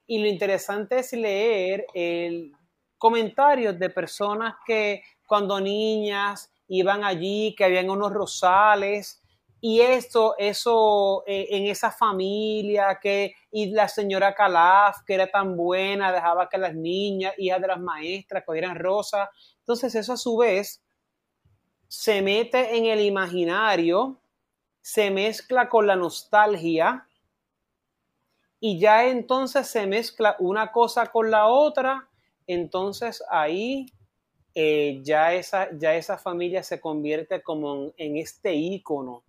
y lo interesante es leer el comentarios de personas que cuando niñas iban allí, que habían unos rosales y esto, eso eh, en esa familia, que y la señora Calaf, que era tan buena, dejaba que las niñas, hijas de las maestras, cogieran rosas. Entonces eso a su vez se mete en el imaginario, se mezcla con la nostalgia y ya entonces se mezcla una cosa con la otra, entonces ahí eh, ya, esa, ya esa familia se convierte como en, este ícono.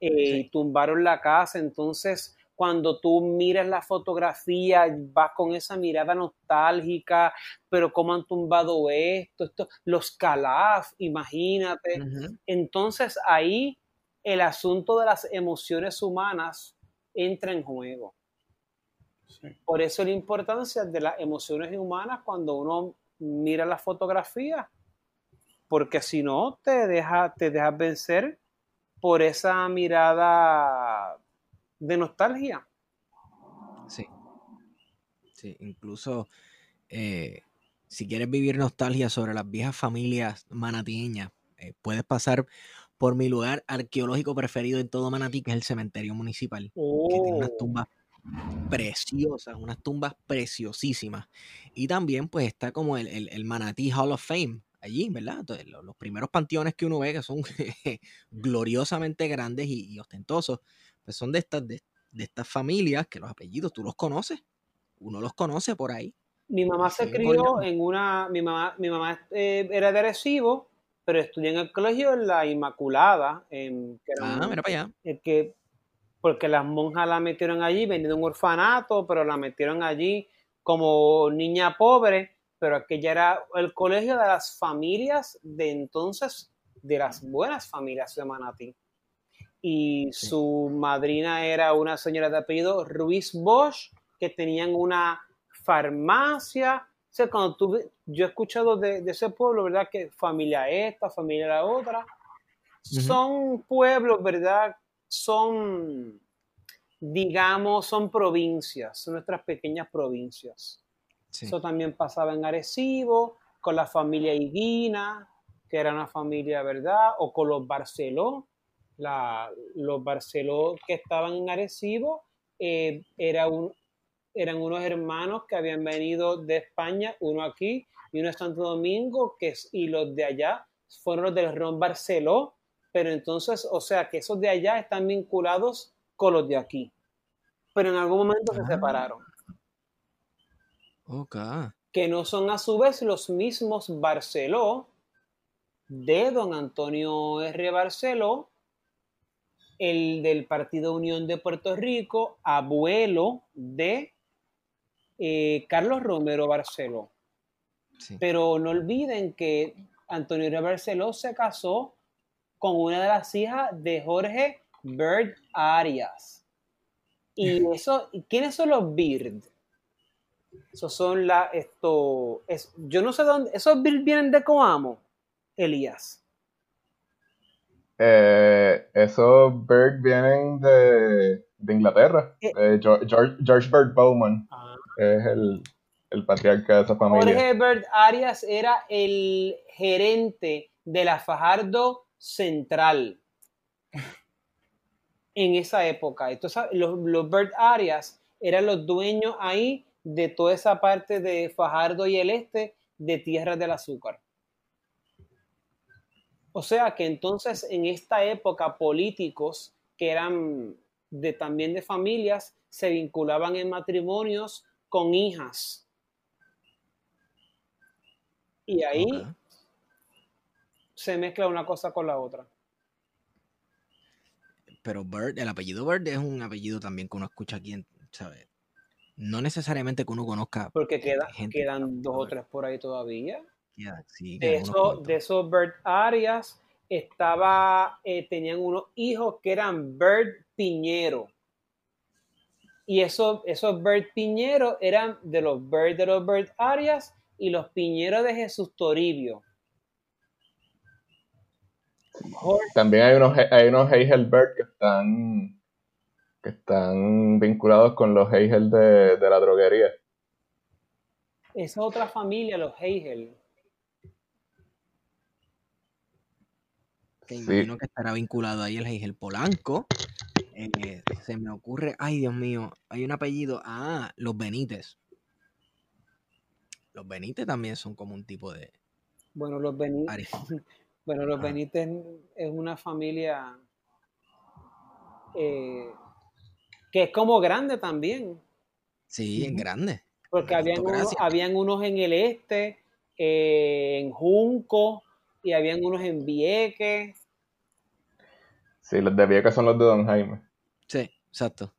Eh, tumbaron la casa, entonces cuando tú miras la fotografía, vas con esa mirada nostálgica, pero cómo han tumbado esto, esto los calaf, imagínate. Entonces ahí el asunto de las emociones humanas entra en juego. Por eso la importancia de las emociones humanas cuando uno mira la fotografía, porque si no te deja, te dejas vencer por esa mirada de nostalgia. Sí. Sí, incluso eh, si quieres vivir nostalgia sobre las viejas familias manatieñas, eh, puedes pasar por mi lugar arqueológico preferido en todo Manatí, que es el cementerio municipal, que tiene unas oh. tumbas preciosas, unas tumbas preciosísimas. Y también pues está como el, el, Manatí Hall of Fame allí, ¿verdad? Entonces, los, primeros panteones que uno ve que son gloriosamente grandes y ostentosos, pues son de estas, de, estas familias que los apellidos tú los conoces, uno los conoce por ahí. Mi mamá se crió en una, mi mamá, mi mamá eh, era de Recibo, pero estudió en el colegio en la Inmaculada, en, ah, mira para allá. que, porque las monjas la metieron allí, vendiendo un orfanato, pero la metieron allí como niña pobre, pero aquella era el colegio de las familias de entonces de las buenas familias de Manatí. Y su madrina era una señora de apellido Ruiz Bosch, que tenían una farmacia. O sea, cuando tú, yo he escuchado de, ese pueblo, ¿verdad? Que familia esta, familia la otra. Son pueblos, ¿verdad? Son, digamos, son provincias, son nuestras pequeñas provincias. Eso también pasaba en Arecibo, con la familia Higuina, que era una familia, ¿verdad? O con los Barceló, los Barceló que estaban en Arecibo, eh, era un, eran unos hermanos que habían venido de España, uno aquí y uno de Santo Domingo, que y los de allá fueron los del Ron Barceló, pero entonces, o sea, que esos de allá están vinculados con los de aquí, pero en algún momento se ah. separaron. Ok. Que no son a su vez los mismos Barceló de don Antonio R. Barceló, el del Partido Unión de Puerto Rico, abuelo de eh, Carlos Romero Barceló. Pero no olviden que Antonio. Barceló se casó con una de las hijas de Jorge Bird Arias. Y eso, ¿quiénes son los Bird? Esos son la, esto, es, yo no sé dónde, esos Bird vienen de Coamo, Elías. Eh, esos Bird vienen de, Inglaterra, eh, George, George, Bird Bowman. Ah es el, el patriarca de esa familia. Jorge Bert Arias era el gerente de la Fajardo Central en esa época. Entonces, los, los Bert Arias eran los dueños ahí de toda esa parte de Fajardo y el este de Tierra del Azúcar. O sea que entonces en esta época políticos que eran de, también de familias se vinculaban en matrimonios con hijas. Y ahí se mezcla una cosa con la otra. Pero Bird, el apellido Bird es un apellido también que uno escucha aquí, ¿sabes? No necesariamente que uno conozca. Porque queda, quedan dos o tres por ahí todavía. De, eso, de esos Bird Arias estaba, eh, tenían unos hijos que eran Bird Piñero. Y esos, esos Bird Piñeros eran de los Bird de los Bird Arias y los Piñeros de Jesús Toribio. También hay unos, hay unos Bird que están, que están vinculados con los Heigel de, la droguería. Esa otra familia, los Heigel. Que imagino que estará vinculado ahí el Heigel Polanco. Eh, se me ocurre, ay Dios mío, hay un apellido, ah, los Benítez. Los Benítez también son como un tipo de... Bueno, los Benítez, bueno, los Benítez es una familia eh, que es como grande también. Sí, es grande. Porque habían unos, habían unos, en el este, eh, en Junco, y habían unos en Vieques. Sí, los de Vieques son los de Don Jaime. Sí, exacto.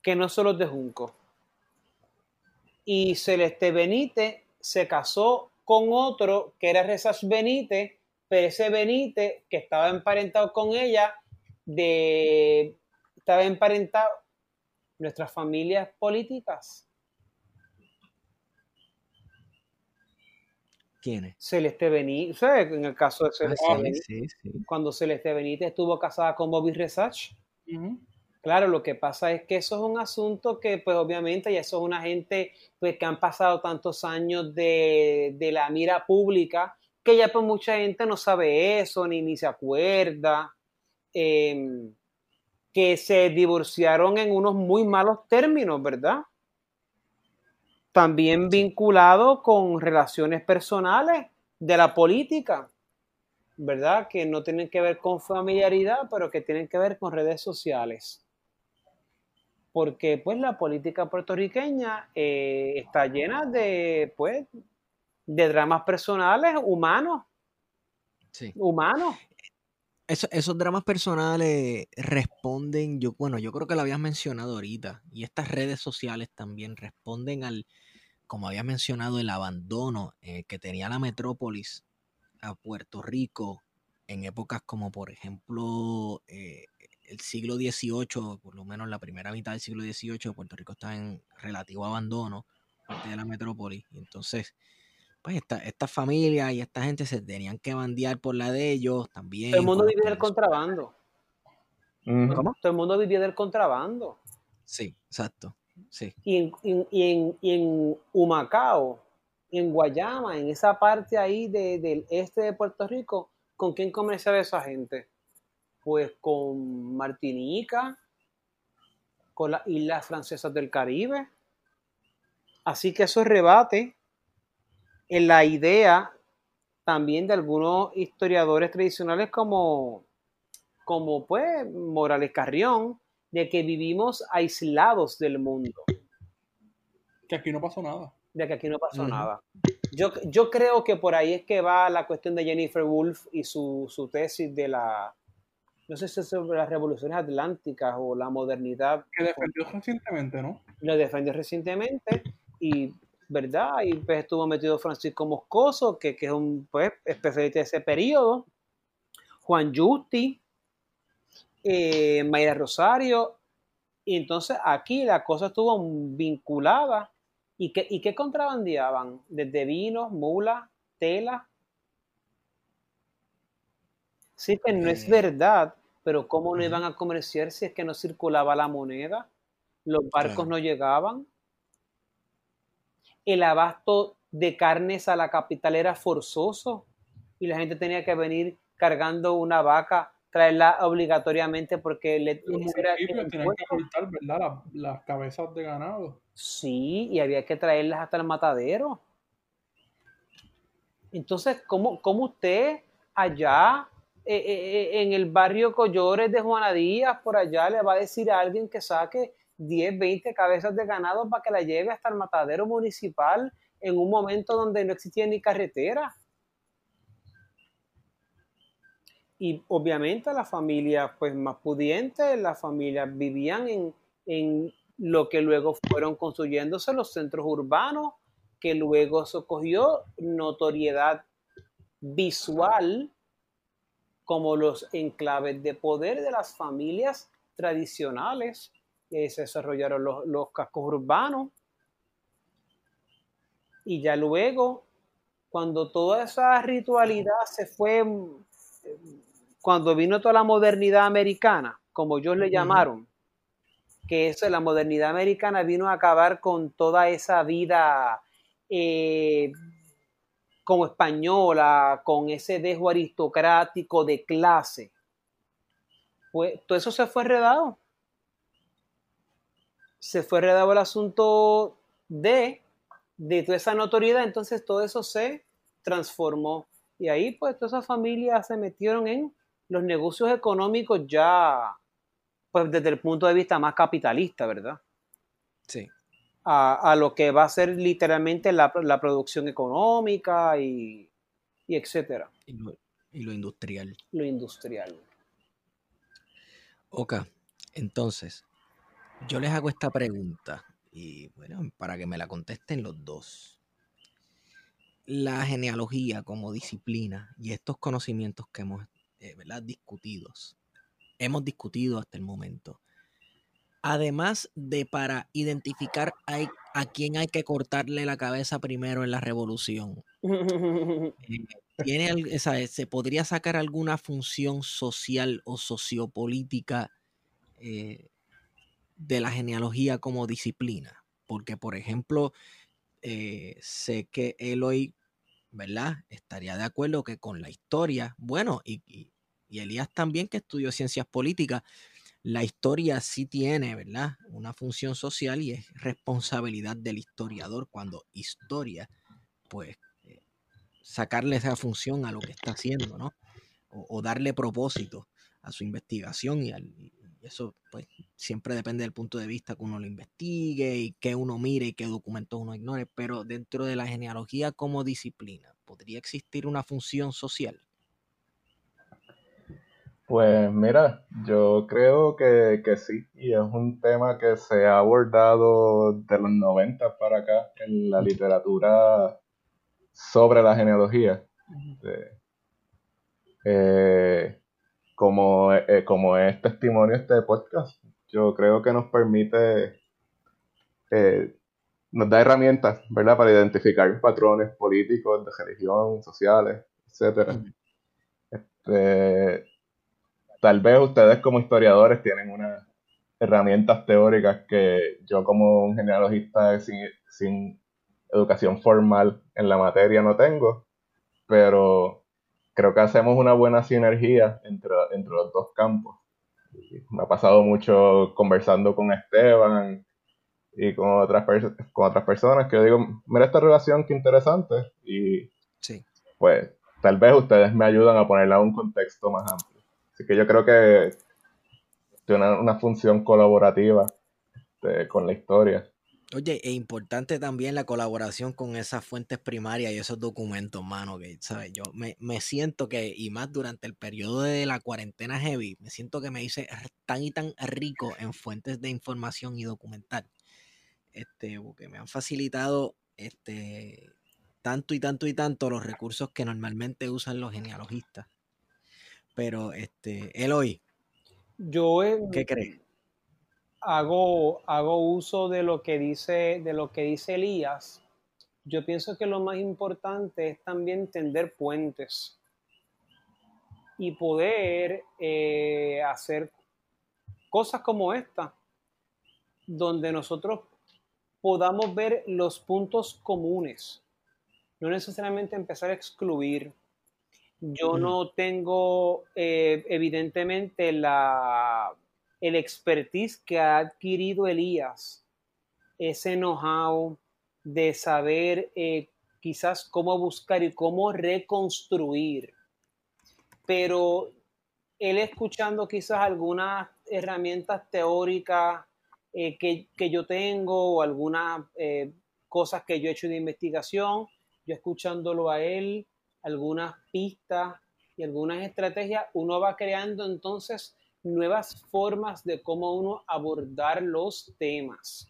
Que no son los de Junco. Y Celeste Benítez se casó con otro que era Resach Benítez, pero ese Benítez que estaba emparentado con ella, de, estaba emparentado nuestras familias políticas. ¿Quiénes? Celeste Benítez, en el caso de Celeste ah, Benítez, cuando Celeste Benítez estuvo casada con Bobby Resach, Claro, lo que pasa es que eso es un asunto que, pues obviamente, y eso es una gente pues, que han pasado tantos años de, la mira pública, que ya pues mucha gente no sabe eso, ni, ni se acuerda, em, que se divorciaron en unos muy malos términos, ¿verdad? También vinculado con relaciones personales de la política. ¿verdad? Que no tienen que ver con familiaridad, pero que tienen que ver con redes sociales. Porque pues la política puertorriqueña eh, está llena de, pues, de dramas personales humanos. Sí. Humanos. Esos dramas personales responden, yo, bueno, yo creo que lo habías mencionado ahorita, y estas redes sociales también responden al, como había mencionado, el abandono eh, que tenía la metrópolis a Puerto Rico en épocas como por ejemplo eh, el siglo XVIII, por lo menos la primera mitad del siglo XVIII, Puerto Rico está en relativo abandono, parte de la metrópoli. Y entonces, pues esta, esta familia y esta gente se tenían que bandear por la de ellos también. Todo el mundo vivía del contrabando. ¿Cómo? Todo el mundo vivía del contrabando. Sí, exacto. Sí. Y en, y en- y en Humacao, en Guayama, en esa parte ahí de- del este de Puerto Rico, ¿con quién comerciaba esa gente? Pues con Martinica, con las islas francesas del Caribe. Así que eso rebate en la idea también de algunos historiadores tradicionales como, como pues Morales Carrión, de que vivimos aislados del mundo, Que aquí no pasó nada. de que aquí no pasó nada. Yo, yo creo que por ahí es que va la cuestión de Jennifer Woolf y su, su tesis de la, no sé si es sobre las revoluciones atlánticas o la modernidad, Que defendió recientemente, ¿no? lo defendió recientemente y, ¿verdad? Y pues estuvo metido Francisco Moscoso, que, que es un pues, especialista de ese periodo, Juan Justi, eh, Mayra Rosario, y entonces aquí la cosa estuvo vinculada. ¿Y qué, y qué contrabandeaban? Desde vinos, mulas, tela. Sí que no es Eh. verdad, pero ¿cómo no iban a comerciar si es que no circulaba la moneda? Los barcos Claro. no llegaban. El abasto de carnes a la capital era forzoso y la gente tenía que venir cargando una vaca, traerla obligatoriamente porque le Los municipios tenían que cortar, ¿verdad? Las, las cabezas de ganado. Sí, y había que traerlas hasta el matadero. Entonces, ¿cómo, cómo usted allá eh, eh, eh, en el barrio Collores de Juana Díaz, por allá, le va a decir a alguien que saque 10, 20 cabezas de ganado para que la lleve hasta el matadero municipal en un momento donde no existía ni carretera? Y obviamente las familias pues, más pudientes, las familias vivían en, en lo que luego fueron construyéndose los centros urbanos, que luego se cogió notoriedad visual como los enclaves de poder de las familias tradicionales. Ahí se desarrollaron los, los cascos urbanos. Y ya luego, cuando toda esa ritualidad se fue, eh, cuando vino toda la modernidad americana, como ellos le llamaron, que eso, la modernidad americana vino a acabar con toda esa vida eh, como española, con ese dejo aristocrático de clase. Pues todo eso se fue enredado. Se fue enredado el asunto de, de toda esa notoriedad, entonces todo eso se transformó. Y ahí pues todas esas familias se metieron en los negocios económicos ya, pues desde el punto de vista más capitalista, ¿verdad? Sí. a, a lo que va a ser literalmente la, la producción económica y, y etcétera, Y lo, y lo industrial. lo industrial. Ok, entonces, yo les hago esta pregunta y bueno, para que me la contesten los dos. La genealogía como disciplina y estos conocimientos que hemos eh, ¿verdad? discutidos, hemos discutido hasta el momento, además de para identificar a quién hay que cortarle la cabeza primero en la revolución, eh, ¿tiene, al- esa- ¿se podría sacar alguna función social o sociopolítica eh, de la genealogía como disciplina? Porque, por ejemplo, eh, sé que Eloy, ¿verdad? Estaría de acuerdo que con la historia, bueno, y, y- Elías también que estudió ciencias políticas, la historia sí tiene, ¿verdad? Una función social y es responsabilidad del historiador cuando historia, pues, eh, sacarle esa función a lo que está haciendo, ¿no? O, o darle propósito a su investigación y, al- y eso, pues, siempre depende del punto de vista que uno lo investigue y que uno mire y qué documentos uno ignore, pero dentro de la genealogía como disciplina, ¿podría existir una función social? Pues mira, yo creo que, que sí, y es un tema que se ha abordado de los 90 para acá en la literatura sobre la genealogía. Eh, eh, como, eh, como es testimonio este podcast, yo creo que nos permite, eh, nos da herramientas, ¿verdad?, para identificar patrones políticos, de religión, sociales, etcétera. Este, tal vez ustedes como historiadores tienen unas herramientas teóricas que yo como un genealogista sin, sin educación formal en la materia no tengo, pero creo que hacemos una buena sinergia entre, entre los dos campos. Me ha pasado mucho conversando con Esteban y con otras, con otras personas que yo digo, mira esta relación, qué interesante. Y Sí. pues tal vez ustedes me ayudan a ponerla en un contexto más amplio. Así que yo creo que tiene una, una función colaborativa este, con la historia. Oye, e importante también la colaboración con esas fuentes primarias y esos documentos, mano, que, ¿sabes? Yo me, me siento que, y más durante el periodo de la cuarentena heavy, me siento que me hice tan y tan rico en fuentes de información y documental. Este, porque me han facilitado este, tanto y tanto y tanto los recursos que normalmente usan los genealogistas. Pero, este, Eloy, Yo ¿qué crees? Hago, hago uso de lo que dice, de lo que dice Elías. Yo pienso que lo más importante es también tender puentes y poder eh, hacer cosas como esta, donde nosotros podamos ver los puntos comunes, no necesariamente empezar a excluir. Yo no tengo eh, evidentemente la, el expertise que ha adquirido Elías, ese know-how de saber eh, quizás cómo buscar y cómo reconstruir. Pero él escuchando quizás algunas herramientas teóricas eh, que, que yo tengo o algunas eh, cosas que yo he hecho de investigación, yo escuchándolo a él, algunas pistas y algunas estrategias, uno va creando entonces nuevas formas de cómo uno abordar los temas.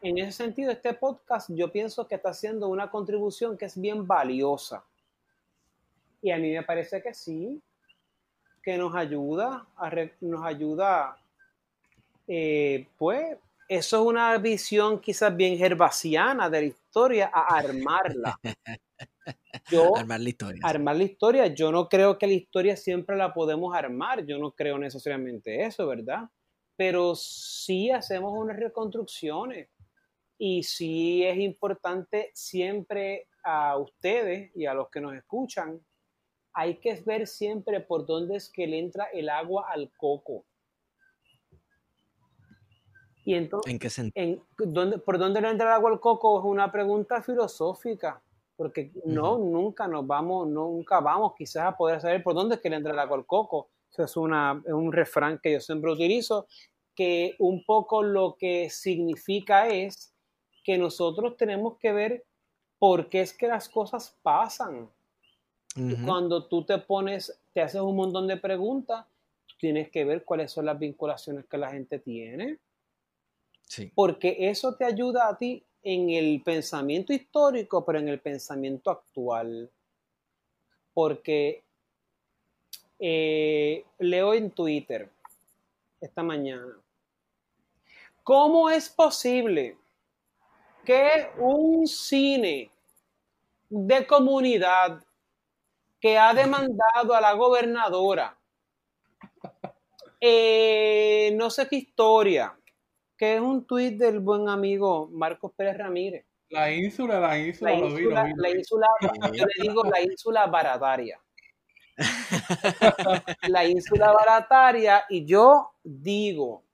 En ese sentido, este podcast yo pienso que está haciendo una contribución que es bien valiosa. Y a mí me parece que sí, que nos ayuda, a nos ayuda, eh, pues, eso es una visión quizás bien gervasiana de la historia, a armarla. Yo, Armar la historia. armar la historia. Yo no creo que la historia siempre la podemos armar. Yo no creo necesariamente eso, ¿verdad? Pero sí hacemos unas reconstrucciones. Y sí es importante siempre a ustedes y a los que nos escuchan, hay que ver siempre por dónde es que le entra el agua al coco. Y entonces, ¿En qué sentido? en dónde, por dónde le entra el agua al coco es una pregunta filosófica, porque no, nunca nos vamos, nunca vamos quizás a poder saber por dónde es que le entra el agua al coco. Eso es, una, es un refrán que yo siempre utilizo, que un poco lo que significa es que nosotros tenemos que ver por qué es que las cosas pasan. Y Ujú. Cuando tú te pones, te haces un montón de preguntas, tienes que ver cuáles son las vinculaciones que la gente tiene Sí. porque eso te ayuda a ti en el pensamiento histórico, pero en el pensamiento actual. Porque eh, leo en Twitter esta mañana, ¿cómo es posible que un cine de comunidad que ha demandado a la gobernadora, eh, no sé qué historia, que es un tuit del buen amigo Marcos Pérez Ramírez. La ínsula, la ínsula, La lo vi, lo ínsula, vi, la ínsula, yo le digo la ínsula barataria. La ínsula barataria, y yo digo,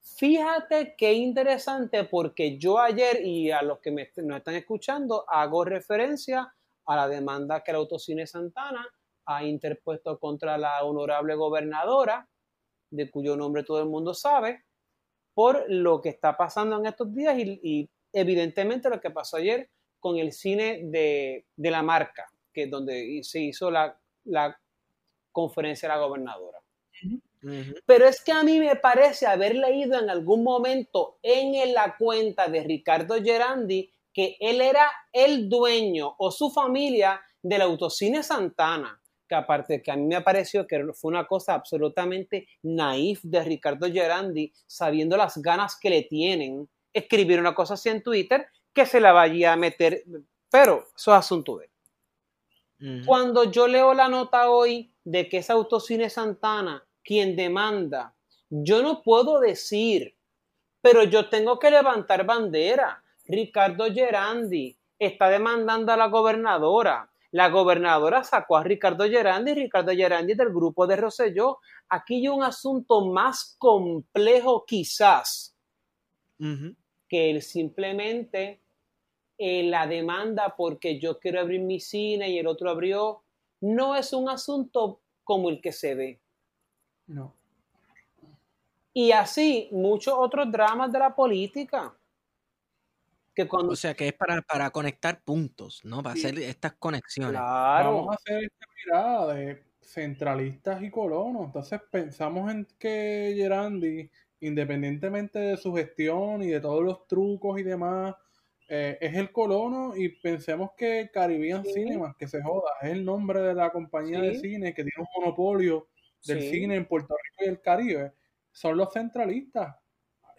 fíjate qué interesante, porque yo ayer, y a los que me, nos están escuchando, hago referencia a la demanda que el Autocine Santana ha interpuesto contra la honorable gobernadora, de cuyo nombre todo el mundo sabe, por lo que está pasando en estos días y, y evidentemente lo que pasó ayer con el cine de, de la marca, que es donde se hizo la, la conferencia de la gobernadora. Pero es que a mí me parece haber leído en algún momento en la cuenta de Ricardo Gerandi que él era el dueño o su familia del Autocine Santana. Que aparte que a mí me pareció que fue una cosa absolutamente naif de Ricardo Gerandi, sabiendo las ganas que le tienen, escribir una cosa así en Twitter, que se la vaya a meter, pero eso es asunto de él. Cuando yo leo la nota hoy de que es Autocine Santana quien demanda, yo no puedo decir, pero yo tengo que levantar bandera. Ricardo Gerandi está demandando a la gobernadora. La gobernadora sacó a Ricardo Gerandi, Ricardo Gerandi del grupo de Roselló. Aquí hay un asunto más complejo quizás que el simplemente eh, la demanda porque yo quiero abrir mi cine y el otro abrió. No es un asunto como el que se ve. No. Y así muchos otros dramas de la política. O sea, que es para, para conectar puntos, ¿no? Para hacer estas conexiones. Claro. Vamos a hacer esta mirada de centralistas y colonos. Entonces pensamos en que Gerandi, independientemente de su gestión y de todos los trucos y demás, eh, es el colono y pensemos que Caribbean Cinemas, que se joda, es el nombre de la compañía de cine que tiene un monopolio del cine en Puerto Rico y el Caribe, son los centralistas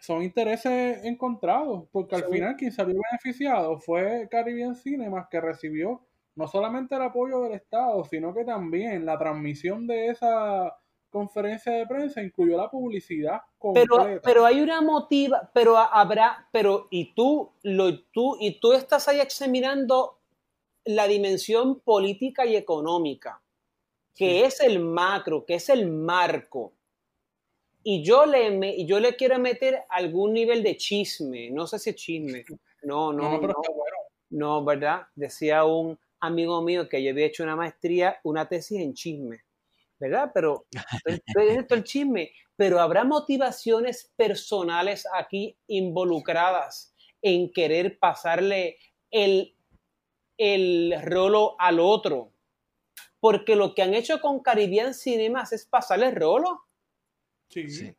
son intereses encontrados, porque al final quien salió beneficiado fue Caribbean Cinemas, que recibió no solamente el apoyo del Estado, sino que también la transmisión de esa conferencia de prensa incluyó la publicidad completa. Pero, pero hay una motiva, pero habrá, pero y tú, lo, tú, y tú estás ahí examinando la dimensión política y económica, que es el macro, que es el marco y yo le, me, yo le quiero meter algún nivel de chisme, no sé si es chisme, no, no, no, no, ¿verdad? Decía un amigo mío que yo había hecho una maestría, una tesis en chisme, ¿verdad? Pero esto el chisme, pero habrá motivaciones personales aquí involucradas en querer pasarle el, el rolo al otro. Porque lo que han hecho con Caribbean Cinemas es pasarle el rolo. Sí.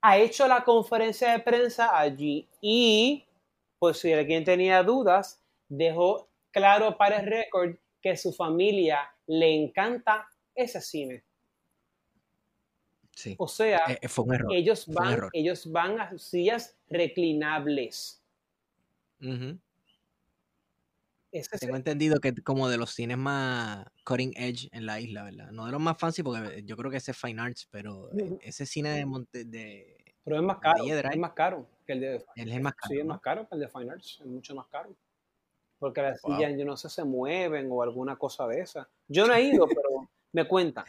Ha hecho la conferencia de prensa allí y, pues si alguien tenía dudas, dejó claro para el récord que su familia le encanta ese cine. Sí. O sea, eh, eh, fue un error. ellos van, ellos van a sillas reclinables. Tengo entendido que como de los cines más cutting edge en la isla, ¿verdad? No de los más fancy, porque yo creo que ese es Fine Arts, pero e, ese cine de Monte de. Pero es más caro. Es más caro que el de. Él es más caro. Sí, es más caro que el de Fine Arts. Es mucho más caro. Porque las sillas, yo no sé, se mueven o alguna cosa de esa. Yo no he ido, pero me cuentan.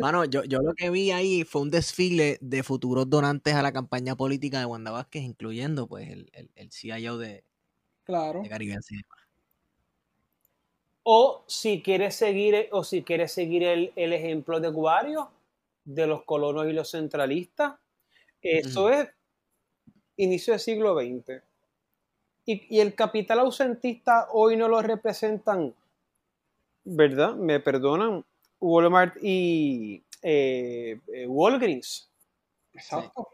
Mano, yo, yo lo que vi ahí fue un desfile de futuros donantes a la campaña política de Wanda Vázquez, incluyendo pues el, el, el CIO de, Claro. O si quieres seguir, o si quieres seguir el, ejemplo de Guario, de los colonos y los centralistas, eso es inicio del siglo XX. Y, el capital ausentista hoy no lo representan, ¿verdad? Me perdonan, Walmart y eh, eh, Walgreens. Exacto.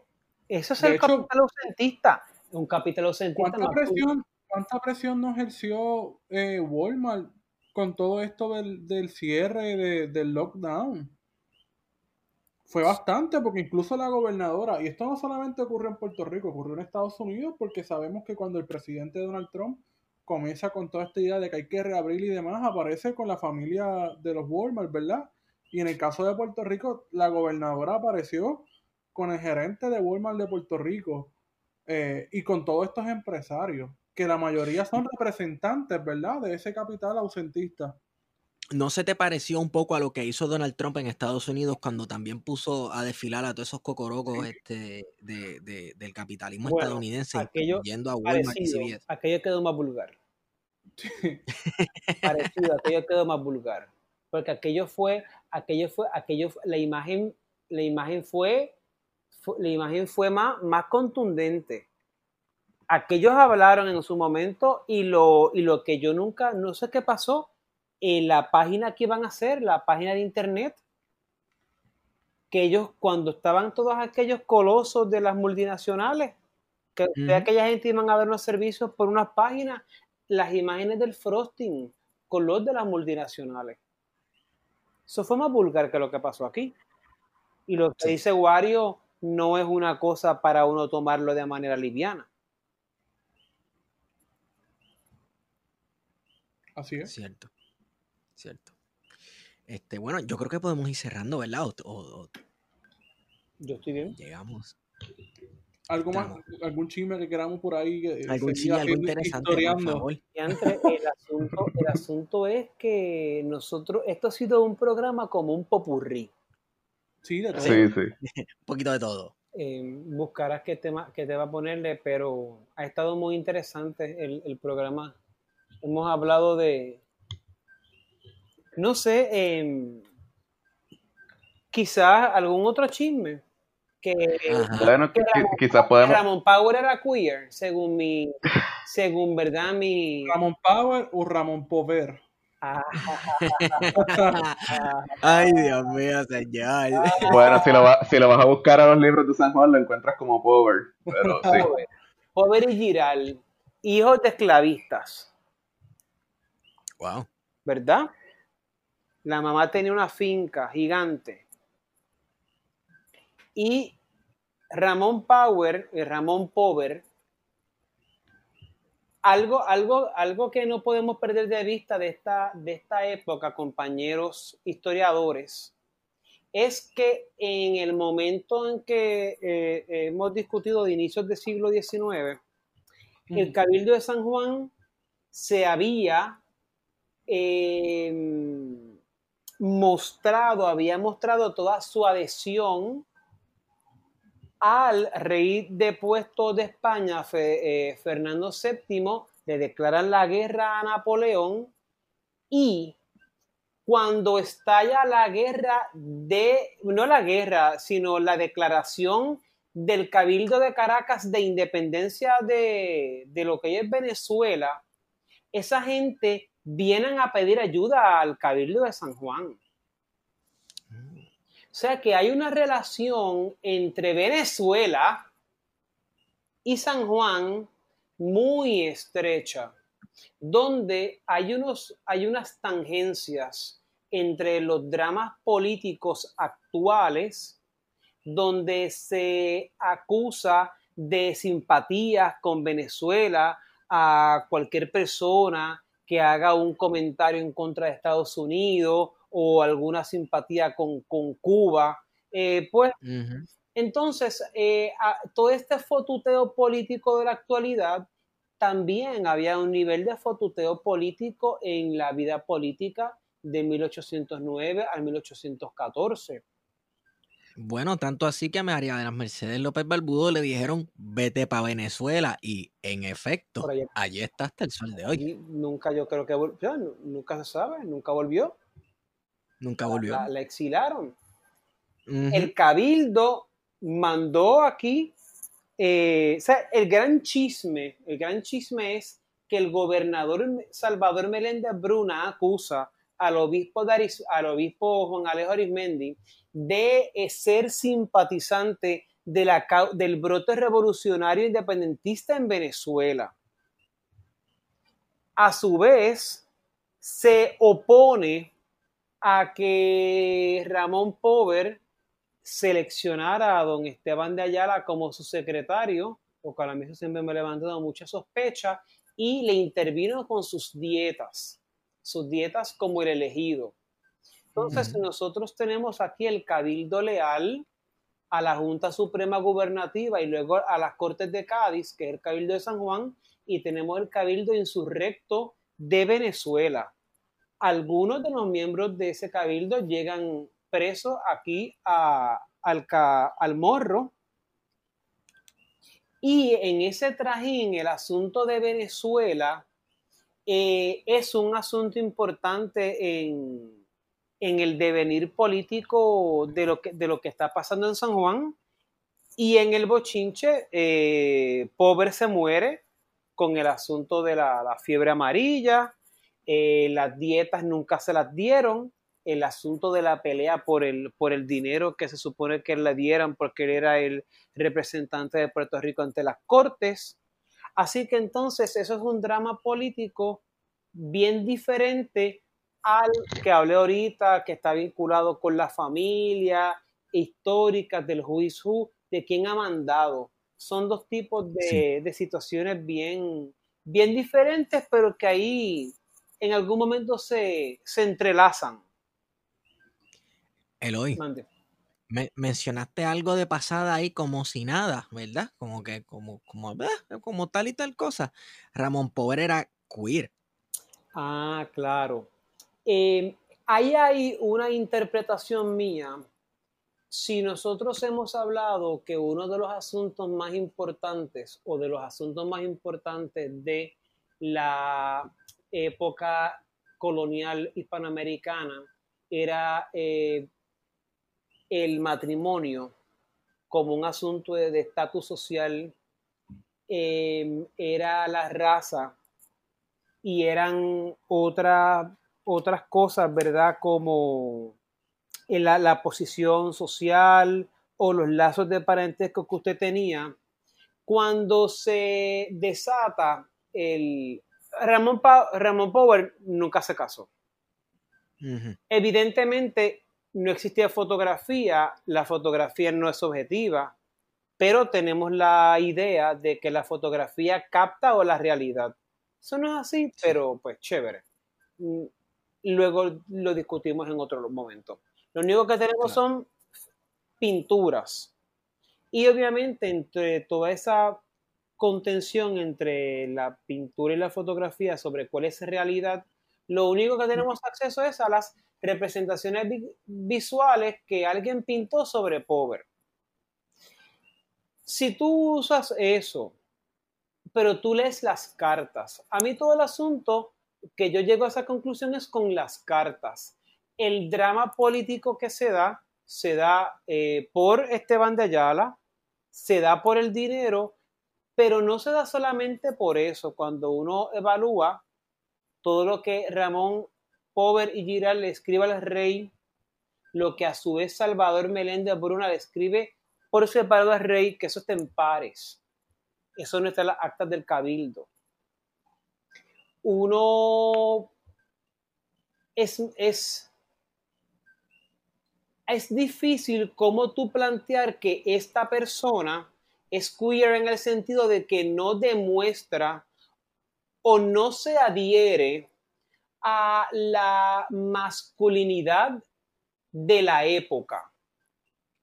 Eso es el capital ausentista. Un capital ausentista. ¿Cuánta presión, ¿Cuánta presión nos ejerció eh, Walmart con todo esto del, cierre del lockdown? Fue bastante, porque incluso la gobernadora, y esto no solamente ocurrió en Puerto Rico, ocurrió en Estados Unidos, porque sabemos que cuando el presidente Donald Trump comienza con toda esta idea de que hay que reabrir y demás, aparece con la familia de los Walmart, ¿verdad? Y en el caso de Puerto Rico, la gobernadora apareció con el gerente de Walmart de Puerto Rico eh, y con todos estos empresarios que la mayoría son representantes, ¿verdad?, de ese capital ausentista. ¿No se te pareció un poco a lo que hizo Donald Trump en Estados Unidos cuando también puso a desfilar a todos esos cocorocos este, de, del capitalismo estadounidense, aquello yendo a Walmart y Aquello quedó más vulgar. parecido, aquello quedó más vulgar. Porque aquello fue, aquello fue, aquello la imagen, la imagen fue, la imagen fue más, más contundente aquellos hablaron en su momento y lo, y lo que yo nunca, no sé qué pasó, en la página que iban a hacer, la página de internet, que ellos cuando estaban todos aquellos colosos de las multinacionales, que aquella gente iban a ver los servicios por unas páginas, las imágenes del frosting, con los de las multinacionales. Eso fue más vulgar que lo que pasó aquí. Y lo que dice Wario no es una cosa para uno tomarlo de manera liviana. Así es. Cierto. Cierto. Este, bueno, yo creo que podemos ir cerrando, ¿verdad? O- o- o Yo estoy bien. llegamos. ¿Algo más, algún chisme que queramos por ahí? que Algún chisme, algo interesante, por historiando? favor. Y antes, el asunto, el asunto es que nosotros, esto ha sido un programa como un popurrí. Sí, de todo. Sí, sí. Un poquito de todo. Eh, buscarás qué tema, qué te va a ponerle, pero ha estado muy interesante el, el programa. Hemos hablado de, no sé, em, quizás algún otro chisme. Que. Bueno, que Ramón, quizás que podemos. Ramón Power era queer, según mi, según verdad mi... ¿Ramón Power o Ramón Pover? Ah, Ay, Dios mío, señor. Bueno, si lo, va- si lo vas a buscar a los libros de San Juan, lo encuentras como Power. Pero sí. Power, Power y Giral, hijos de esclavistas. Wow. ¿verdad? La mamá tenía una finca gigante. Y Ramón Power y Ramón Power, algo, algo, algo que no podemos perder de vista de esta, de esta época, compañeros historiadores, es que en el momento en que eh, hemos discutido de inicios del siglo XIX, el Cabildo de San Juan se había eh, mostrado, había mostrado toda su adhesión al rey depuesto de España, eh, Fernando VII, le declaran la guerra a Napoleón y cuando estalla la guerra de, no la guerra, sino la declaración del Cabildo de Caracas de independencia de, de lo que es Venezuela, esa gente vienen a pedir ayuda al Cabildo de San Juan. O sea que hay una relación entre Venezuela y San Juan muy estrecha, donde hay, unos, hay unas tangencias entre los dramas políticos actuales, donde se acusa de simpatías con Venezuela a cualquier persona que haga un comentario en contra de Estados Unidos o alguna simpatía con, con Cuba. Eh, pues entonces, eh, a- todo este fotuteo político de la actualidad, también había un nivel de fotuteo político en la vida política de 1809 al 1814. Bueno, tanto así que a María de las Mercedes López Barbudo le dijeron vete para Venezuela y en efecto, allá. allí está hasta el sol de hoy. Y nunca yo creo que volvió, nunca se sabe, nunca volvió. Nunca volvió. La, la exilaron. El cabildo mandó aquí, eh, o sea, el gran chisme, el gran chisme es que el gobernador Salvador Meléndez Bruna acusa al obispo, al obispo Juan Alejo Arismendi de eh, ser simpatizante del brote revolucionario independentista en Venezuela. A su vez, se opone a que Ramón Pover seleccionara a don Esteban de Ayala como su secretario, porque a mí eso siempre me ha levantado mucha sospecha, y le intervino con sus dietas, sus dietas como el elegido. Entonces, nosotros tenemos aquí el cabildo leal a la Junta Suprema Gubernativa y luego a las Cortes de Cádiz, que es el cabildo de San Juan, y tenemos el cabildo insurrecto de Venezuela. Algunos de los miembros de ese cabildo llegan presos aquí a- al morro. Y en ese trajín, el asunto de Venezuela eh, es un asunto importante en, en el devenir político de lo, que, de lo que está pasando en San Juan. Y en el bochinche, eh, Pobre se muere con el asunto de la, la fiebre amarilla, eh, las dietas nunca se las dieron, el asunto de la pelea por el, por el dinero que se supone que le dieran porque él era el representante de Puerto Rico ante las cortes. Así que entonces eso es un drama político bien diferente al que hablé ahorita, que está vinculado con la familia histórica del who de quién ha mandado. Son dos tipos de, de situaciones bien, bien diferentes, pero que ahí en algún momento se, se entrelazan. Eloy, me, mencionaste algo de pasada ahí como si nada, ¿verdad? Como que, como, como, ah, como tal y tal cosa. Ramón Power era queer. Ah, claro. Eh, ahí hay una interpretación mía. Si nosotros hemos hablado que uno de los asuntos más importantes o de los asuntos más importantes de la época colonial hispanoamericana era eh, el matrimonio como un asunto de estatus social, em, era la raza y eran otras cosas, ¿verdad? Como la, la, posición social o los lazos de parentesco que usted tenía. Cuando se desata el, Ramón, Ramón Power nunca se casó. Evidentemente no existía fotografía, la fotografía no es objetiva, pero tenemos la idea de que la fotografía capta o la realidad. Eso no es así, pero pues chévere. Mm, luego lo discutimos en otro momento. Lo único que tenemos son pinturas. Y obviamente entre toda esa contención entre la pintura y la fotografía sobre cuál es realidad, lo único que tenemos acceso es a las representaciones visuales que alguien pintó sobre Pover. Si tú usas eso, pero tú lees las cartas, a mí todo el asunto que yo llego a esa conclusión es con las cartas. El drama político que se da, se da eh, por Esteban de Ayala, se da por el dinero pero no se da solamente por eso. Cuando uno evalúa todo lo que Ramón Pover y Giral le escribe al rey, lo que a su vez Salvador Meléndez Bruna le escribe por separado al rey, que eso está en pares. Eso no está en las actas del cabildo. Uno es, es, es difícil cómo tú plantear que esta persona es queer en el sentido de que no demuestra o no se adhiere a la masculinidad de la época.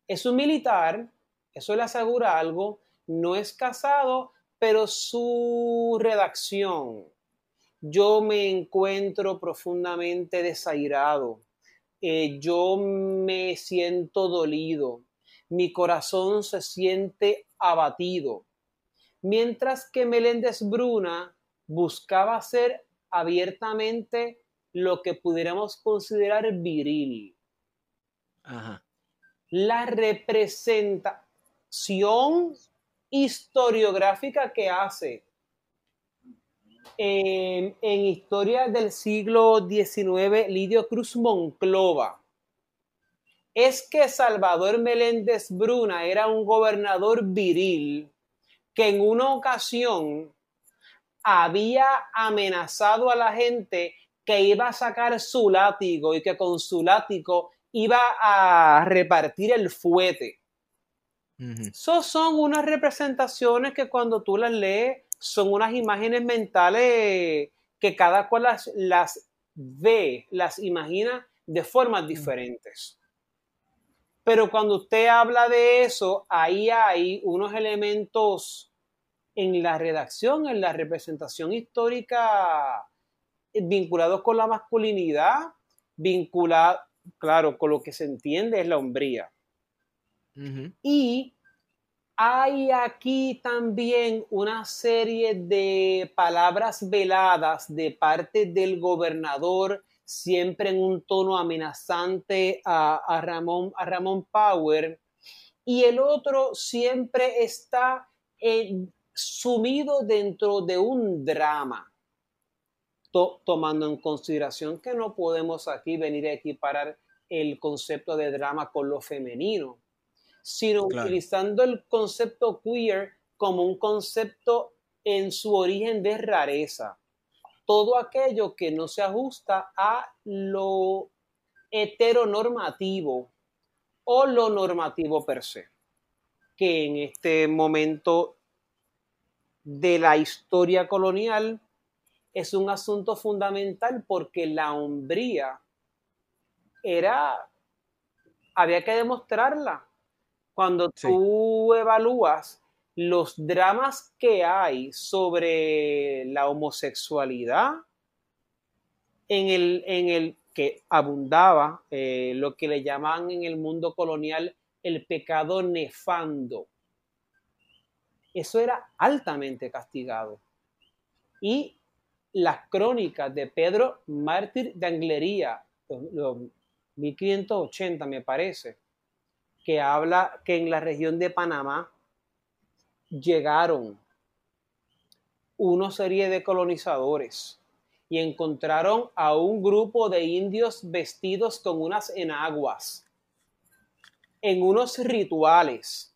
Es un militar, eso le asegura algo, no es casado, pero su redacción, yo me encuentro profundamente desairado, eh, yo me siento dolido, mi corazón se siente abatido. Mientras que Meléndez Bruna buscaba ser abiertamente lo que pudiéramos considerar viril. La representación historiográfica que hace en, en, historia del siglo XIX Lidio Cruz Monclova es que Salvador Meléndez Bruna era un gobernador viril que en una ocasión había amenazado a la gente que iba a sacar su látigo y que con su látigo iba a repartir el fuete. Esas son unas representaciones que cuando tú las lees son unas imágenes mentales que cada cual las, las ve, las imagina de formas diferentes. Pero cuando usted habla de eso, ahí hay unos elementos en la redacción, en la representación histórica vinculados con la masculinidad, vinculados, claro, con lo que se entiende es la hombría. Y hay aquí también una serie de palabras veladas de parte del gobernador siempre en un tono amenazante a, Ramón, a Ramón Power, y el otro siempre está eh, sumido dentro de un drama, tomando en consideración que no podemos aquí venir a equiparar el concepto de drama con lo femenino, sino utilizando el concepto queer como un concepto en su origen de rareza. Todo aquello que no se ajusta a lo heteronormativo o lo normativo per se, que en este momento de la historia colonial es un asunto fundamental porque la hombría era, había que demostrarla. Cuando tú evalúas los dramas que hay sobre la homosexualidad en el, en el que abundaba eh, lo que le llaman en el mundo colonial el pecado nefando. Eso era altamente castigado. Y las crónicas de Pedro Mártir de Anglería, 1580 me parece, que habla que en la región de Panamá llegaron una serie de colonizadores y encontraron a un grupo de indios vestidos con unas enaguas en unos rituales.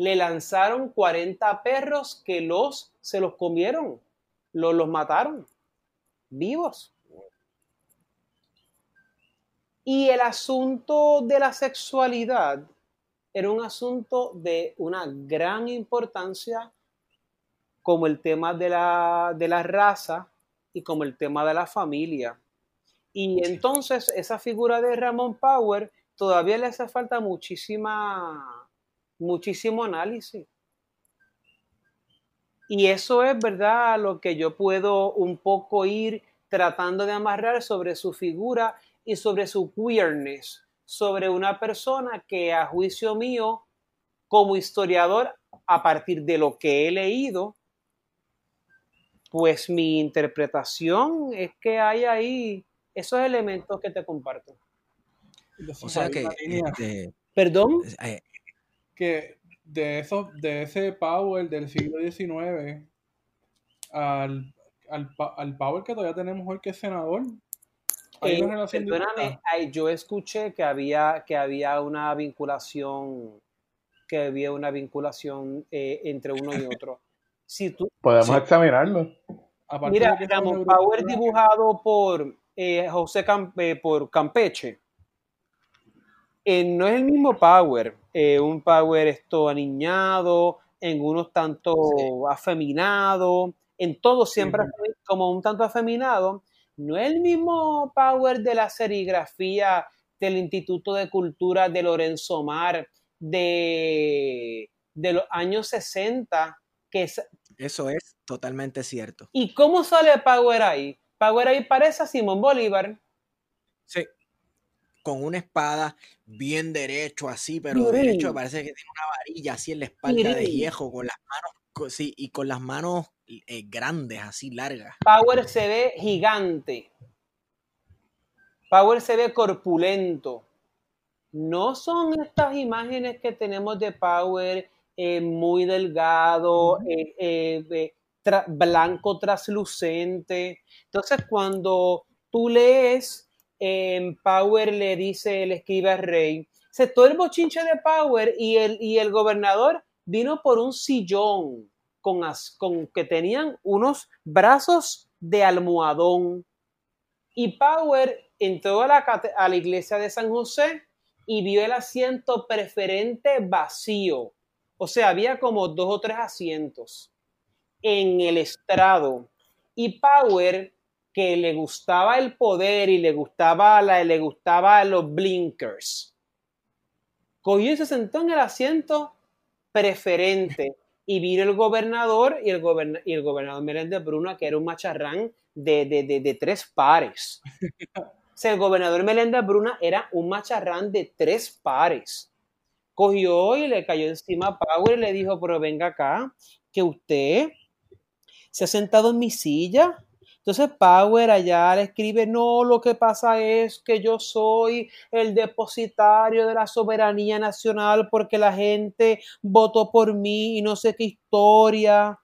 Le lanzaron 40 perros que los se los comieron, los, los mataron vivos. Y el asunto de la sexualidad era un asunto de una gran importancia como el tema de la, de la raza y como el tema de la familia. Y entonces esa figura de Ramón Power todavía le hace falta muchísima, muchísimo análisis. Y eso es verdad lo que yo puedo un poco ir tratando de amarrar sobre su figura y sobre su queerness, sobre una persona que a juicio mío, como historiador, a partir de lo que he leído, pues mi interpretación es que hay ahí esos elementos que te comparto. O sea que, este, perdón, eh, que de esos, de ese power del siglo XIX al, al, power que todavía tenemos hoy que es senador. Hay una eh, perdóname, yo escuché que había, que había una vinculación, que había una vinculación eh, entre uno y otro. Si tú, Podemos examinarlo. Mira, Ramón Power dibujado por eh, José por Campeche. No es el mismo Power, un Power esto aniñado, en unos tanto afeminado, en todo siempre como un tanto afeminado. No es el mismo Power de la serigrafía del Instituto de Cultura de Lorenzo Mar de, de los años 60, que es eso es totalmente cierto. ¿Y cómo sale Power ahí? Power ahí parece a Simón Bolívar. Sí. Con una espada bien derecho así, pero derecho parece que tiene una varilla así en la espalda de viejo, con las manos, sí, y con las manos eh, grandes, así largas. Power se ve gigante. Power se ve corpulento. No son estas imágenes que tenemos de Power eh, muy delgado, eh, blanco traslucente. Entonces, cuando tú lees, Power le dice, le escribe al rey, se todo el bochinche de Power y el, y el gobernador vino por un sillón con, con que tenían unos brazos de almohadón. Y Power entró a la, a la iglesia de San José y vio el asiento preferente vacío. O sea, había como dos o tres asientos en el estrado. Y Power, que le gustaba el poder y le gustaba, la, le gustaba los blinkers, cogió y se sentó en el asiento preferente. Y vino el gobernador y el, y el gobernador Meléndez Bruna, que era un macharrán de, de tres pares. O sea, el gobernador Meléndez Bruna era un macharrán de tres pares cogió y le cayó encima a Power y le dijo, pero venga acá, que usted se ha sentado en mi silla. Entonces Power allá le escribe, no, lo que pasa es que yo soy el depositario de la soberanía nacional porque la gente votó por mí y no sé qué historia.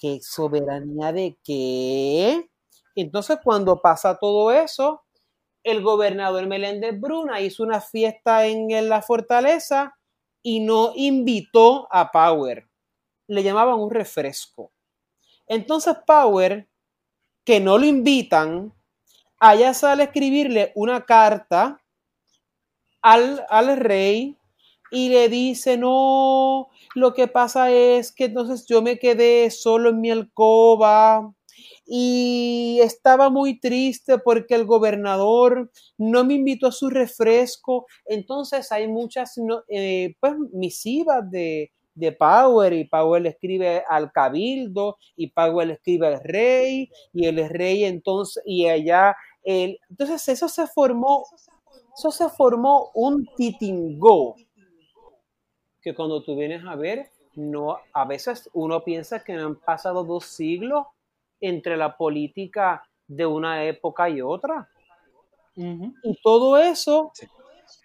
¿Qué soberanía de qué? Entonces cuando pasa todo eso, el gobernador Meléndez Bruna hizo una fiesta en la fortaleza y no invitó a Power. Le llamaban un refresco. Entonces Power que no lo invitan, allá sale a escribirle una carta al, al rey y le dice, no, lo que pasa es que entonces yo me quedé solo en mi alcoba y estaba muy triste porque el gobernador no me invitó a su refresco. Entonces hay muchas eh, pues, misivas de, de Power y Power le escribe al cabildo y Power le escribe al rey y el rey entonces y allá el, entonces eso se formó eso se formó un titingo que cuando tú vienes a ver, no, a veces uno piensa que han pasado dos siglos entre la política de una época y otra. Y todo eso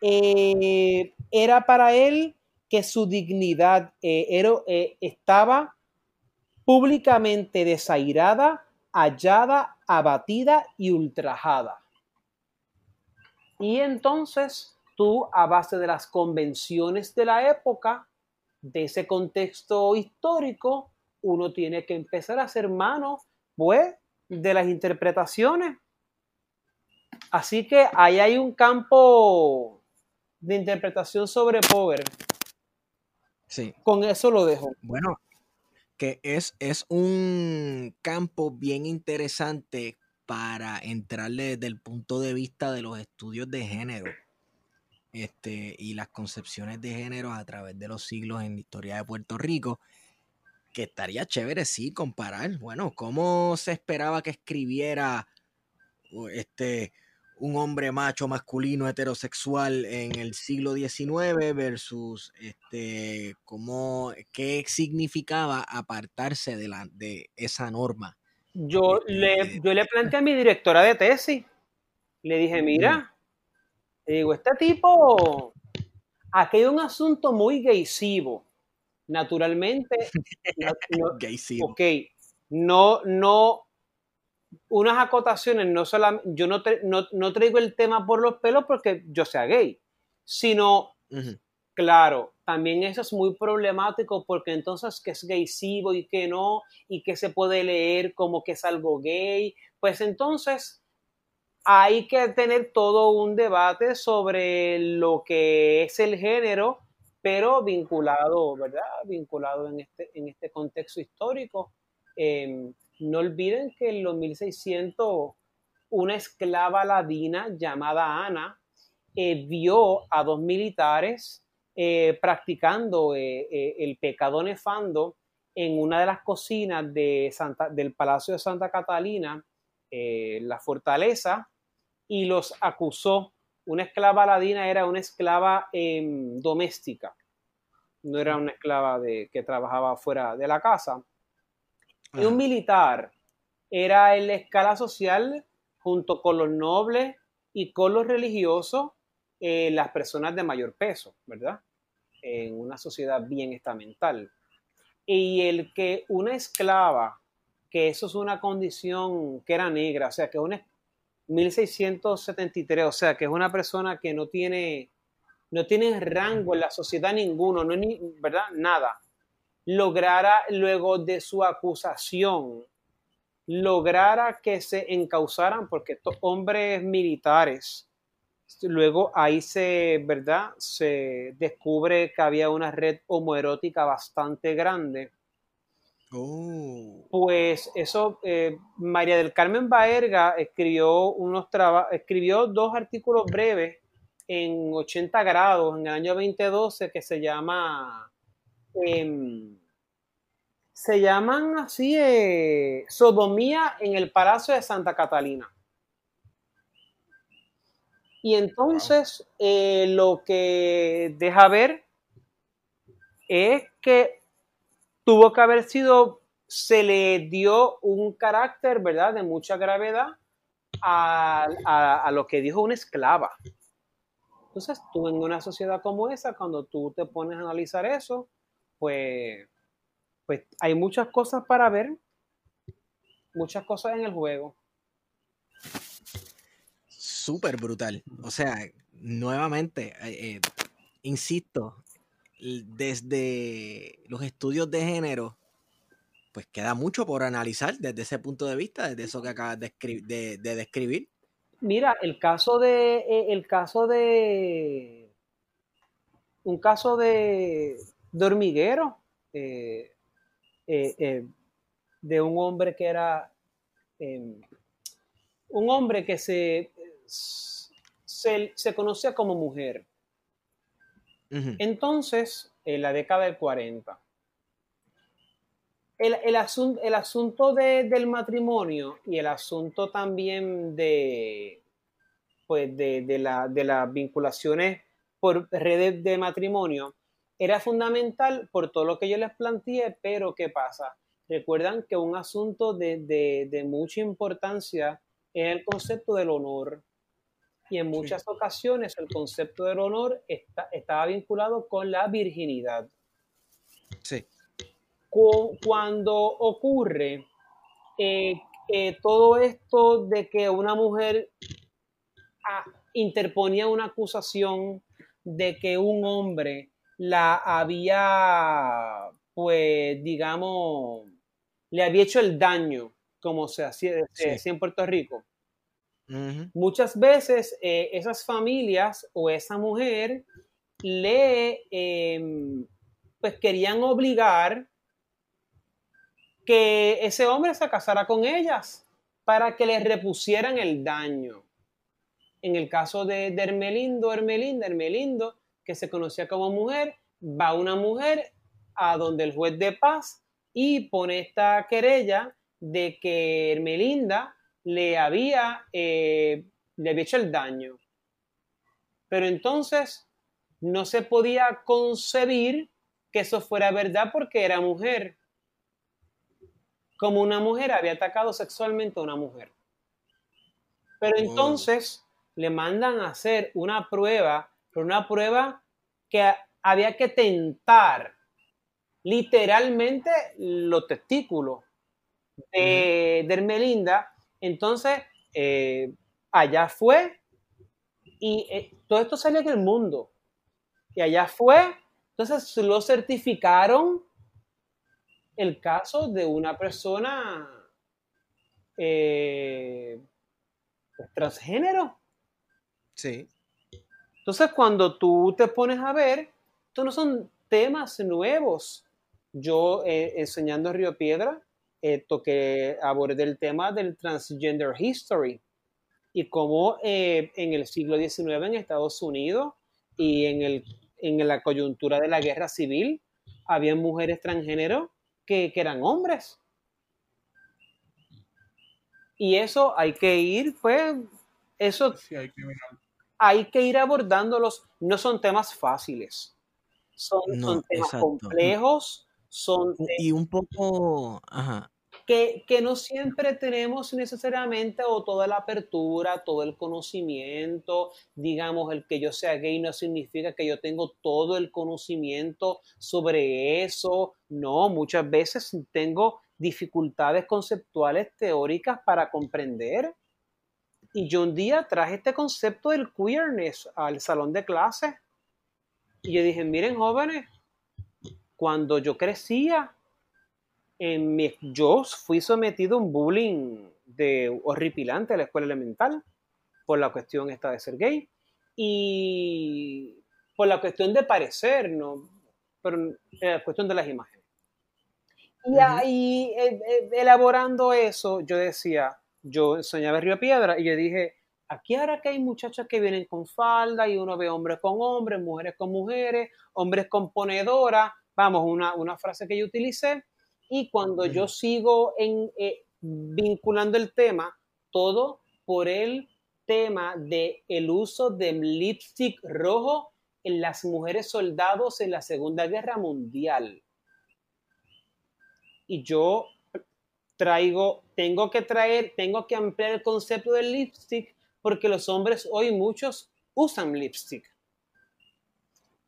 eh, era para él que su dignidad eh, era, eh, estaba públicamente desairada, hallada, abatida y ultrajada. Y entonces tú a base de las convenciones de la época, de ese contexto histórico, uno tiene que empezar a hacer mano, pues, de las interpretaciones. Así que ahí hay un campo de interpretación sobre Power. Sí. Con eso lo dejo. Bueno, que es, es un campo bien interesante para entrarle desde el punto de vista de los estudios de género este, y las concepciones de género a través de los siglos en la historia de Puerto Rico, que estaría chévere, sí, comparar, bueno, cómo se esperaba que escribiera este, un hombre macho, masculino, heterosexual en el siglo XIX versus este, cómo, qué significaba apartarse de, la, de esa norma. Yo, le, este, yo le planteé a mi directora de tesis, le dije, mira, digo, este tipo, aquí hay un asunto muy gaysivo. Naturalmente, no, ok, no, no, unas acotaciones, no solamente, yo no, no, traigo el tema por los pelos porque yo sea gay, sino, claro, también eso es muy problemático porque entonces que es gaysivo y que no, y que se puede leer como que es algo gay, pues entonces hay que tener todo un debate sobre lo que es el género, pero vinculado, ¿verdad? Vinculado en este, en este contexto histórico. Em, no olviden que en los 1600 una esclava ladina llamada Ana eh, vio a dos militares eh, practicando eh, el pecado nefando en una de las cocinas del Palacio de Santa Catalina, la fortaleza, y los acusó. Una esclava ladina era una esclava em, doméstica, no era una esclava que trabajaba fuera de la casa. Y un militar era en la escala social, junto con los nobles y con los religiosos, eh, las personas de mayor peso, ¿verdad? En una sociedad bien estamental. Y el que una esclava, que eso es una condición que era negra, o sea, que una, 1673, o sea, que es una persona que no tiene, no tiene rango en la sociedad ninguno, no ni, ¿verdad? Nada. Lograra luego de su acusación, lograra que se encausaran, porque estos hombres militares, luego ahí se, ¿verdad? Se descubre que había una red homoerótica bastante grande Oh. Pues eso, eh, María del Carmen Baerga escribió, unos escribió dos artículos breves en 80 grados en el año 2012 que se llama, em, se llaman así, eh, Sodomía en el Palacio de Santa Catalina. Y entonces eh, lo que deja ver es que tuvo que haber sido, se le dio un carácter, ¿verdad?, de mucha gravedad a, lo que dijo una esclava. Entonces, tú en una sociedad como esa, cuando tú te pones a analizar eso, pues, pues hay muchas cosas para ver, muchas cosas en el juego. Súper brutal. O sea, nuevamente, eh, eh, insisto, desde los estudios de género pues queda mucho por analizar desde ese punto de vista, desde eso que acabas de, de, describir. Mira, el caso de, eh, el caso de, un caso de, de hormiguero, eh, eh, de un hombre que era, un hombre que se, se, conocía como mujer. Entonces, en la década del 40, el, el, el asunto del matrimonio y el asunto también de, pues de, la, de las vinculaciones por redes de matrimonio era fundamental por todo lo que yo les planteé, pero ¿qué pasa? Recuerdan que un asunto de, mucha importancia es el concepto del honor. Y en muchas ocasiones el concepto del honor está, estaba vinculado con la virginidad. Sí cuando ocurre eh, todo esto de que una mujer ah, interponía una acusación de que un hombre la había, pues, digamos, le había hecho el daño, como se hacía, en Puerto Rico. Muchas veces eh, esas familias o esa mujer le, em, pues, querían obligar que ese hombre se casara con ellas para que le repusieran el daño. En el caso de, Hermelindo, Hermelinda, Hermelindo, que se conocía como mujer, va una mujer a donde el juez de paz y pone esta querella de que Hermelinda le había, eh, le había hecho el daño. Pero entonces no se podía concebir que eso fuera verdad porque era mujer como una mujer había atacado sexualmente a una mujer. Pero entonces le mandan a hacer una prueba, pero una prueba que había que tentar literalmente los testículos de, Hermelinda. Entonces, eh, allá fue y eh, todo esto salió en el mundo. Y allá fue, entonces lo certificaron el caso de una persona eh, pues, transgénero. Sí. Entonces, cuando tú te pones a ver, estos no son temas nuevos. Yo, eh, enseñando Río Piedra, eh, toqué, abordé el tema del transgender history y cómo en el siglo XIX en Estados Unidos y en, el, en la coyuntura de la guerra civil, había mujeres transgénero que, eran hombres. Y eso hay que ir, pues, eso hay, que ir abordándolos. No son temas fáciles, son, temas complejos, son... Y un poco, ajá, que, no siempre tenemos necesariamente o toda la apertura, todo el conocimiento, digamos, el que yo sea gay no significa que yo tengo todo el conocimiento sobre eso, no, muchas veces tengo dificultades conceptuales teóricas para comprender. Y yo un día traje este concepto del queerness al salón de clases y yo dije, miren jóvenes, cuando yo crecía, en mi, yo fui sometido a un bullying de horripilante a la escuela elemental por la cuestión esta de ser gay y por la cuestión de parecer, ¿no? Pero la cuestión de las imágenes. Y ahí, eh, eh, elaborando eso, yo decía, yo soñaba Río Piedra y yo dije, aquí ahora que hay muchachas que vienen con falda y uno ve hombres con hombres, mujeres con mujeres, hombres con ponedora, vamos, una, una frase que yo utilicé, y cuando yo sigo en, eh, vinculando el tema, todo por el tema de el uso del lipstick rojo en las mujeres soldados en la Segunda Guerra Mundial. Y yo traigo, tengo que traer, tengo que ampliar el concepto del lipstick porque los hombres hoy muchos usan lipstick.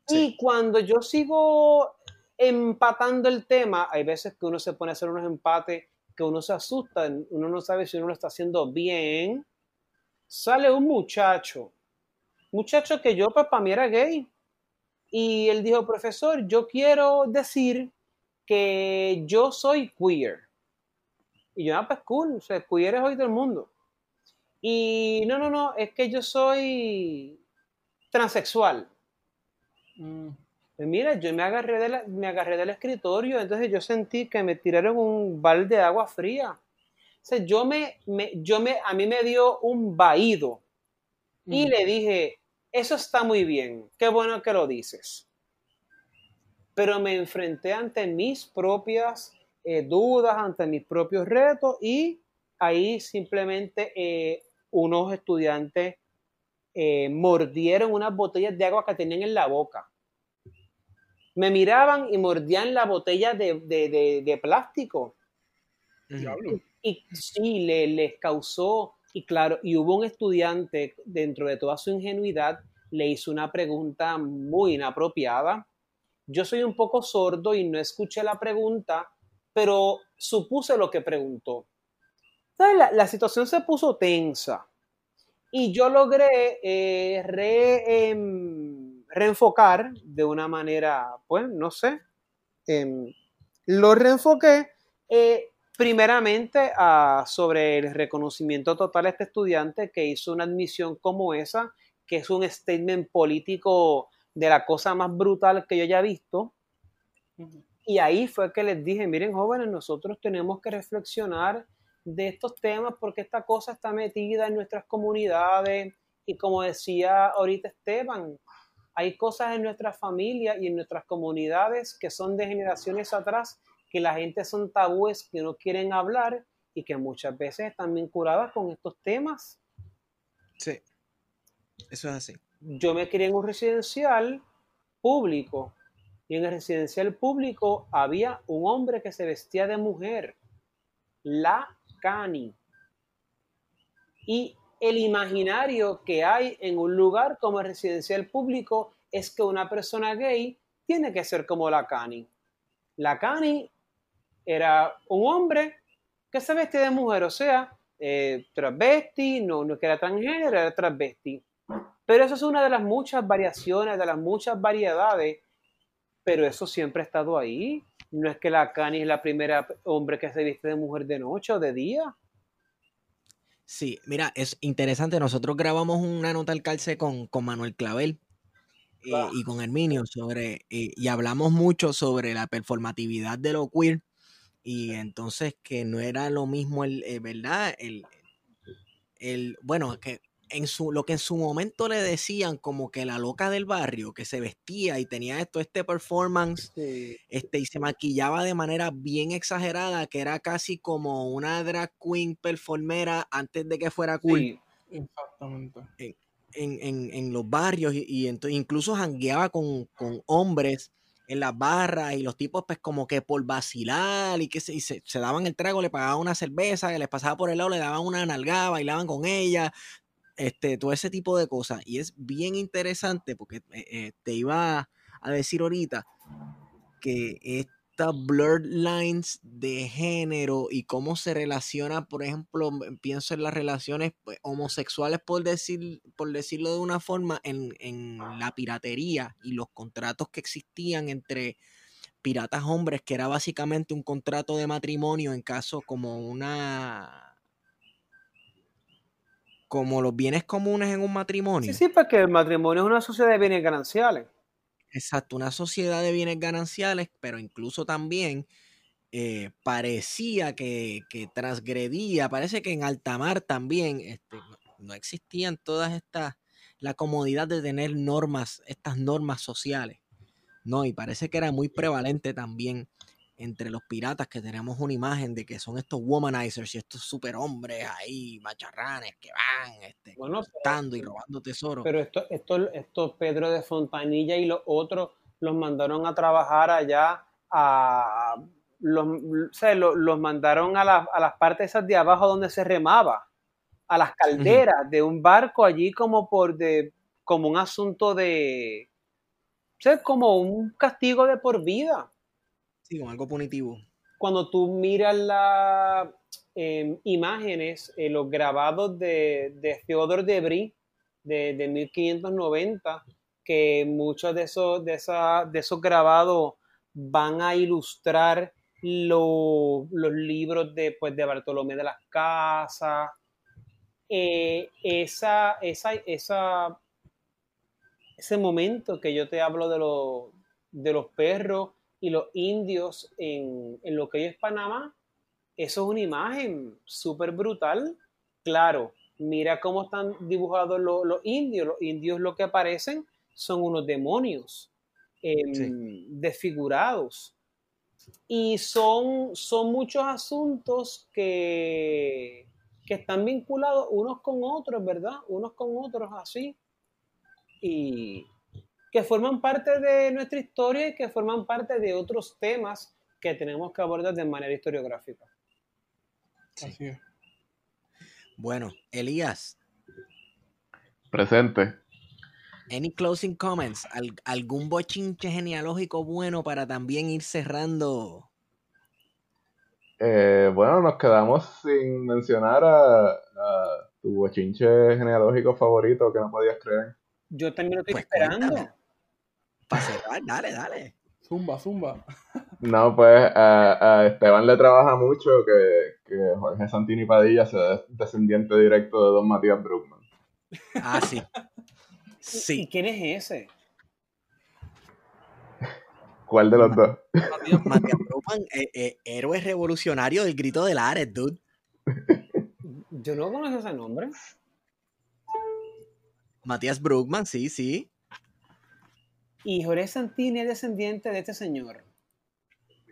Y cuando yo sigo empatando el tema, hay veces que uno se pone a hacer unos empates que uno se asusta, uno no sabe si uno lo está haciendo bien. Sale un muchacho, muchacho que yo pues para mí era gay. Y él dijo, profesor, yo quiero decir que yo soy queer. Y yo, ah, pues cool, o sea, queer es hoy del mundo. Y no, no, no, es que yo soy transexual. Mm. Pues mira, yo me agarré, de la- me agarré del escritorio, entonces yo sentí que me tiraron un balde de agua fría. O sea, yo me, me- yo me, a mí me dio un vaído y Ujú. le dije, eso está muy bien, qué bueno que lo dices. Pero me enfrenté ante mis propias eh, dudas, ante mis propios retos y ahí simplemente eh, unos estudiantes eh, mordieron unas botellas de agua que tenían en la boca. Me miraban y mordían la botella de, de- de- de plástico. Diablo. Y sí, le, les causó, y claro, y hubo un estudiante dentro de toda su ingenuidad, le hizo una pregunta muy inapropiada. Yo soy un poco sordo y no escuché la pregunta, pero supuse lo que preguntó. Entonces, La, la situación se puso tensa y yo logré eh, re- em, reenfocar de una manera, pues, no sé, em, lo reenfoqué eh, primeramente a- sobre el reconocimiento total a este estudiante que hizo una admisión como esa, que es un statement político de la cosa más brutal que yo haya visto. Ujú. Y ahí fue que les dije, miren jóvenes, nosotros tenemos que reflexionar de estos temas porque esta cosa está metida en nuestras comunidades y como decía ahorita Esteban, hay cosas en nuestra familia y en nuestras comunidades que son de generaciones atrás que la gente son tabúes que no quieren hablar y que muchas veces están vinculadas con estos temas. Sí. Eso es así. Yo me crié en un residencial público y en el residencial público había un hombre que se vestía de mujer, la cani. Y el imaginario que hay en un lugar como el residencial público es que una persona gay tiene que ser como la cani. La cani era un hombre que se vestía de mujer, o sea, eh, transvesti, no, no era transgénero, era transvesti. Pero eso es una de las muchas variaciones, de las muchas variedades, pero eso siempre ha estado ahí. No es que la Cani es la primera hombre que se viste de mujer de noche o de día. Sí, mira, es interesante. Nosotros grabamos una nota al calce con, con Manuel Clavel eh, Ah. y con Herminio sobre, eh, y hablamos mucho sobre la performatividad de lo queer y entonces que no era lo mismo el, eh, ¿verdad? El, el, bueno, que en su, lo que en su momento le decían como que la loca del barrio, que se vestía y tenía esto, este performance Sí. este, y se maquillaba de manera bien exagerada, que era casi como una drag queen performera antes de que fuera cool Sí. Exactamente. en, en- en los barrios y, y ento- incluso jangueaba con, con hombres en las barras y los tipos pues como que por vacilar y que se, y se, se daban el trago, le pagaban una cerveza, que les pasaba por el lado, le daban una nalgada, bailaban con ella, este, todo ese tipo de cosas. Y es bien interesante porque eh, eh, te iba a decir ahorita que estas blurred lines de género y cómo se relaciona, por ejemplo, pienso en las relaciones pues, homosexuales, por, decir, por decirlo de una forma, en, en la piratería y los contratos que existían entre piratas hombres, que era básicamente un contrato de matrimonio en caso como una... como los bienes comunes en un matrimonio. sí, sí, porque el matrimonio es una sociedad de bienes gananciales. Exacto, una sociedad de bienes gananciales, pero incluso también eh, parecía que, que transgredía, parece que en alta mar también este, no, no existían todas estas, la comodidad de tener normas, estas normas sociales, ¿no? Y parece que era muy prevalente también entre los piratas que tenemos una imagen de que son estos womanizers y estos superhombres ahí, macharranes, que van este, Bueno, y robando tesoros. Pero esto, esto, esto Pedro de Fontanilla y los otros los mandaron a trabajar allá a los, o sea, lo- los mandaron a, la- a las partes esas de abajo donde se remaba, a las calderas de un barco allí como por de como un asunto de o sea, como un castigo de por vida. Sí, como algo punitivo. Cuando tú miras las em, imágenes, eh, los grabados de, de Theodore Debris de, de 1590, que muchos de esos, de, esa- de esos grabados van a ilustrar los libros de, pues, de Bartolomé de las Casas. Eh, esa, esa, esa, ese momento que yo te hablo de, de los perros y los indios en, en lo que es Panamá, eso es una imagen súper brutal. Claro, mira cómo están dibujados los, indios. Los indios lo que aparecen son unos demonios em, desfigurados. Y son, son muchos asuntos que, que están vinculados unos con otros, ¿verdad? Unos con otros así. Y que forman parte de nuestra historia y que forman parte de otros temas que tenemos que abordar de manera historiográfica. Así es. Bueno, Elías. Presente. Any closing comments? ¿Algún bochinche genealógico bueno para también ir cerrando? Eh, bueno, nos quedamos sin mencionar a, tu bochinche genealógico favorito que no podías creer. Yo también lo estoy pues esperando. Para cerrar, dale, dale. Zumba, zumba. No, pues a, Esteban le trabaja mucho que, que, Jorge Santini Padilla sea descendiente directo de Don Matías Bruckman. Ah, sí. sí. ¿Y quién es ese? ¿Cuál de los dos? Matías, Bruckman, eh, eh, héroe revolucionario del grito de Lares, dude. Yo no conozco ese nombre. Matías Bruckman, sí, sí. Y Jorge Santini es descendiente de este señor.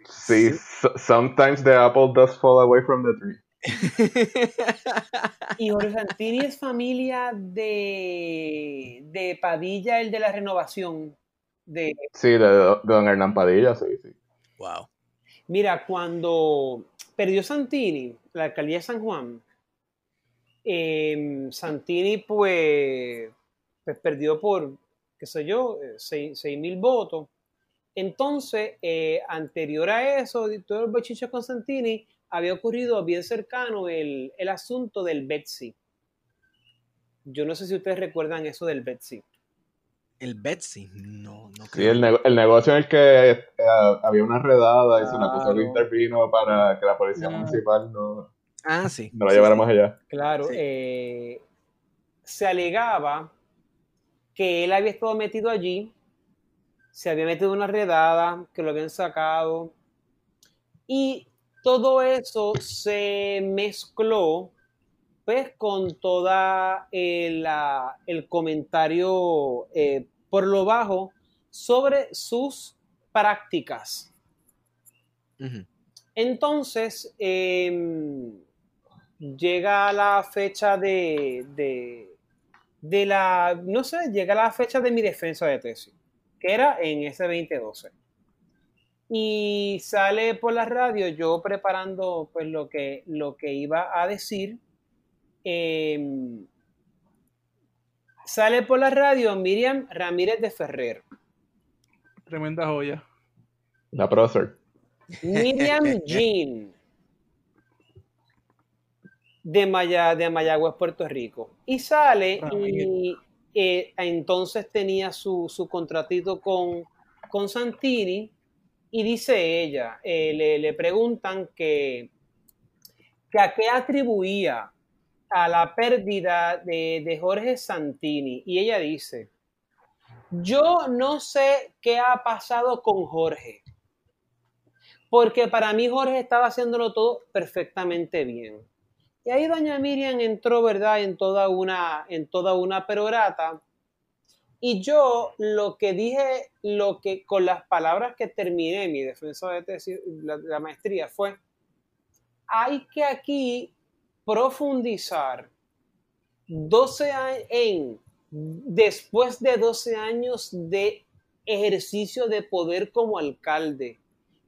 Sí, sometimes the apple does fall away from the tree. y Jorge Santini es familia de, de Padilla, el de la renovación. De... Sí, de, don Hernán Padilla, sí, sí. Wow. Mira, cuando perdió Santini, la alcaldía de San Juan, em, Santini pues, pues perdió por qué sé yo, 6 eh, mil votos. Entonces, eh, anterior a eso, todo el bochinche con Santini, había ocurrido bien cercano el, asunto del Betsy. Yo no sé si ustedes recuerdan eso del Betsy. El Betsy, no, no creo. Sí, el, negocio en el que eh, había una redada y se una cosa intervino para que la policía municipal no, ah, sí. no la llevara más allá. Claro, se alegaba que él había estado metido allí, se había metido una redada, que lo habían sacado, y todo eso se mezcló pues con toda el, el comentario eh, por lo bajo sobre sus prácticas. Entonces, em, llega la fecha de, de la, no sé, llega la fecha de mi defensa de tesis, que era en ese 2012. Y sale por la radio yo preparando pues lo que, lo que iba a decir. Em, sale por la radio Miriam Ramírez de Ferrer. Tremenda joya. La prócer. Miriam Jean de, Maya, de Mayagüez, Puerto Rico. Y sale y eh, entonces tenía su, su contratito con, con, Santini y dice ella, eh, le, le, preguntan que, que, a qué atribuía a la pérdida de, de Jorge Santini. Y ella dice, yo no sé qué ha pasado con Jorge, porque para mí Jorge estaba haciéndolo todo perfectamente bien y ahí doña Miriam entró, ¿verdad?, en toda una, en toda una perorata. Y yo lo que dije, lo que con las palabras que terminé mi defensa de tesis, la, maestría, fue, hay que aquí profundizar 12 años en, después de 12 años de ejercicio de poder como alcalde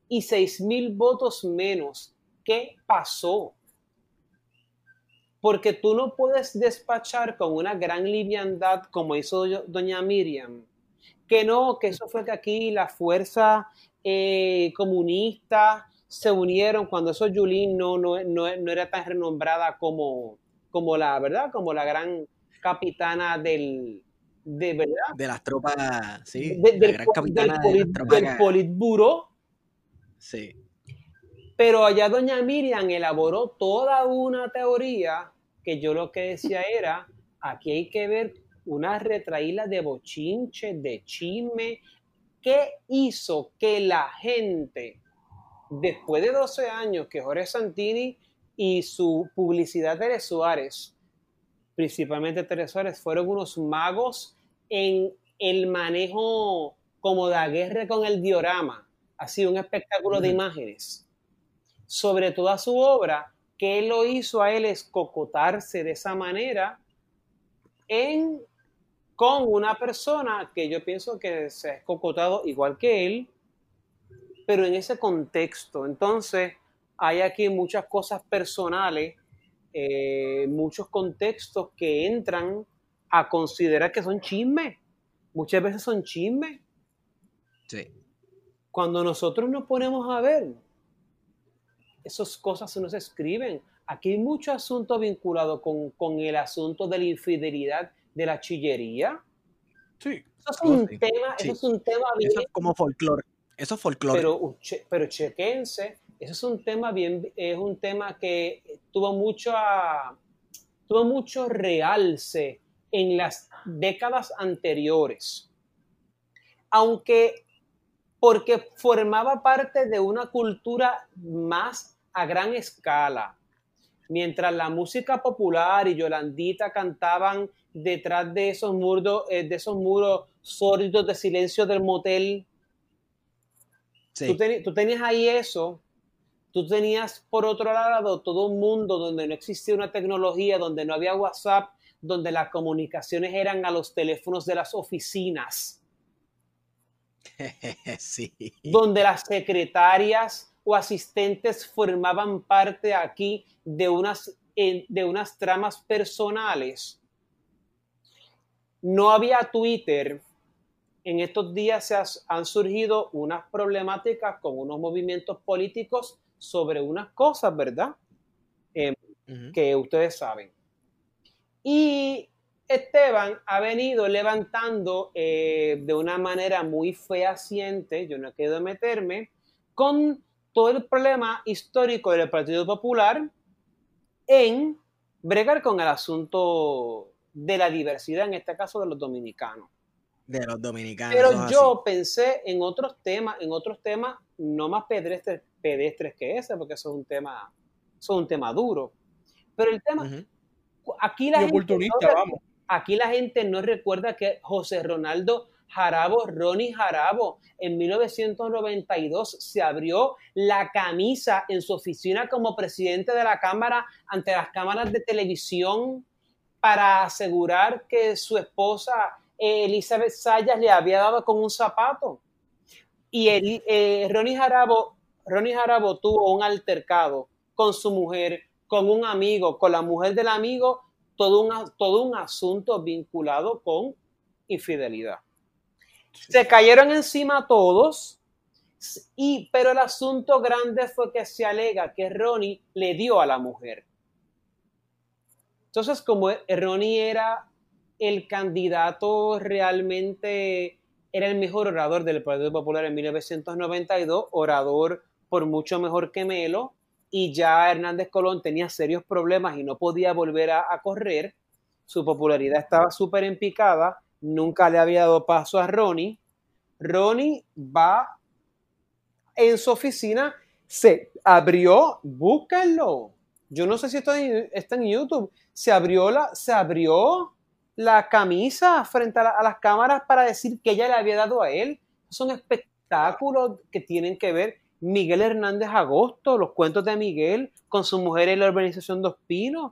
y 6 mil votos menos, ¿qué pasó? Porque tú no puedes despachar con una gran liviandad como hizo doña Miriam, que no, que eso fue que aquí la fuerza eh, comunista se unieron cuando eso Yulín no, no, no, era tan renombrada como, como la, ¿verdad? Como la gran capitana del, de verdad. De las tropas, sí. del, gran capitana del, Politburo. Sí. Pero allá doña Miriam elaboró toda una teoría que yo lo que decía era, aquí hay que ver una retraída de bochinche, de chisme. ¿Qué hizo que la gente, después de 12 años que Jorge Santini y su publicidad de Suárez, principalmente Teresa Suárez, fueron unos magos en el manejo como de guerra con el diorama, así un espectáculo de imágenes. Sobre toda su obra, que lo hizo a él escocotarse de esa manera en con una persona que yo pienso que se ha escocotado igual que él, pero en ese contexto. Entonces, hay aquí muchas cosas personales, eh, muchos contextos que entran a considerar que son chismes. Muchas veces son chismes. Sí. Cuando nosotros nos ponemos a ver, esas cosas no se escriben. Aquí hay mucho asunto vinculado con, con el asunto de la infidelidad de la chillería. Sí. Eso es un tema, eso es un tema bien. Eso es como folclore. Eso es folclore. Pero, pero chequense, eso es un tema bien, es un tema que tuvo mucho, tuvo mucho realce en las décadas anteriores. Aunque porque formaba parte de una cultura más a gran escala. Mientras la música popular y Yolandita cantaban detrás de esos muros, eh, de esos muros sórdidos de silencio del motel. Tú, tú, tenías ahí eso. Tú tenías por otro lado todo un mundo donde no existía una tecnología, donde no había WhatsApp, donde las comunicaciones eran a los teléfonos de las oficinas. sí. Donde las secretarias o asistentes formaban parte aquí de unas, de unas tramas personales no había Twitter. En estos días se han surgido unas problemáticas con unos movimientos políticos sobre unas cosas, ¿verdad? Em, que ustedes saben. Y Esteban ha venido levantando eh, de una manera muy fehaciente, yo no quiero meterme, con todo el problema histórico del Partido Popular en bregar con el asunto de la diversidad, en este caso de los dominicanos. De los dominicanos. Pero yo pensé en otros temas, en otros temas no más pedestres, pedestres que ese, porque eso es un tema, eso es un tema duro. Pero el tema, aquí la gente, no, aquí la gente no recuerda que José Ronaldo Jarabo, Ronnie Jarabo, en 1992 se abrió la camisa en su oficina como presidente de la Cámara ante las cámaras de televisión para asegurar que su esposa eh, Elizabeth Sayas le había dado con un zapato. Y el, eh, Ronnie, Jarabo, Ronnie tuvo un altercado con su mujer, con un amigo, con la mujer del amigo, todo un, todo un asunto vinculado con infidelidad. Se cayeron encima todos, y, pero el asunto grande fue que se alega que Ronnie le dio a la mujer. Entonces, como Ronnie era el candidato realmente, era el mejor orador del Partido Popular en 1992, orador por mucho mejor que Melo, y ya Hernández Colón tenía serios problemas y no podía volver a, correr, su popularidad estaba súper empicada, nunca le había dado paso a Ronnie. Ronnie va en su oficina, se abrió, búsquenlo. Yo no sé si esto está en YouTube se abrió la, se abrió la camisa frente a, las cámaras para decir que ella le había dado a él. Son espectáculos que tienen que ver Miguel Hernández Agosto, los cuentos de Miguel con su mujer en la urbanización Dos Pinos,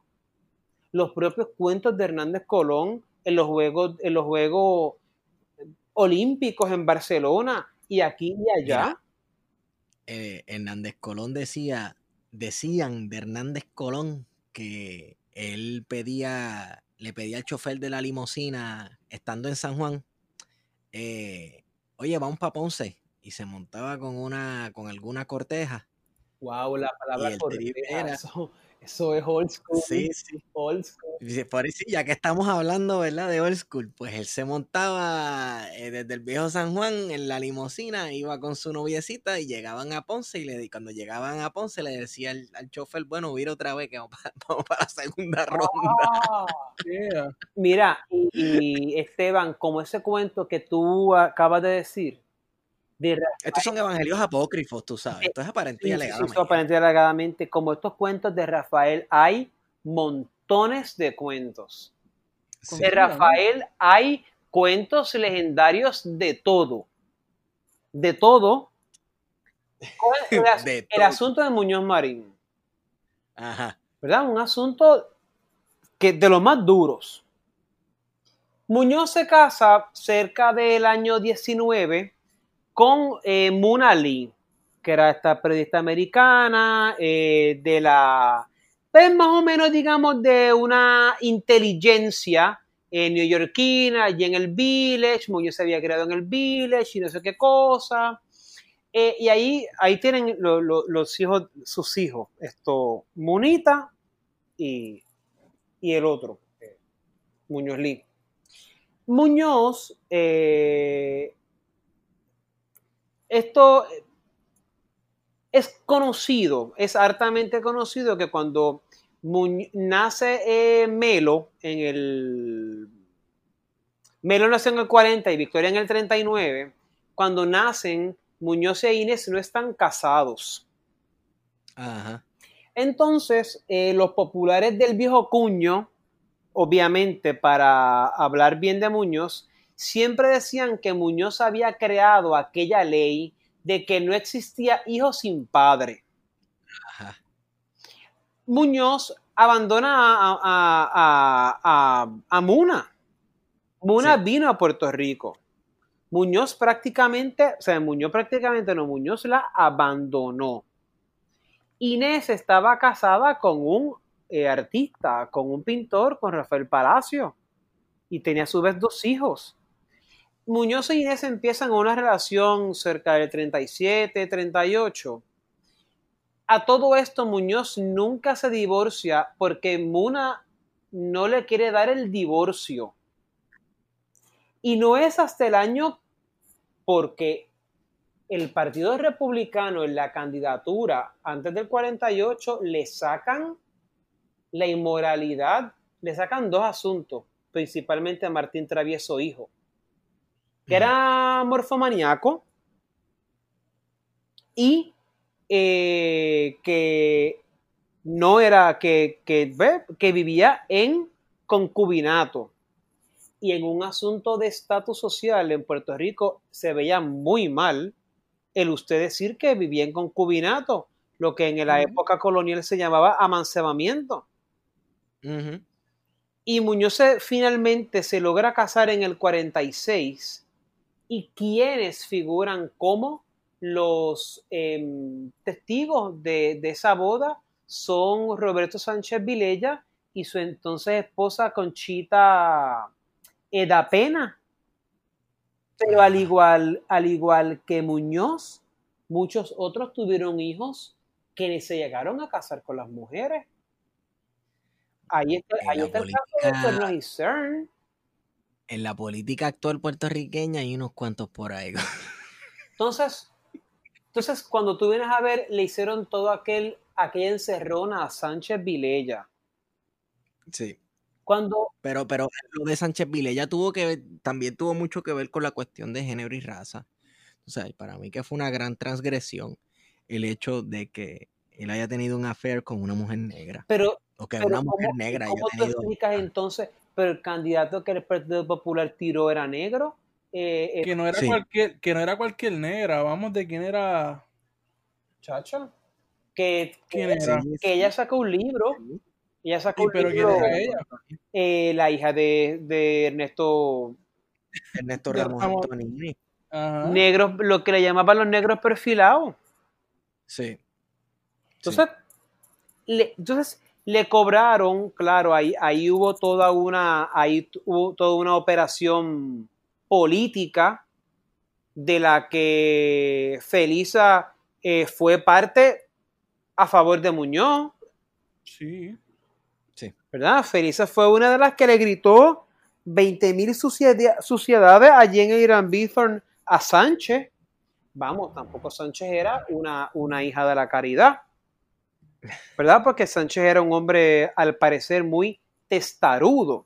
los propios cuentos de Hernández Colón en los Juegos, en los juegos Olímpicos en Barcelona y aquí y allá. Eh, Hernández Colón decía, decían de Hernández Colón que él pedía, le pedía al chofer de la limusina, estando en San Juan, eh, oye, vamos para Ponce. Y se montaba con una, con alguna corteja. Wow, la palabra corteja, era- Eso, es old school. Sí, sí. Old school. Dice, Por eso, ya que estamos hablando, ¿verdad? De old school, pues él se montaba eh, desde el viejo San Juan en la limusina, iba con su noviecita y llegaban a Ponce y le di- cuando llegaban a Ponce le decía al, al chofer, bueno, vira otra vez que vamos para, vamos para la segunda ronda. Ah, Yeah. Mira, y, y, Esteban, como ese cuento que tú acabas de decir, de Estos son evangelios apócrifos, tú sabes. Esto es aparente y aparente alegadamente, como estos cuentos de Rafael, hay montones de cuentos. Sí. De Rafael hay cuentos legendarios de todo. De todo. ¿Cuál es El, as- De el todo. asunto de Muñoz Marín, Ajá. ¿verdad? Un asunto que de los más duros. Muñoz se casa cerca del año 19 con eh, Muna Lee, que era esta periodista americana, eh, de la, pues más o menos digamos de una inteligencia eh, neoyorquina, y en el Village, Muñoz se había creado en el Village y no sé qué cosa. Eh, y ahí, ahí tienen lo- lo- los hijos, sus hijos, esto, Munita y, y el otro, eh, Muñoz Lee. Muñoz, eh, esto es conocido, es hartamente conocido que cuando Muñ- nace eh, Melo en el... Melo nació en el 40 y Victoria en el 39. Cuando nacen, Muñoz e Inés no están casados. Ajá. Entonces, eh, los populares del viejo cuño, obviamente para hablar bien de Muñoz, siempre decían que Muñoz había creado aquella ley de que no existía hijo sin padre. Ajá. Muñoz abandona a, a- a- a- Muna. Muna Sí. vino a Puerto Rico. Muñoz prácticamente, o sea, Muñoz prácticamente no, Muñoz la abandonó. Inés estaba casada con un eh, artista, con un pintor, con Rafael Palacio, y tenía a su vez dos hijos. Muñoz e Inés empiezan una relación cerca del 37, 38. A todo esto, Muñoz nunca se divorcia porque Muna no le quiere dar el divorcio. Y no es hasta el año porque el Partido Republicano en la candidatura antes del 48 le sacan la inmoralidad, le sacan dos asuntos, principalmente a Martín Travieso hijo, que era morfomaníaco y eh, que no era, que, que, vivía en concubinato. Y en un asunto de estatus social en Puerto Rico se veía muy mal el usted decir que vivía en concubinato, lo que en la época colonial se llamaba amancebamiento. Y Muñoz se- finalmente se logra casar en el 46. ¿Y quienes figuran como los em, testigos de, de esa boda? Son Roberto Sánchez Vilella y su entonces esposa Conchita Edapena. Pero al igual, al igual que Muñoz, muchos otros tuvieron hijos que ni se llegaron a casar con las mujeres. Ahí está, ahí está el caso de Fernández y Cern. En la política actual puertorriqueña hay unos cuantos por ahí. Entonces, entonces, cuando tú vienes a ver, le hicieron todo aquel, aquella encerrona a Sánchez Vilella. Sí. Cuando, Pero, pero lo de Sánchez Vilella tuvo que ver, también tuvo mucho que ver con la cuestión de género y raza. O sea, para mí que fue una gran transgresión el hecho de que él haya tenido un affair con una mujer negra. pero, O que pero una mujer ¿cómo, negra haya cómo tú tenido. explicas entonces, pero el candidato que el Partido Popular tiró era negro? Eh, eh, Que no era Sí. cualquier, que no era cualquier negra, vamos de quién era. chacho, que, ¿Quién que, era? Sí, que ella sacó un libro, ella sacó Sí, un pero ¿quién libro, era ella? eh, la hija de, de Ernesto Ernesto Ramos. Antonini. Negros, lo que le llamaban los negros perfilados. Sí. Entonces, le, entonces le cobraron, claro, ahí, ahí hubo toda una, ahí hubo toda una operación política de la que Felisa eh, fue parte a favor de Muñoz, Sí. ¿verdad? Felisa fue una de las que le gritó 20.000 suciedad- suciedades allí en Irán Bithorn a Sánchez. Vamos, tampoco Sánchez era una, una hija de la caridad, ¿verdad? Porque Sánchez era un hombre, al parecer, muy testarudo.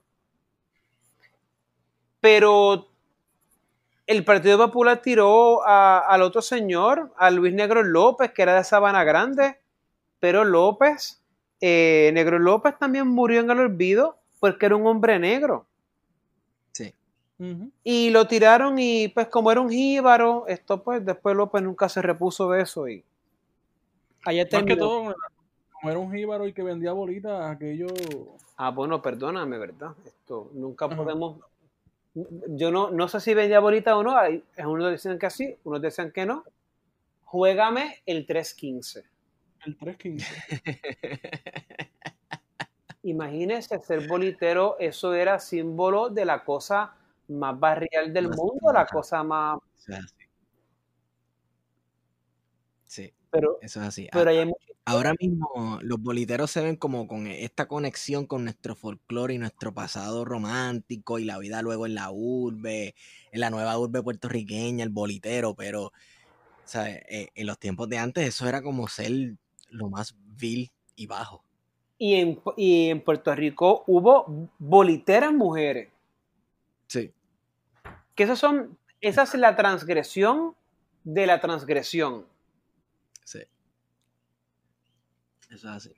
Pero el Partido Popular tiró a- al otro señor, a Luis Negro López, que era de Sabana Grande, pero López, eh, Negro López también murió en el olvido porque era un hombre negro. Sí. Y lo tiraron y pues como era un jíbaro, esto pues después López nunca se repuso de eso y allá Más que todo, como era un jíbaro y que vendía bolitas, aquello. Ah, bueno, perdóname, ¿verdad? Esto nunca Ajá. podemos. Yo no, no sé si vendía bolita o no. hay- Unos decían que sí, unos decían que no. Juégame el 315. El 315. Imagínese ser bolitero, eso era símbolo de la cosa más barrial del Más mundo, la cosa más. Sí, Pero, eso es así. Ah, pero hay mucho- Ahora mismo los boliteros se ven como con esta conexión con nuestro folclore y nuestro pasado romántico y la vida luego en la urbe, en la nueva urbe puertorriqueña, el bolitero, pero ¿sabes? Eh, en los tiempos de antes eso era como ser lo más vil y bajo. y, en, y en Puerto Rico hubo boliteras mujeres. Sí. Que esos son, esa es la transgresión de la transgresión. Sí. Eso es así.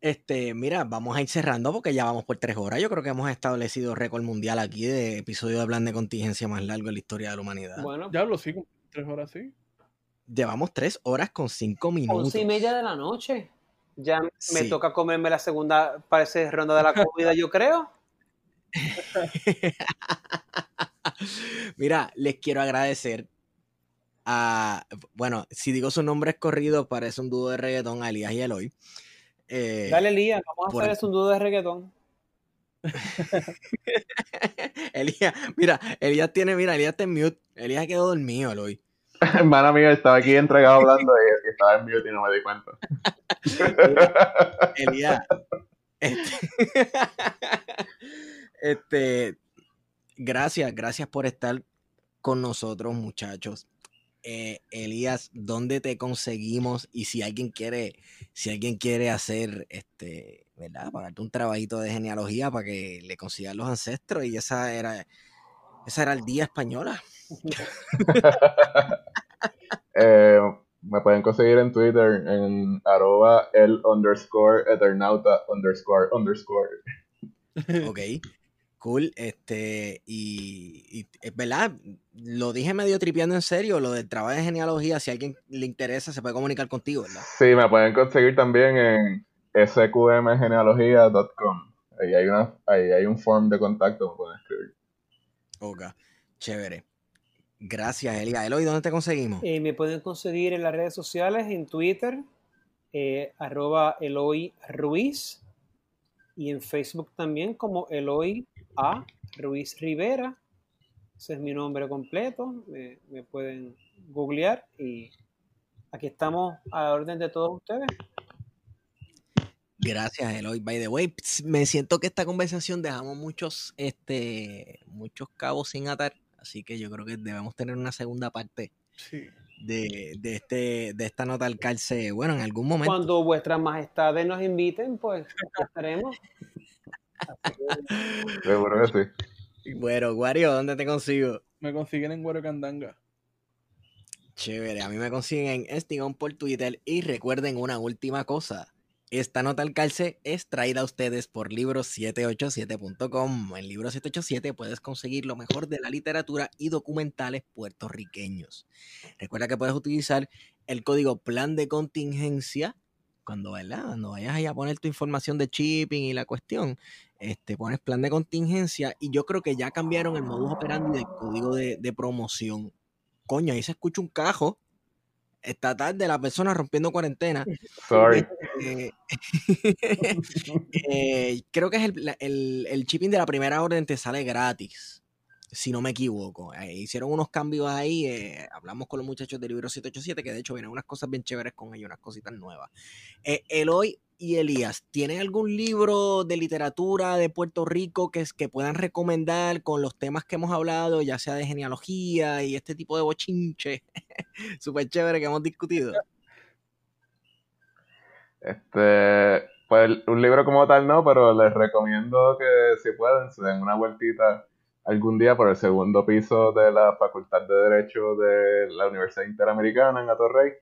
Este, mira, vamos a ir cerrando porque ya vamos por tres horas. Yo creo que hemos establecido récord mundial aquí de episodio de plan de contingencia más largo en la historia de la humanidad. Bueno, Ya lo sigo. Tres horas sí. Llevamos tres horas con cinco minutos. once y media de la noche. Ya me Sí. toca comerme la segunda, parece ronda de la comida, yo creo. Mira, les quiero agradecer a, bueno, si digo sus nombres corridos, parece un dúo de reggaetón, a Elías y Eloy. Eh, Dale, Lía, vamos a por- hacer es un dudo de reggaetón. Elías, mira, Elías tiene, mira, Elías está en mute. Elías quedó dormido, Eloy. Hermana mía, estaba aquí entregado hablando y, y estaba en mute y no me di cuenta. Elías. Este, este, gracias, gracias por estar con nosotros, muchachos. Eh, Elías, ¿dónde te conseguimos? Y si alguien quiere, si alguien quiere hacer este, ¿verdad? Pagarte un trabajito de genealogía para que le consigan los ancestros, y esa era, esa era el día española. Eh, me pueden conseguir en Twitter en arroba el underscore eternauta underscore underscore. Ok, cool. Este, y, y es verdad, lo dije medio tripeando en serio, lo del trabajo de genealogía, si a alguien le interesa, se puede comunicar contigo, ¿verdad? Sí, me pueden conseguir también en sqmgenealogía.com. Ahí hay, una, ahí hay un form de contacto, me pueden escribir. Ok, chévere. Gracias, Elia. Eloy, ¿dónde te conseguimos? Eh, me pueden conseguir en las redes sociales, en Twitter, eh, arroba Eloy Ruiz, y en Facebook también como Eloy A. Ruiz Rivera. Ese es mi nombre completo. Me, me pueden googlear y aquí estamos a la orden de todos ustedes. Gracias, Eloy. By the way, me siento que esta conversación dejamos muchos, este, muchos cabos sin atar, así que yo creo que debemos tener una segunda parte Sí. de, de este, de esta nota al calce, bueno, en algún momento. Cuando vuestras majestades nos inviten, pues estaremos. Seguro que sí. Bueno, Wario, ¿dónde te consigo? Me consiguen en Guaracandanga. Chévere, a mí me consiguen en Estigón por Twitter y recuerden una última cosa. Esta nota al calce es traída a ustedes por libro787.com. En Libro 787 puedes conseguir lo mejor de la literatura y documentales puertorriqueños. Recuerda que puedes utilizar el código plan de contingencia cuando, ¿verdad? cuando vayas ahí a poner tu información de shipping y la cuestión. Este, pones plan de contingencia y yo creo que ya cambiaron el modus operandi del código de, de promoción. Coño, ahí se escucha un cajo. Esta tarde la persona rompiendo cuarentena. Sorry. Eh, eh, creo que es el, el shipping de la primera orden te sale gratis. Si no me equivoco. Eh, hicieron unos cambios ahí, eh, hablamos con los muchachos del libro 787, que de hecho vienen unas cosas bien chéveres con ellos, unas cositas nuevas. Eh, Eloy y Elías, ¿tienen algún libro de literatura de Puerto Rico que, que puedan recomendar con los temas que hemos hablado, ya sea de genealogía y este tipo de bochinche súper chévere que hemos discutido? Este, pues un libro como tal no, pero les recomiendo que si pueden se den una vueltita algún día por el segundo piso de la Facultad de Derecho de la Universidad Interamericana en Atorrey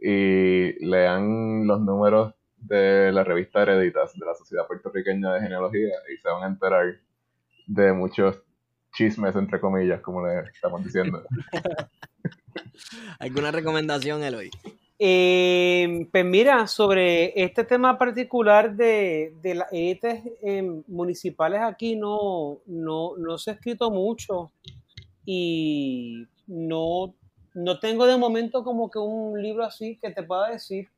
y lean los números de la revista Hereditas de la Sociedad Puertorriqueña de Genealogía y se van a enterar de muchos chismes, entre comillas, como le estamos diciendo. ¿Alguna recomendación, Eloy? Eh, pues mira, sobre este tema particular de, de las ETEs em, municipales aquí no, no, no se ha escrito mucho y no, no tengo de momento como que un libro así que te pueda decir.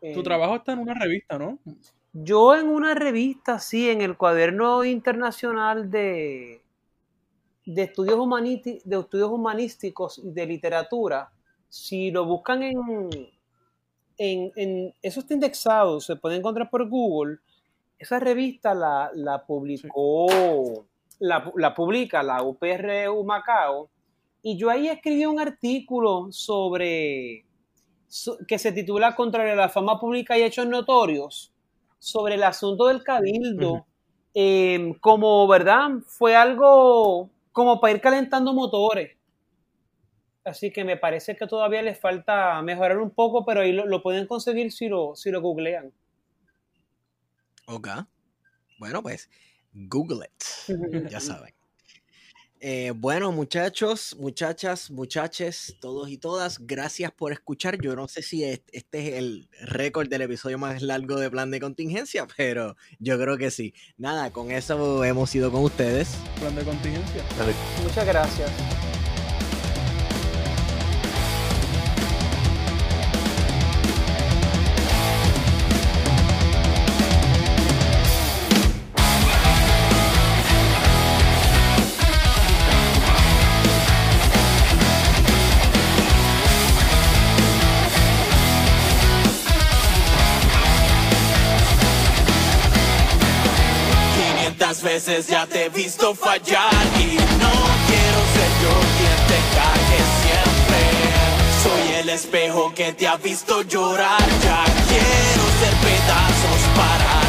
Tu Eh, trabajo está en una revista, ¿no? Yo en una revista, sí, en el cuaderno internacional de, de, estudios, de estudios humanísticos y de literatura, si lo buscan en, en, en- eso está indexado, se puede encontrar por Google, esa revista la, la publicó, la, la publica la UPRU Macao, y yo ahí escribí un artículo sobre, so- que se titula Contra la fama pública y hechos notorios, sobre el asunto del cabildo, eh, como, ¿verdad? Fue algo como para ir calentando motores. Así que me parece que todavía les falta mejorar un poco, pero ahí lo, lo pueden conseguir si lo, si lo googlean. Ok. Bueno, pues, Google it. Ya saben. Eh, bueno, muchachos, muchachas, muchaches, todos y todas, gracias por escuchar. Yo no sé si es- este es el récord del episodio más largo de plan de contingencia, pero yo creo que sí. Nada, con eso hemos ido con ustedes. Plan de contingencia. Muchas gracias. Ya te he visto fallar y no quiero ser yo quien te cague siempre. Soy el espejo que te ha visto llorar, ya quiero ser pedazos para